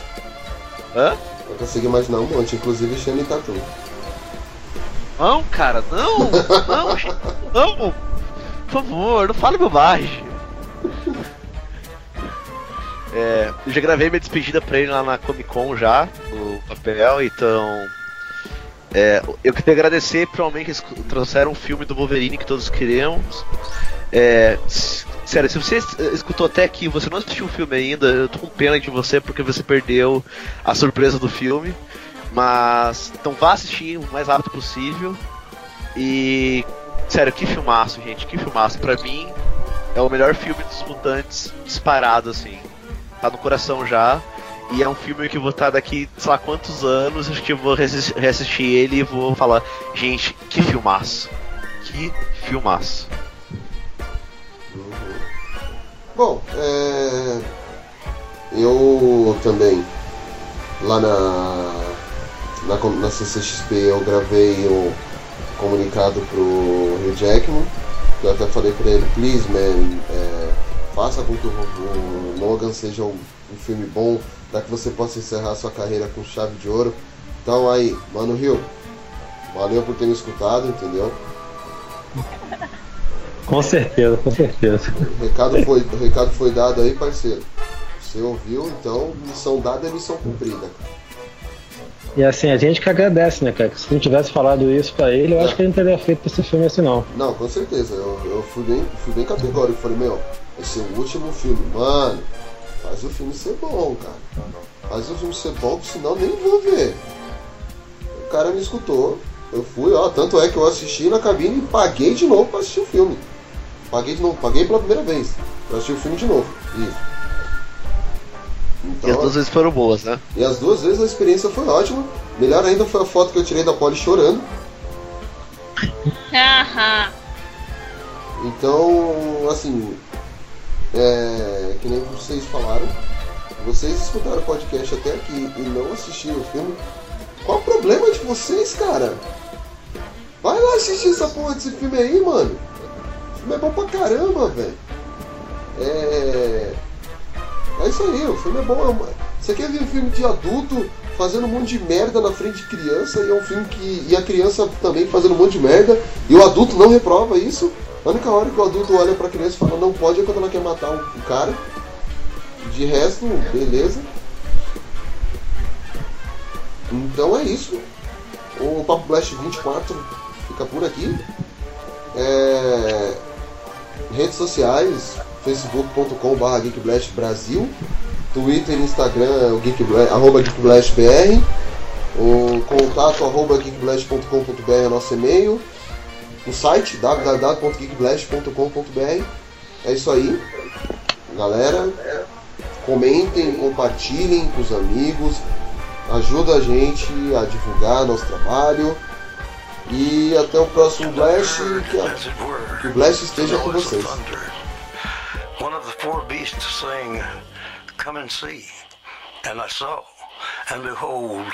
Speaker 4: Hã?
Speaker 3: Eu consigo imaginar um monte, inclusive Shane Tatum.
Speaker 4: Não, cara, não! Não, não! Por favor, não fale bobagem. É, eu já gravei minha despedida pra ele lá na Comic Con já, no papel, então. É, eu queria agradecer principalmente que eles trouxeram um filme do Wolverine que todos queremos. É, sério, se você es- escutou até aqui você não assistiu o filme ainda, eu tô com pena de você porque você perdeu a surpresa do filme. Mas então vá assistir o mais rápido possível. E sério, que filmaço, gente, que filmaço. Pra mim é o melhor filme dos mutantes disparado assim. Tá no coração já. E é um filme que eu vou estar daqui, sei lá quantos anos, acho que eu vou reassis- reassistir ele e vou falar, gente, que filmaço. Que filmaço.
Speaker 3: Bom, é... eu também lá na na, na CCXP eu gravei um comunicado pro Hugh Jackman. Eu até falei pra ele, please man, é, faça com que o, o Logan seja um, um filme bom, para que você possa encerrar sua carreira com chave de ouro. Então aí, mano Rio, valeu por ter me escutado, entendeu?
Speaker 2: Com certeza, com certeza.
Speaker 3: O recado foi, o recado foi dado aí, parceiro. Você ouviu, então missão dada é missão cumprida.
Speaker 2: E assim, a gente que agradece, né, cara? Se não tivesse falado isso pra ele, eu acho que ele não teria feito esse filme assim, não.
Speaker 3: Não, com certeza. Eu, eu fui, bem, fui bem categórico. Falei, meu, esse é o último filme. Mano, faz o filme ser bom, cara. Faz o filme ser bom, senão nem vou ver. O cara me escutou. Eu fui, ó. Tanto é que eu assisti na cabine e paguei de novo pra assistir o filme. Paguei de novo, paguei pela primeira vez. Pra assistir o filme de novo. Isso.
Speaker 4: E as duas vezes foram boas, né?
Speaker 3: E as duas vezes a experiência foi ótima. Melhor ainda foi a foto que eu tirei da Polly chorando. Então, assim, é, que nem vocês falaram, vocês escutaram o podcast até aqui e não assistiram o filme, qual o problema de vocês, cara? Vai lá assistir essa porra desse filme aí, mano. O filme é bom pra caramba, velho. É. É isso aí, o filme é bom. é Você quer ver um filme de adulto fazendo um monte de merda na frente de criança e é um filme que. E a criança também fazendo um monte de merda e o adulto não reprova isso? A única hora que o adulto olha pra criança e fala não pode é quando ela quer matar o o cara. De resto, beleza. Então é isso. O Papo Blast 24 fica por aqui. É, Redes sociais, facebook.com.br Geekblast Brasil, Twitter e Instagram, Geekblast, GeekblastBR, o contato arroba geekblast.com.br é nosso e-mail, o site www.geekblast.com.br. É isso aí, galera. Comentem, compartilhem com os amigos, ajuda a gente a divulgar nosso trabalho. E até o próximo Blast. Que, a- que o Blast esteja com vocês.
Speaker 11: One of the four beasts saying, Come and see. And I saw, and behold,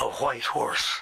Speaker 11: a white horse.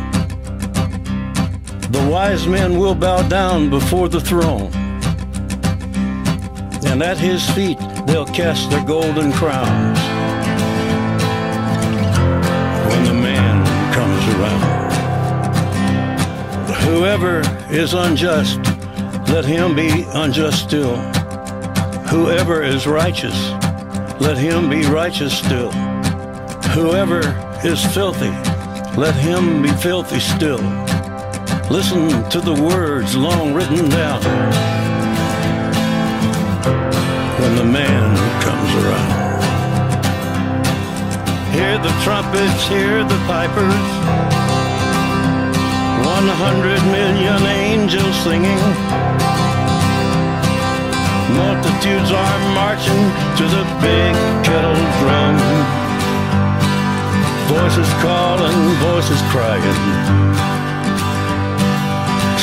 Speaker 13: The wise men will bow down before the throne. And at his feet they'll cast their golden crowns. When the man comes around. Whoever is unjust, let him be unjust still. Whoever is righteous, let him be righteous still. Whoever is filthy, let him be filthy still. Listen to the words long written down when the man comes around. Hear the trumpets, hear the pipers. One hundred million angels singing. Multitudes are marching to the big kettle drum. Voices calling, voices crying.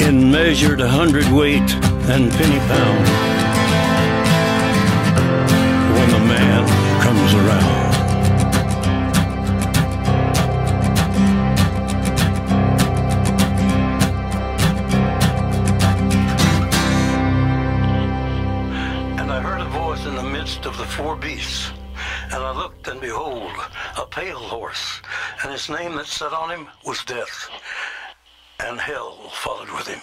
Speaker 13: In measured hundredweight and penny pound. When the man comes around.
Speaker 11: And I heard a voice in the midst of the four beasts. And I looked, and behold, a pale horse, and his name that sat on him was Death, and hell followed with him.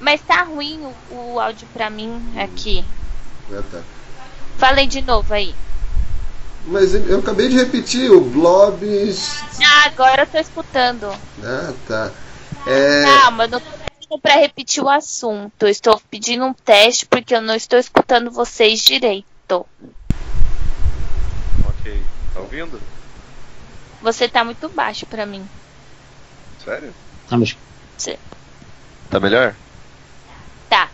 Speaker 1: Mas tá ruim o, o áudio pra mim aqui.
Speaker 3: Tá.
Speaker 1: Falei de novo aí.
Speaker 3: Mas eu acabei de repetir, o Blob.
Speaker 1: Ah, agora eu tô escutando.
Speaker 3: Ah, tá. É...
Speaker 1: Calma, eu não tô pedindo pra repetir o assunto. Eu estou pedindo um teste porque eu não estou escutando vocês direito.
Speaker 4: Ok. Tá ouvindo?
Speaker 1: Você tá muito baixo pra mim.
Speaker 4: Sério?
Speaker 1: Cê-
Speaker 4: Tá melhor?
Speaker 1: Tá.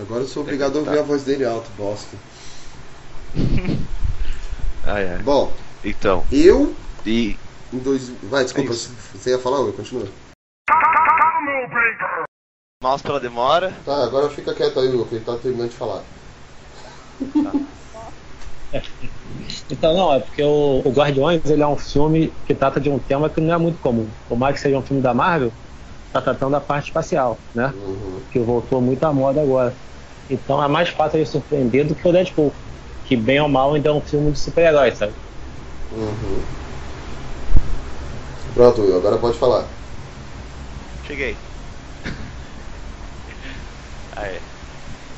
Speaker 3: Agora eu sou obrigado a ouvir a voz dele alto, bosta.
Speaker 4: Ah, é.
Speaker 3: Bom,
Speaker 4: Então.
Speaker 3: eu.
Speaker 4: E.
Speaker 3: Em dois... Vai, desculpa,
Speaker 4: É
Speaker 3: você ia falar? Eu continuo.
Speaker 4: Mouse pela demora.
Speaker 3: Tá, agora fica quieto aí, Will, que ele tá terminando de falar.
Speaker 2: Então, não, é porque o, o Guardiões ele é um filme que trata de um tema que não é muito comum. Por mais que seja um filme da Marvel, tá tratando da parte espacial, né? Que voltou muito à moda agora. Então é mais fácil de surpreender do que o Deadpool, que bem ou mal ainda é um filme de super-herói, sabe?
Speaker 3: Uhum. Pronto, Will, agora pode falar.
Speaker 4: Cheguei. É.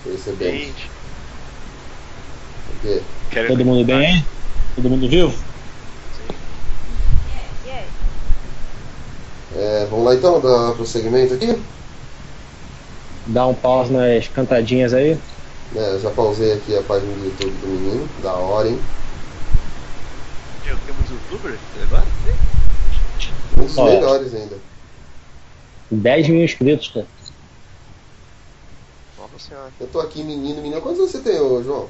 Speaker 3: Percebemos.
Speaker 4: Gente,
Speaker 3: O quê?
Speaker 4: quero
Speaker 2: Todo mundo bem aí? Todo mundo vivo?
Speaker 3: É, vamos lá então, dar prosseguimento aqui?
Speaker 2: Dá um pause nas cantadinhas aí.
Speaker 3: É, já pausei aqui a página do YouTube do menino. Da hora, hein?
Speaker 4: Diego, temos youtuber agora?
Speaker 3: Um dos
Speaker 2: Ó.
Speaker 3: melhores ainda.
Speaker 2: 10 mil inscritos, cara.
Speaker 4: Nossa senhora.
Speaker 3: Eu tô aqui, menino, menino. Quantos anos você tem, ô, João?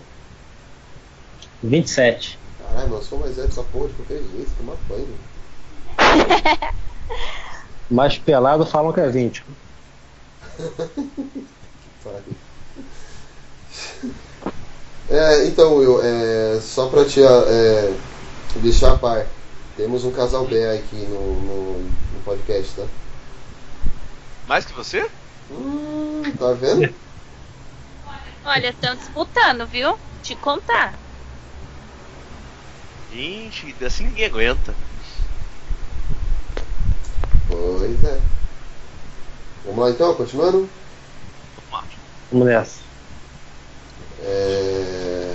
Speaker 2: 27.
Speaker 3: Caralho, mano, eu sou mais velho dessa porra de qualquer jeito, tomar banho.
Speaker 2: Mais pelado falam que é 20.
Speaker 3: Pariu. É, então, Will, é, só pra te é, deixar a par, temos um casal B aqui no, no, no podcast, tá?
Speaker 4: Mais que você?
Speaker 3: Hum, tá vendo?
Speaker 1: Olha, estão disputando, viu? Te contar.
Speaker 4: Gente, assim ninguém aguenta.
Speaker 3: Pois é. Vamos lá então, continuando?
Speaker 2: Vamos nessa.
Speaker 3: 呃